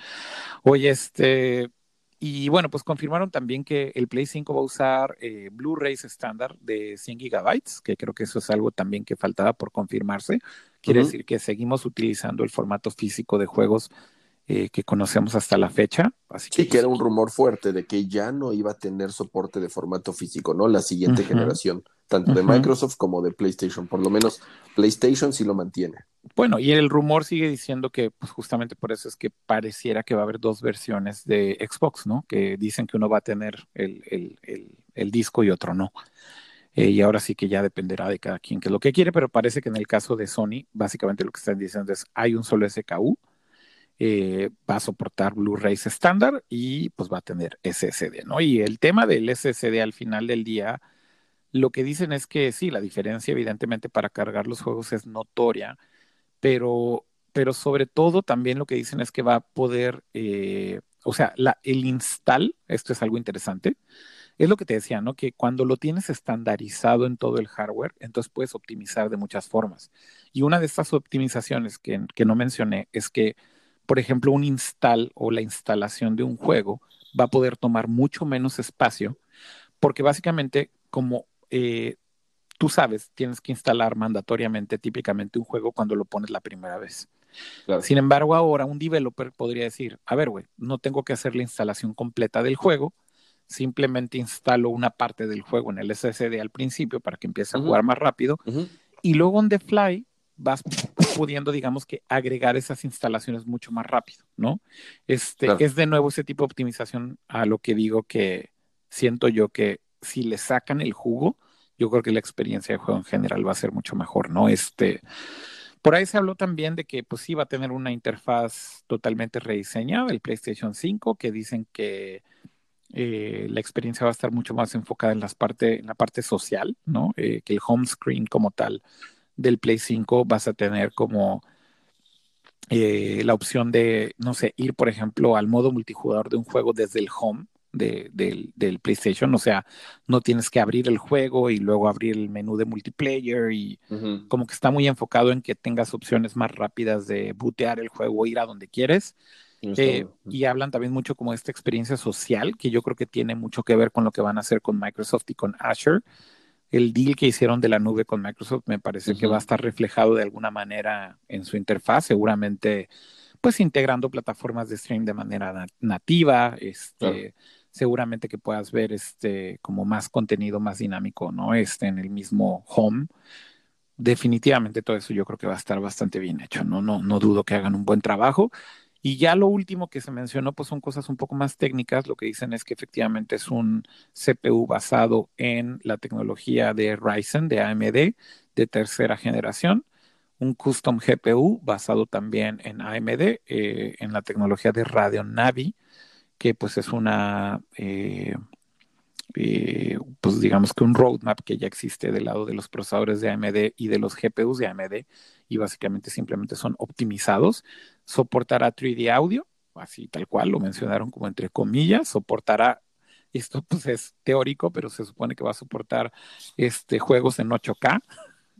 Oye, este, y bueno, pues confirmaron también que el Play 5 va a usar eh, Blu-rays estándar de 100 gigabytes, que creo que eso es algo también que faltaba por confirmarse. Quiere decir que seguimos utilizando el formato físico de juegos eh, que conocemos hasta la fecha. Así sí, que, era un rumor fuerte de que ya no iba a tener soporte de formato físico, ¿no? La siguiente generación, tanto de Microsoft como de PlayStation. Por lo menos PlayStation sí lo mantiene. Bueno, y el rumor sigue diciendo que pues justamente por eso es que pareciera que va a haber dos versiones de Xbox, ¿no? Que dicen que uno va a tener el, el, disco y otro no. Eh, y ahora sí que ya dependerá de cada quien que es lo que quiere, pero parece que en el caso de Sony, básicamente lo que están diciendo es hay un solo SKU eh, va a soportar Blu-rays estándar y pues va a tener SSD, ¿no? Y el tema del SSD al final del día, lo que dicen es que sí, la diferencia evidentemente para cargar los juegos es notoria, pero, pero sobre todo también lo que dicen es que va a poder, eh, o sea, el install, esto es algo interesante, es lo que te decía, ¿no? Que cuando lo tienes estandarizado en todo el hardware, entonces puedes optimizar de muchas formas. Y una de estas optimizaciones que, que no mencioné es que por ejemplo, un install o la instalación de un juego va a poder tomar mucho menos espacio porque básicamente como eh, tú sabes, tienes que instalar mandatoriamente típicamente un juego cuando lo pones la primera vez. Sin embargo, ahora un developer podría decir, a ver, güey, no tengo que hacer la instalación completa del juego, simplemente instalo una parte del juego en el SSD al principio para que empiece a jugar más rápido y luego on the fly vas pudiendo, digamos que, agregar esas instalaciones mucho más rápido, ¿no? Este, Es de nuevo ese tipo de optimización a lo que digo que siento yo que si le sacan el jugo, yo creo que la experiencia de juego en general va a ser mucho mejor, ¿no? Este, por ahí se habló también de que pues sí va a tener una interfaz totalmente rediseñada, el PlayStation 5, que dicen que eh, la experiencia va a estar mucho más enfocada en, las parte, en la parte social, ¿no? Eh, que el home screen como tal del Play 5 vas a tener como eh, la opción de, no sé, ir, por ejemplo, al modo multijugador de un juego desde el home del, PlayStation, o sea, no tienes que abrir el juego y luego abrir el menú de multiplayer y como que está muy enfocado en que tengas opciones más rápidas de bootear el juego, ir a donde quieres. Eh, y hablan también mucho como de esta experiencia social, que yo creo que tiene mucho que ver con lo que van a hacer con Microsoft y con Azure. El deal que hicieron de la nube con Microsoft me parece que va a estar reflejado de alguna manera en su interfaz, seguramente pues integrando plataformas de stream de manera nativa, este, seguramente que puedas ver este como más contenido más dinámico, ¿no? Este en el mismo home. Definitivamente todo eso yo creo que va a estar bastante bien hecho, ¿no? No, no dudo que hagan un buen trabajo. Y ya lo último que se mencionó, pues son cosas un poco más técnicas. Lo que dicen es que efectivamente es un CPU basado en la tecnología de Ryzen, de AMD, de tercera generación. Un custom GPU basado también en AMD, eh, en la tecnología de Radeon Navi, que pues es una, eh, eh, pues digamos que un roadmap que ya existe del lado de los procesadores de AMD y de los GPUs de AMD y básicamente simplemente son optimizados. Soportará 3D audio, así tal cual lo mencionaron como entre comillas, soportará esto pues es teórico, pero se supone que va a soportar este juegos en 8K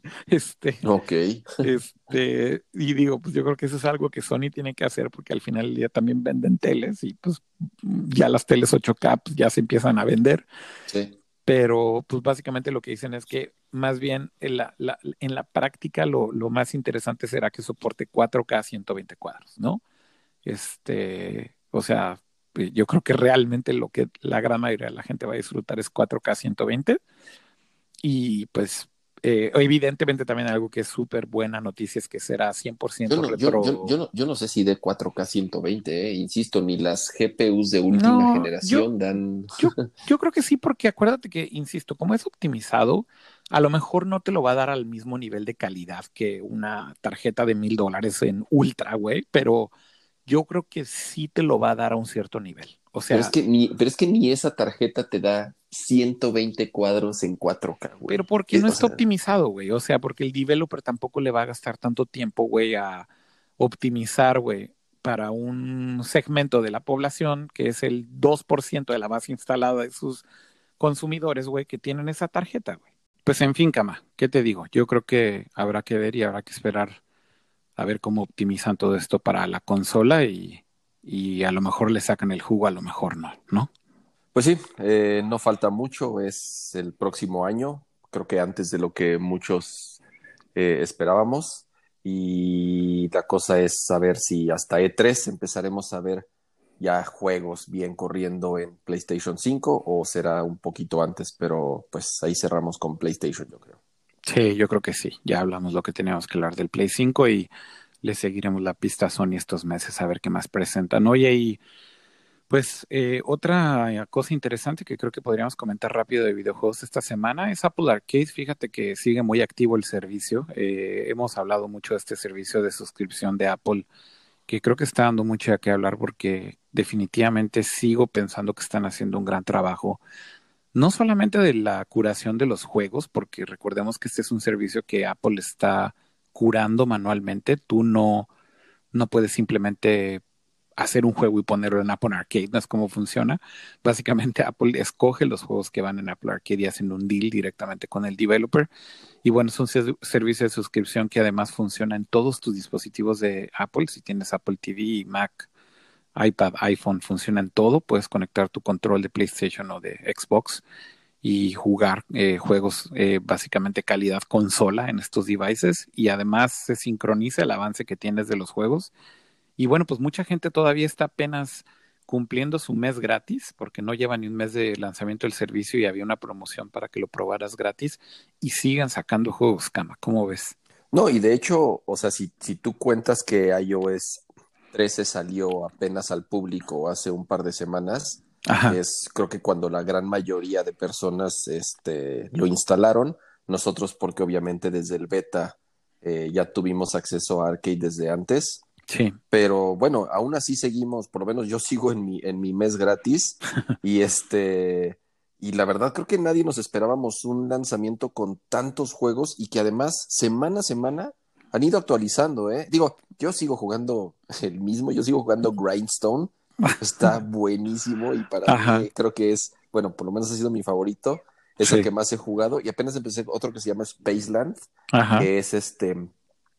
Este, ok. Este, y digo, pues yo creo que eso es algo que Sony tiene que hacer porque al final del día también venden teles y pues ya las teles 8K pues, ya se empiezan a vender. Sí. Pero pues básicamente lo que dicen es que más bien en la, en la práctica lo, lo, más interesante será que soporte 4K 120 cuadros, ¿no? Este, o sea, pues, yo creo que realmente lo que la gran mayoría de la gente va a disfrutar es 4K 120 y pues eh, evidentemente también algo que es súper buena noticia es que será 100% yo no, retro. Yo, no, yo, no, sé si de 4K 120, eh, insisto, ni las GPUs de última generación dan... yo, creo que sí, porque acuérdate que, insisto, como es optimizado, a lo mejor no te lo va a dar al mismo nivel de calidad que una tarjeta de mil dólares en ultra, güey, pero yo creo que sí te lo va a dar a un cierto nivel. O sea, pero es que ni, pero es que ni esa tarjeta te da 120 cuadros en 4K, güey. Pero porque no está optimizado, güey. O sea, porque el developer tampoco le va a gastar tanto tiempo, güey, a optimizar, güey, para un segmento de la población que es el 2% de la base instalada de sus consumidores, güey, que tienen esa tarjeta, güey. Pues en fin, Cama, ¿qué te digo? Yo creo que habrá que ver y habrá que esperar a ver cómo optimizan todo esto para la consola y, y a lo mejor le sacan el jugo, a lo mejor no, ¿no? Pues sí, eh, no falta mucho, es el próximo año, creo que antes de lo que muchos eh, esperábamos. Y la cosa es saber si hasta E3 empezaremos a ver ya juegos bien corriendo en PlayStation 5 o será un poquito antes, pero pues ahí cerramos con PlayStation, yo creo. Sí, yo creo que sí. Ya hablamos lo que teníamos que hablar del Play 5 y le seguiremos la pista a Sony estos meses a ver qué más presentan. Oye, y pues eh, otra cosa interesante que creo que podríamos comentar rápido de videojuegos esta semana es Apple Arcade. Fíjate que sigue muy activo el servicio. Eh, hemos hablado mucho de este servicio de suscripción de Apple, que creo que está dando mucho a qué hablar porque definitivamente sigo pensando que están haciendo un gran trabajo. No solamente de la curación de los juegos, porque recordemos que este es un servicio que Apple está curando manualmente. Tú no, no puedes simplemente hacer un juego y ponerlo en Apple Arcade, no es como funciona. Básicamente Apple escoge los juegos que van en Apple Arcade y hacen un deal directamente con el developer. Y bueno, es un servicio de suscripción que además funciona en todos tus dispositivos de Apple. Si tienes Apple TV, Mac, iPad, iPhone, funciona en todo. Puedes conectar tu control de PlayStation o de Xbox y jugar eh, juegos eh, básicamente calidad consola en estos devices y además se sincroniza el avance que tienes de los juegos y bueno, pues mucha gente todavía está apenas cumpliendo su mes gratis, porque no lleva ni un mes de lanzamiento del servicio y había una promoción para que lo probaras gratis y sigan sacando juegos, Cama. ¿Cómo ves? No, y de hecho, o sea, si, si tú cuentas que iOS 13 salió apenas al público hace un par de semanas, es creo que cuando la gran mayoría de personas este, lo instalaron, nosotros porque obviamente desde el beta eh, ya tuvimos acceso a arcade desde antes. Sí. Pero bueno, aún así seguimos, por lo menos yo sigo en mi, en mi mes gratis y este, y la verdad creo que nadie nos esperábamos un lanzamiento con tantos juegos y que además semana a semana han ido actualizando, ¿eh? Digo, yo sigo jugando el mismo, yo sigo jugando Grindstone, está buenísimo y para mí creo que es, bueno, por lo menos ha sido mi favorito es el que más he jugado y apenas empecé otro que se llama Spaceland, que es este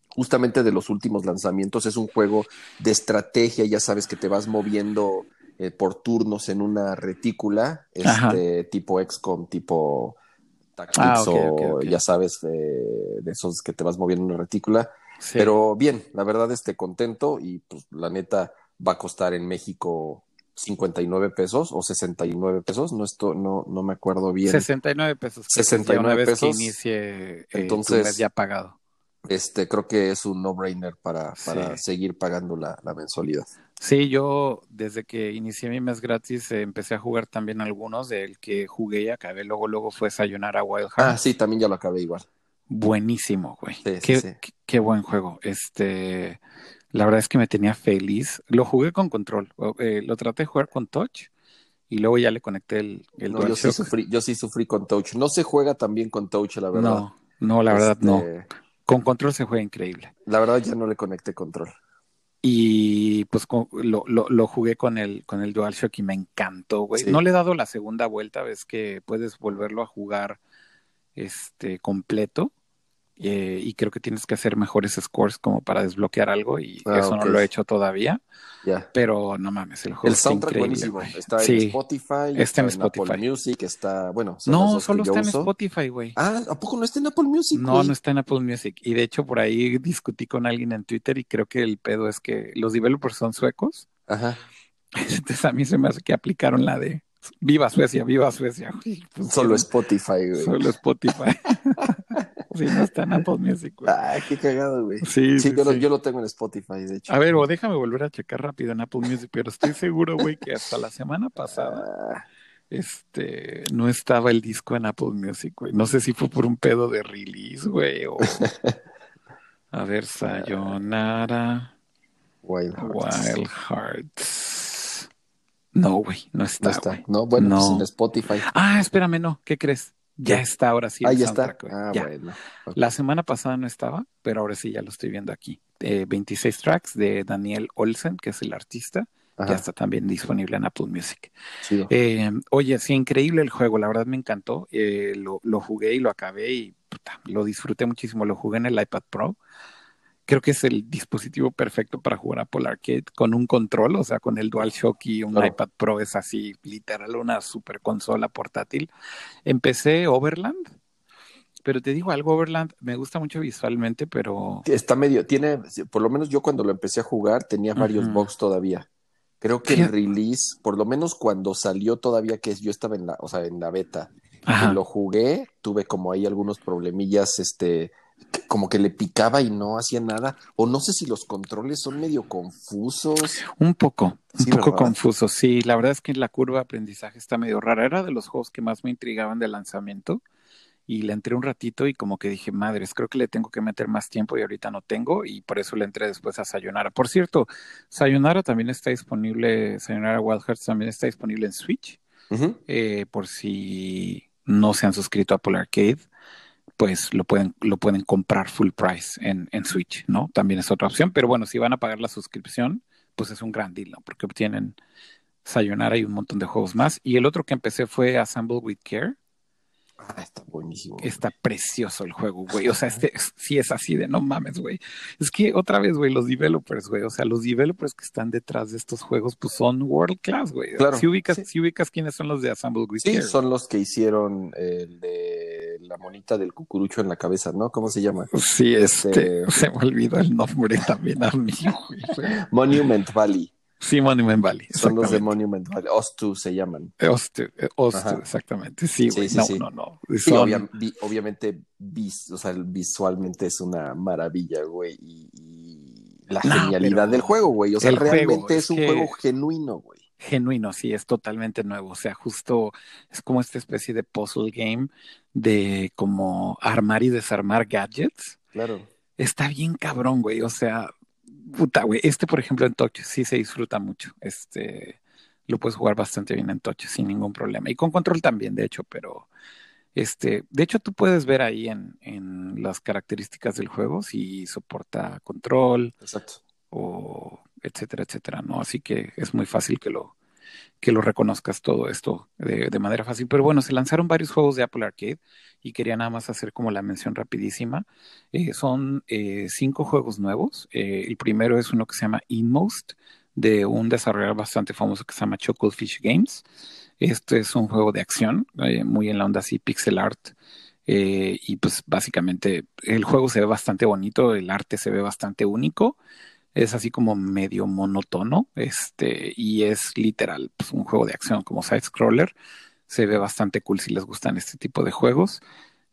justamente de los últimos lanzamientos, es un juego de estrategia, ya sabes que te vas moviendo eh, por turnos en una retícula, este tipo XCOM, tipo Tactics ah, o ya sabes, de esos que te vas moviendo en una retícula. Pero bien, la verdad estoy contento y pues la neta va a costar en México 59 pesos o 69 pesos, no esto no no me acuerdo bien. 69 pesos. 69 pesos. Que inicie eh, Entonces ya pagado. Este creo que es un no-brainer para, para seguir pagando la, mensualidad. Sí, yo desde que inicié mi mes gratis eh, empecé a jugar también algunos del que jugué y acabé. Luego, luego fue Sayonara Wild Hearts. Ah, sí, también ya lo acabé igual. Buenísimo, güey. qué, qué, buen juego. Este, la verdad es que me tenía feliz. Lo jugué con control. Eh, lo traté de jugar con touch y luego ya le conecté el, el no, yo sí, sufrí, yo sí sufrí con touch. No se juega tan bien con touch, la verdad. No, no, la verdad no. Este, con control se juega increíble. La verdad ya no le conecté control. Y pues lo, lo, lo, jugué con el, con el DualShock y me encantó, güey. No le he dado la segunda vuelta, ves que puedes volverlo a jugar este completo. Eh, y creo que tienes que hacer mejores scores como para desbloquear algo y ah, eso no lo he hecho todavía. Pero no mames, el juego el soundtrack buenísimo. Está en Spotify, está, en, Spotify. Apple Music, está, bueno, no, solo está en Spotify, güey. Ah, ¿a poco no está en Apple Music? No, no está en Apple Music. Y de hecho por ahí discutí con alguien en Twitter y creo que el pedo es que los developers son suecos. Ajá. Entonces a mí se me hace que aplicaron la de Viva Suecia, viva Suecia. Pues, Solo Spotify, güey. Solo Spotify. sí, no está en Apple Music, güey. Ah, qué cagado, güey. Sí, sí, yo, Lo, tengo en Spotify, de hecho. A ver, o déjame volver a checar rápido en Apple Music, pero estoy seguro, güey, que hasta la semana pasada ah. este no estaba el disco en Apple Music, güey. No sé si fue por un pedo de release, güey, o... A ver, Sayonara. Wild Hearts. Wild Hearts. No, güey, no está. No está. No, bueno, pues en Spotify. Ah, espérame, no. ¿Qué crees? Ya está ahora sí. Ah, ya está. Ah, bueno. La semana pasada no estaba, pero ahora sí ya lo estoy viendo aquí. 26 tracks de Daniel Olsen, que es el artista. Ya está también disponible en Apple Music. Sí. Eh, oye, sí, increíble el juego. La verdad me encantó. Eh, lo, lo, jugué y lo acabé y lo disfruté muchísimo. Lo jugué en el iPad Pro creo que es el dispositivo perfecto para jugar Apple Arcade con un control, o sea, con el DualShock y un iPad Pro es así, literal, una super consola portátil. Empecé Overland, pero te digo algo, Overland me gusta mucho visualmente, pero... Está medio, tiene, por lo menos yo cuando lo empecé a jugar tenía varios bugs todavía. Creo que el release, por lo menos cuando salió todavía que yo estaba en la, o sea, en la beta, y lo jugué, tuve como ahí algunos problemillas, este, como que le picaba y no hacía nada. O no sé si los controles son medio confusos. Un poco, un poco confusos. Sí, la verdad es que la curva de aprendizaje está medio rara. Era de los juegos que más me intrigaban de lanzamiento. Y le entré un ratito y como que dije, madres, creo que le tengo que meter más tiempo y ahorita no tengo. Y por eso le entré después a Sayonara. Por cierto, Sayonara también está disponible, Sayonara Wild Hearts también está disponible en Switch. Eh, por si no se han suscrito a Apple Arcade pues lo pueden, lo pueden comprar full price en, en Switch, ¿no? También es otra opción, pero bueno, si van a pagar la suscripción, pues es un gran deal, ¿no? Porque obtienen Sayonara y un montón de juegos más. Y el otro que empecé fue Assemble with Care. Ah, está buenísimo. Está precioso el juego, güey. O sea, este sí es así de no mames, güey. Es que otra vez, güey, los developers, güey. O sea, los developers que están detrás de estos juegos, pues son world class, güey. Claro. Si ubicas, si ubicas quiénes son los de Assemble Care. Sí, son los que hicieron el de la monita del cucurucho en la cabeza, ¿no? ¿Cómo se llama? Sí, este, este se me olvidó el nombre también a mí. Monument Valley. Sí, Monument Valley. Son los de Monument Valley. Ostu se llaman. Ostu, exactamente. Sí, sí, sí, no, no, no, obviamente, o sea, visualmente es una maravilla, güey. Y, la genialidad del juego, güey. O sea, realmente es, un juego genuino, güey. Genuino, sí, es totalmente nuevo. O sea, justo es como esta especie de puzzle game de como armar y desarmar gadgets. Claro. Está bien cabrón, güey. O sea, puta, güey. Este, por ejemplo, en touch sí se disfruta mucho. Este, lo puedes jugar bastante bien en touch sin ningún problema. Y con control también, de hecho, pero este, de hecho, tú puedes ver ahí en, en las características del juego si soporta control. Exacto. O etcétera, etcétera, ¿no? Así que es muy fácil que lo, que lo reconozcas todo esto de, de, manera fácil. Pero bueno, se lanzaron varios juegos de Apple Arcade y quería nada más hacer como la mención rapidísima. Eh, son eh, cinco juegos nuevos. Eh, el primero es uno que se llama Inmost, de un desarrollador bastante famoso que se llama Fish Games. Este es un juego de acción, muy en la onda así, pixel art. y pues básicamente el juego se ve bastante bonito, el arte se ve bastante único es así como medio monotono, este, y es literal, pues, un juego de acción como side scroller. Se ve bastante cool si les gustan este tipo de juegos.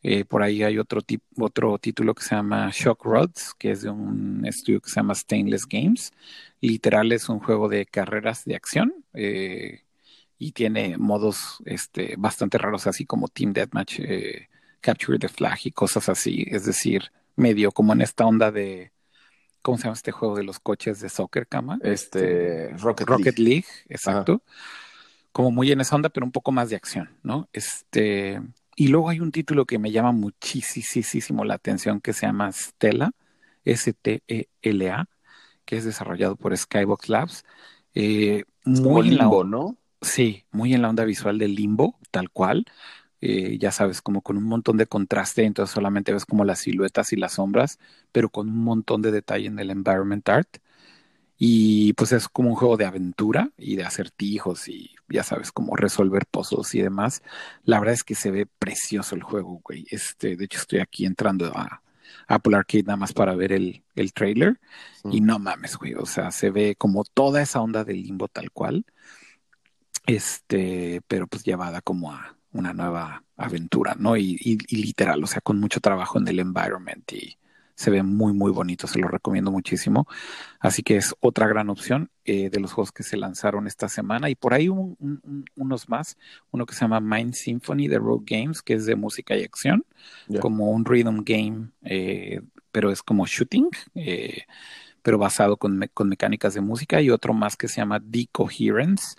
Eh, por ahí hay otro, otro título que se llama Shock Rods, que es de un estudio que se llama Stainless Games. Literal es un juego de carreras de acción eh, y tiene modos este, bastante raros, así como Team Deathmatch, eh, Capture the Flag y cosas así. Es decir, medio como en esta onda de ¿Cómo se llama este juego de los coches de soccer, Cama? Este, Rocket, Rocket League. exacto. Como muy en esa onda, pero un poco más de acción, ¿no? Este, y luego hay un título que me llama muchísimo la atención que se llama Stella, S-T-E-L-A, que es desarrollado por Skybox Labs. Eh, muy limbo, ¿no? Sí, muy en la onda visual del limbo, tal cual. Eh, ya sabes, como con un montón de contraste, entonces solamente ves como las siluetas y las sombras, pero con un montón de detalle en el environment art. Y pues es como un juego de aventura y de acertijos y ya sabes, como resolver pozos y demás. La verdad es que se ve precioso el juego, güey. Este, de hecho, estoy aquí entrando a Apple Arcade nada más para ver el, el trailer. Y no mames, güey. O sea, se ve como toda esa onda del limbo tal cual. Este, pero pues llevada como a, una nueva aventura, ¿no? Y, literal, o sea, con mucho trabajo en el environment y se ve muy, muy bonito, se lo recomiendo muchísimo. Así que es otra gran opción eh, de los juegos que se lanzaron esta semana y por ahí unos más, uno que se llama Mind Symphony de Rogue Games, que es de música y acción, como un rhythm game, eh, pero es como shooting. Eh, pero basado con, con mecánicas de música y otro más que se llama Decoherence,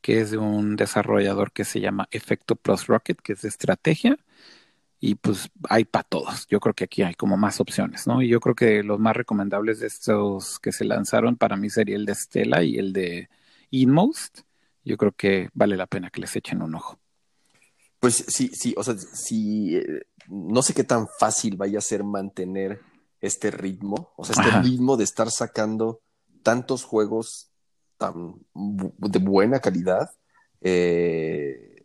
que es de un desarrollador que se llama Efecto Plus Rocket, que es de estrategia. Y pues hay para todos. Yo creo que aquí hay como más opciones, ¿no? Y yo creo que los más recomendables de estos que se lanzaron para mí sería el de Stella y el de Inmost. Yo creo que vale la pena que les echen un ojo. Pues sí, sí, o sea, sí, eh, no sé qué tan fácil vaya a ser mantener este ritmo, o sea, este ritmo de estar sacando tantos juegos tan de buena calidad. Eh,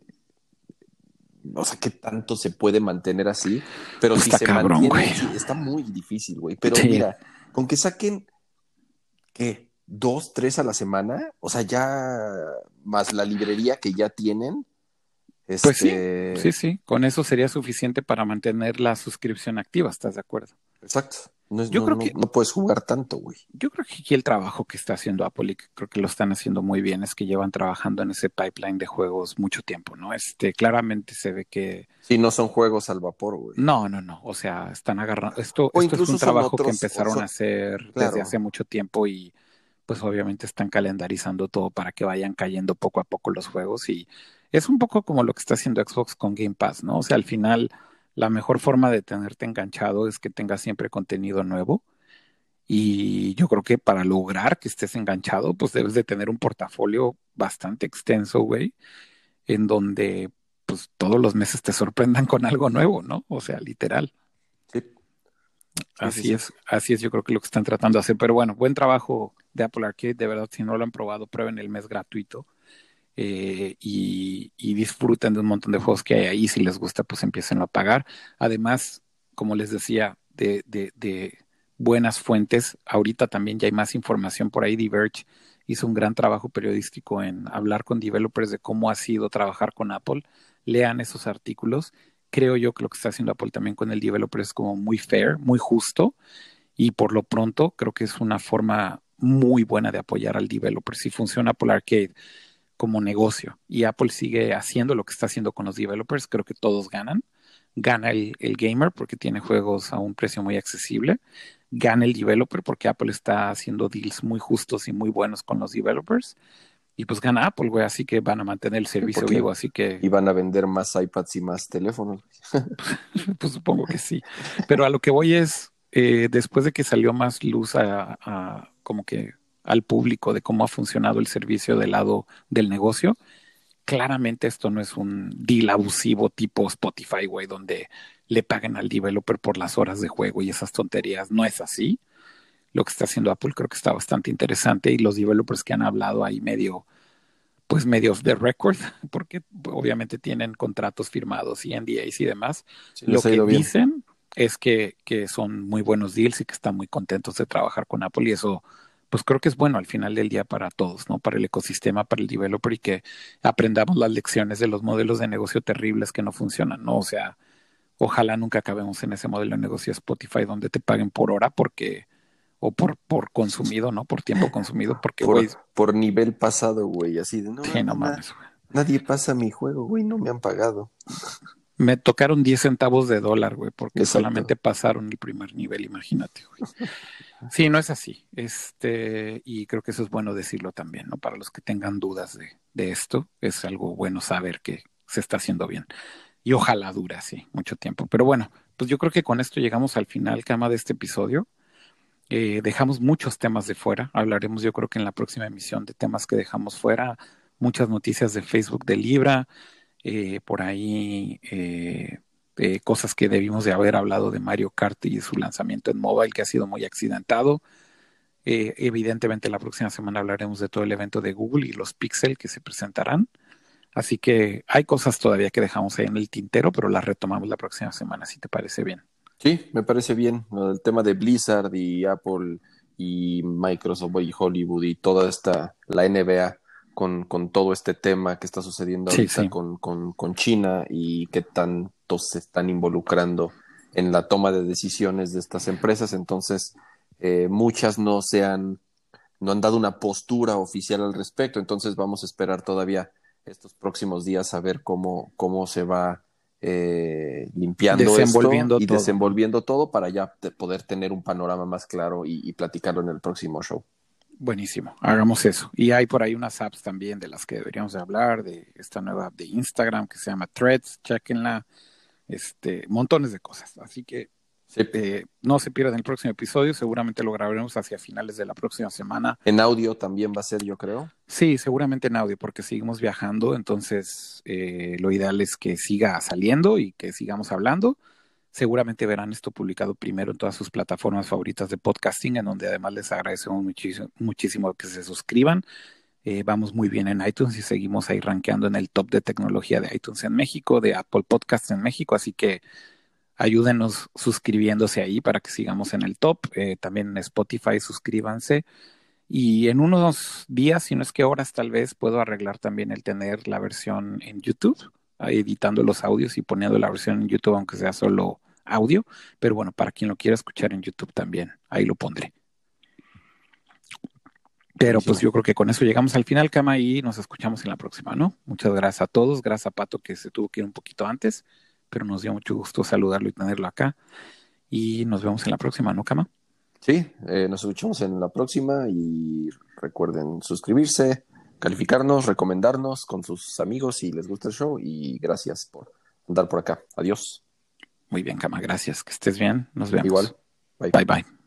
no sé qué tanto se puede mantener así, pero si se mantiene, está muy difícil, güey. Pero mira, con que saquen, ¿qué? Dos, tres a la semana, o sea, ya más la librería que ya tienen. Pues sí, este sí, sí, con eso sería suficiente para mantener la suscripción activa, ¿estás de acuerdo? Exacto. No, yo creo que no puedes jugar tanto, güey. Yo creo que aquí el trabajo que está haciendo Apple y creo que lo están haciendo muy bien es que llevan trabajando en ese pipeline de juegos mucho tiempo, ¿no? Este, claramente se ve que sí no son juegos al vapor, güey. No, no, no, o sea, están agarrando esto, esto es un trabajo que empezaron a hacer desde hace mucho tiempo y pues obviamente están calendarizando todo para que vayan cayendo poco a poco los juegos y es un poco como lo que está haciendo Xbox con Game Pass, ¿no? O sea, al final la mejor forma de tenerte enganchado es que tengas siempre contenido nuevo. Y yo creo que para lograr que estés enganchado, pues debes de tener un portafolio bastante extenso, güey, en donde pues todos los meses te sorprendan con algo nuevo, ¿no? O sea, literal. Sí. Así es, así es, yo creo que lo que están tratando de hacer. Pero bueno, buen trabajo de Apple Arcade, de verdad, si no lo han probado, prueben el mes gratuito. Eh, y, disfruten de un montón de juegos que hay ahí. Si les gusta, pues empiecen a pagar. Además, como les decía, de, de, buenas fuentes, ahorita también ya hay más información por ahí. Diverge hizo un gran trabajo periodístico en hablar con developers de cómo ha sido trabajar con Apple. Lean esos artículos. Creo yo que lo que está haciendo Apple también con el developer es como muy fair, muy justo. Y por lo pronto creo que es una forma muy buena de apoyar al developer. Si funciona Apple Arcade como negocio y Apple sigue haciendo lo que está haciendo con los developers, creo que todos ganan. Gana el, el gamer porque tiene juegos a un precio muy accesible gana el developer porque Apple está haciendo deals muy justos y muy buenos con los developers. Y pues gana Apple, güey, así que van a mantener el servicio vivo, así que... Y van a vender más iPads y más teléfonos. pues supongo que sí. Pero a lo que voy es, eh, después de que salió más luz a, como que al público de cómo ha funcionado el servicio del lado del negocio, claramente esto no es un deal abusivo tipo Spotify, güey, donde le paguen al developer por las horas de juego y esas tonterías. No es así. Lo que está haciendo Apple creo que está bastante interesante y los developers que han hablado ahí medio, pues medios de record, porque obviamente tienen contratos firmados y NDAs y demás. lo que dicen es que, que son muy buenos deals y que están muy contentos de trabajar con Apple y eso pues creo que es bueno al final del día para todos, ¿no? Para el ecosistema, para el developer y que aprendamos las lecciones de los modelos de negocio terribles que no funcionan, ¿no? O sea, ojalá nunca acabemos en ese modelo de negocio Spotify donde te paguen por hora porque o por, por consumido, ¿no? Por tiempo consumido, porque por, por nivel pasado, güey, así de no, Nadie pasa mi juego, güey, no me han pagado. Me tocaron 10 centavos de dólar, güey, porque solamente pasaron el primer nivel, imagínate, güey. Sí, no es así. Este, y creo que eso es bueno decirlo también, ¿no? Para los que tengan dudas de, de esto, es algo bueno saber que se está haciendo bien. Y ojalá dure así mucho tiempo. Pero bueno, pues yo creo que con esto llegamos al final, cama, de este episodio. Eh, dejamos muchos temas de fuera. Hablaremos, yo creo que en la próxima emisión de temas que dejamos fuera. Muchas noticias de Facebook de Libra. Eh, por ahí eh, eh, cosas que debimos de haber hablado de Mario Kart y su lanzamiento en mobile que ha sido muy accidentado. evidentemente la próxima semana hablaremos de todo el evento de Google y los Pixel que se presentarán. Así que hay cosas todavía que dejamos ahí en el tintero, pero las retomamos la próxima semana, si te parece bien. Sí, me parece bien. El tema de Blizzard y Apple y Microsoft y Hollywood y toda esta, la NBA con, con todo este tema que está sucediendo ahorita Con, con, con, China y qué tantos se están involucrando en la toma de decisiones de estas empresas. Entonces, eh, muchas no se han, no han dado una postura oficial al respecto. Entonces, vamos a esperar todavía estos próximos días a ver cómo, cómo se va eh, limpiando esto y desenvolviendo todo para ya poder tener un panorama más claro y platicarlo en el próximo show. Buenísimo, hagamos eso. Y hay por ahí unas apps también de las que deberíamos de hablar, de esta nueva app de Instagram que se llama Threads, chequenla, este, montones de cosas. Así que eh, no se pierdan el próximo episodio, seguramente lo grabaremos hacia finales de la próxima semana. En audio también va a ser, yo creo. Sí, seguramente en audio, porque seguimos viajando, entonces eh, lo ideal es que siga saliendo y que sigamos hablando. Seguramente verán esto publicado primero en todas sus plataformas favoritas de podcasting, en donde además les agradecemos muchísimo, muchísimo que se suscriban. Eh, vamos muy bien en iTunes y seguimos ahí rankeando en el top de tecnología de iTunes en México, de Apple Podcasts en México, así que ayúdenos suscribiéndose ahí para que sigamos en el top. Eh, también en Spotify suscríbanse. Y en unos días, si no es que horas, tal vez puedo arreglar también el tener la versión en YouTube, editando los audios y poniendo la versión en YouTube, aunque sea solo audio, pero bueno, para quien lo quiera escuchar en YouTube también, ahí lo pondré. Pero pues yo creo que con eso llegamos al final, Cama, y nos escuchamos en la próxima, ¿no? Muchas gracias a todos, gracias a Pato que se tuvo que ir un poquito antes, pero nos dio mucho gusto saludarlo y tenerlo acá. Y nos vemos en la próxima, ¿no, Cama? Sí, eh, nos escuchamos en la próxima y recuerden suscribirse, calificarnos, recomendarnos con sus amigos si les gusta el show y gracias por andar por acá. Adiós. Muy bien, Cama, gracias. Que estés bien. Nos vemos. Igual. bye. bye.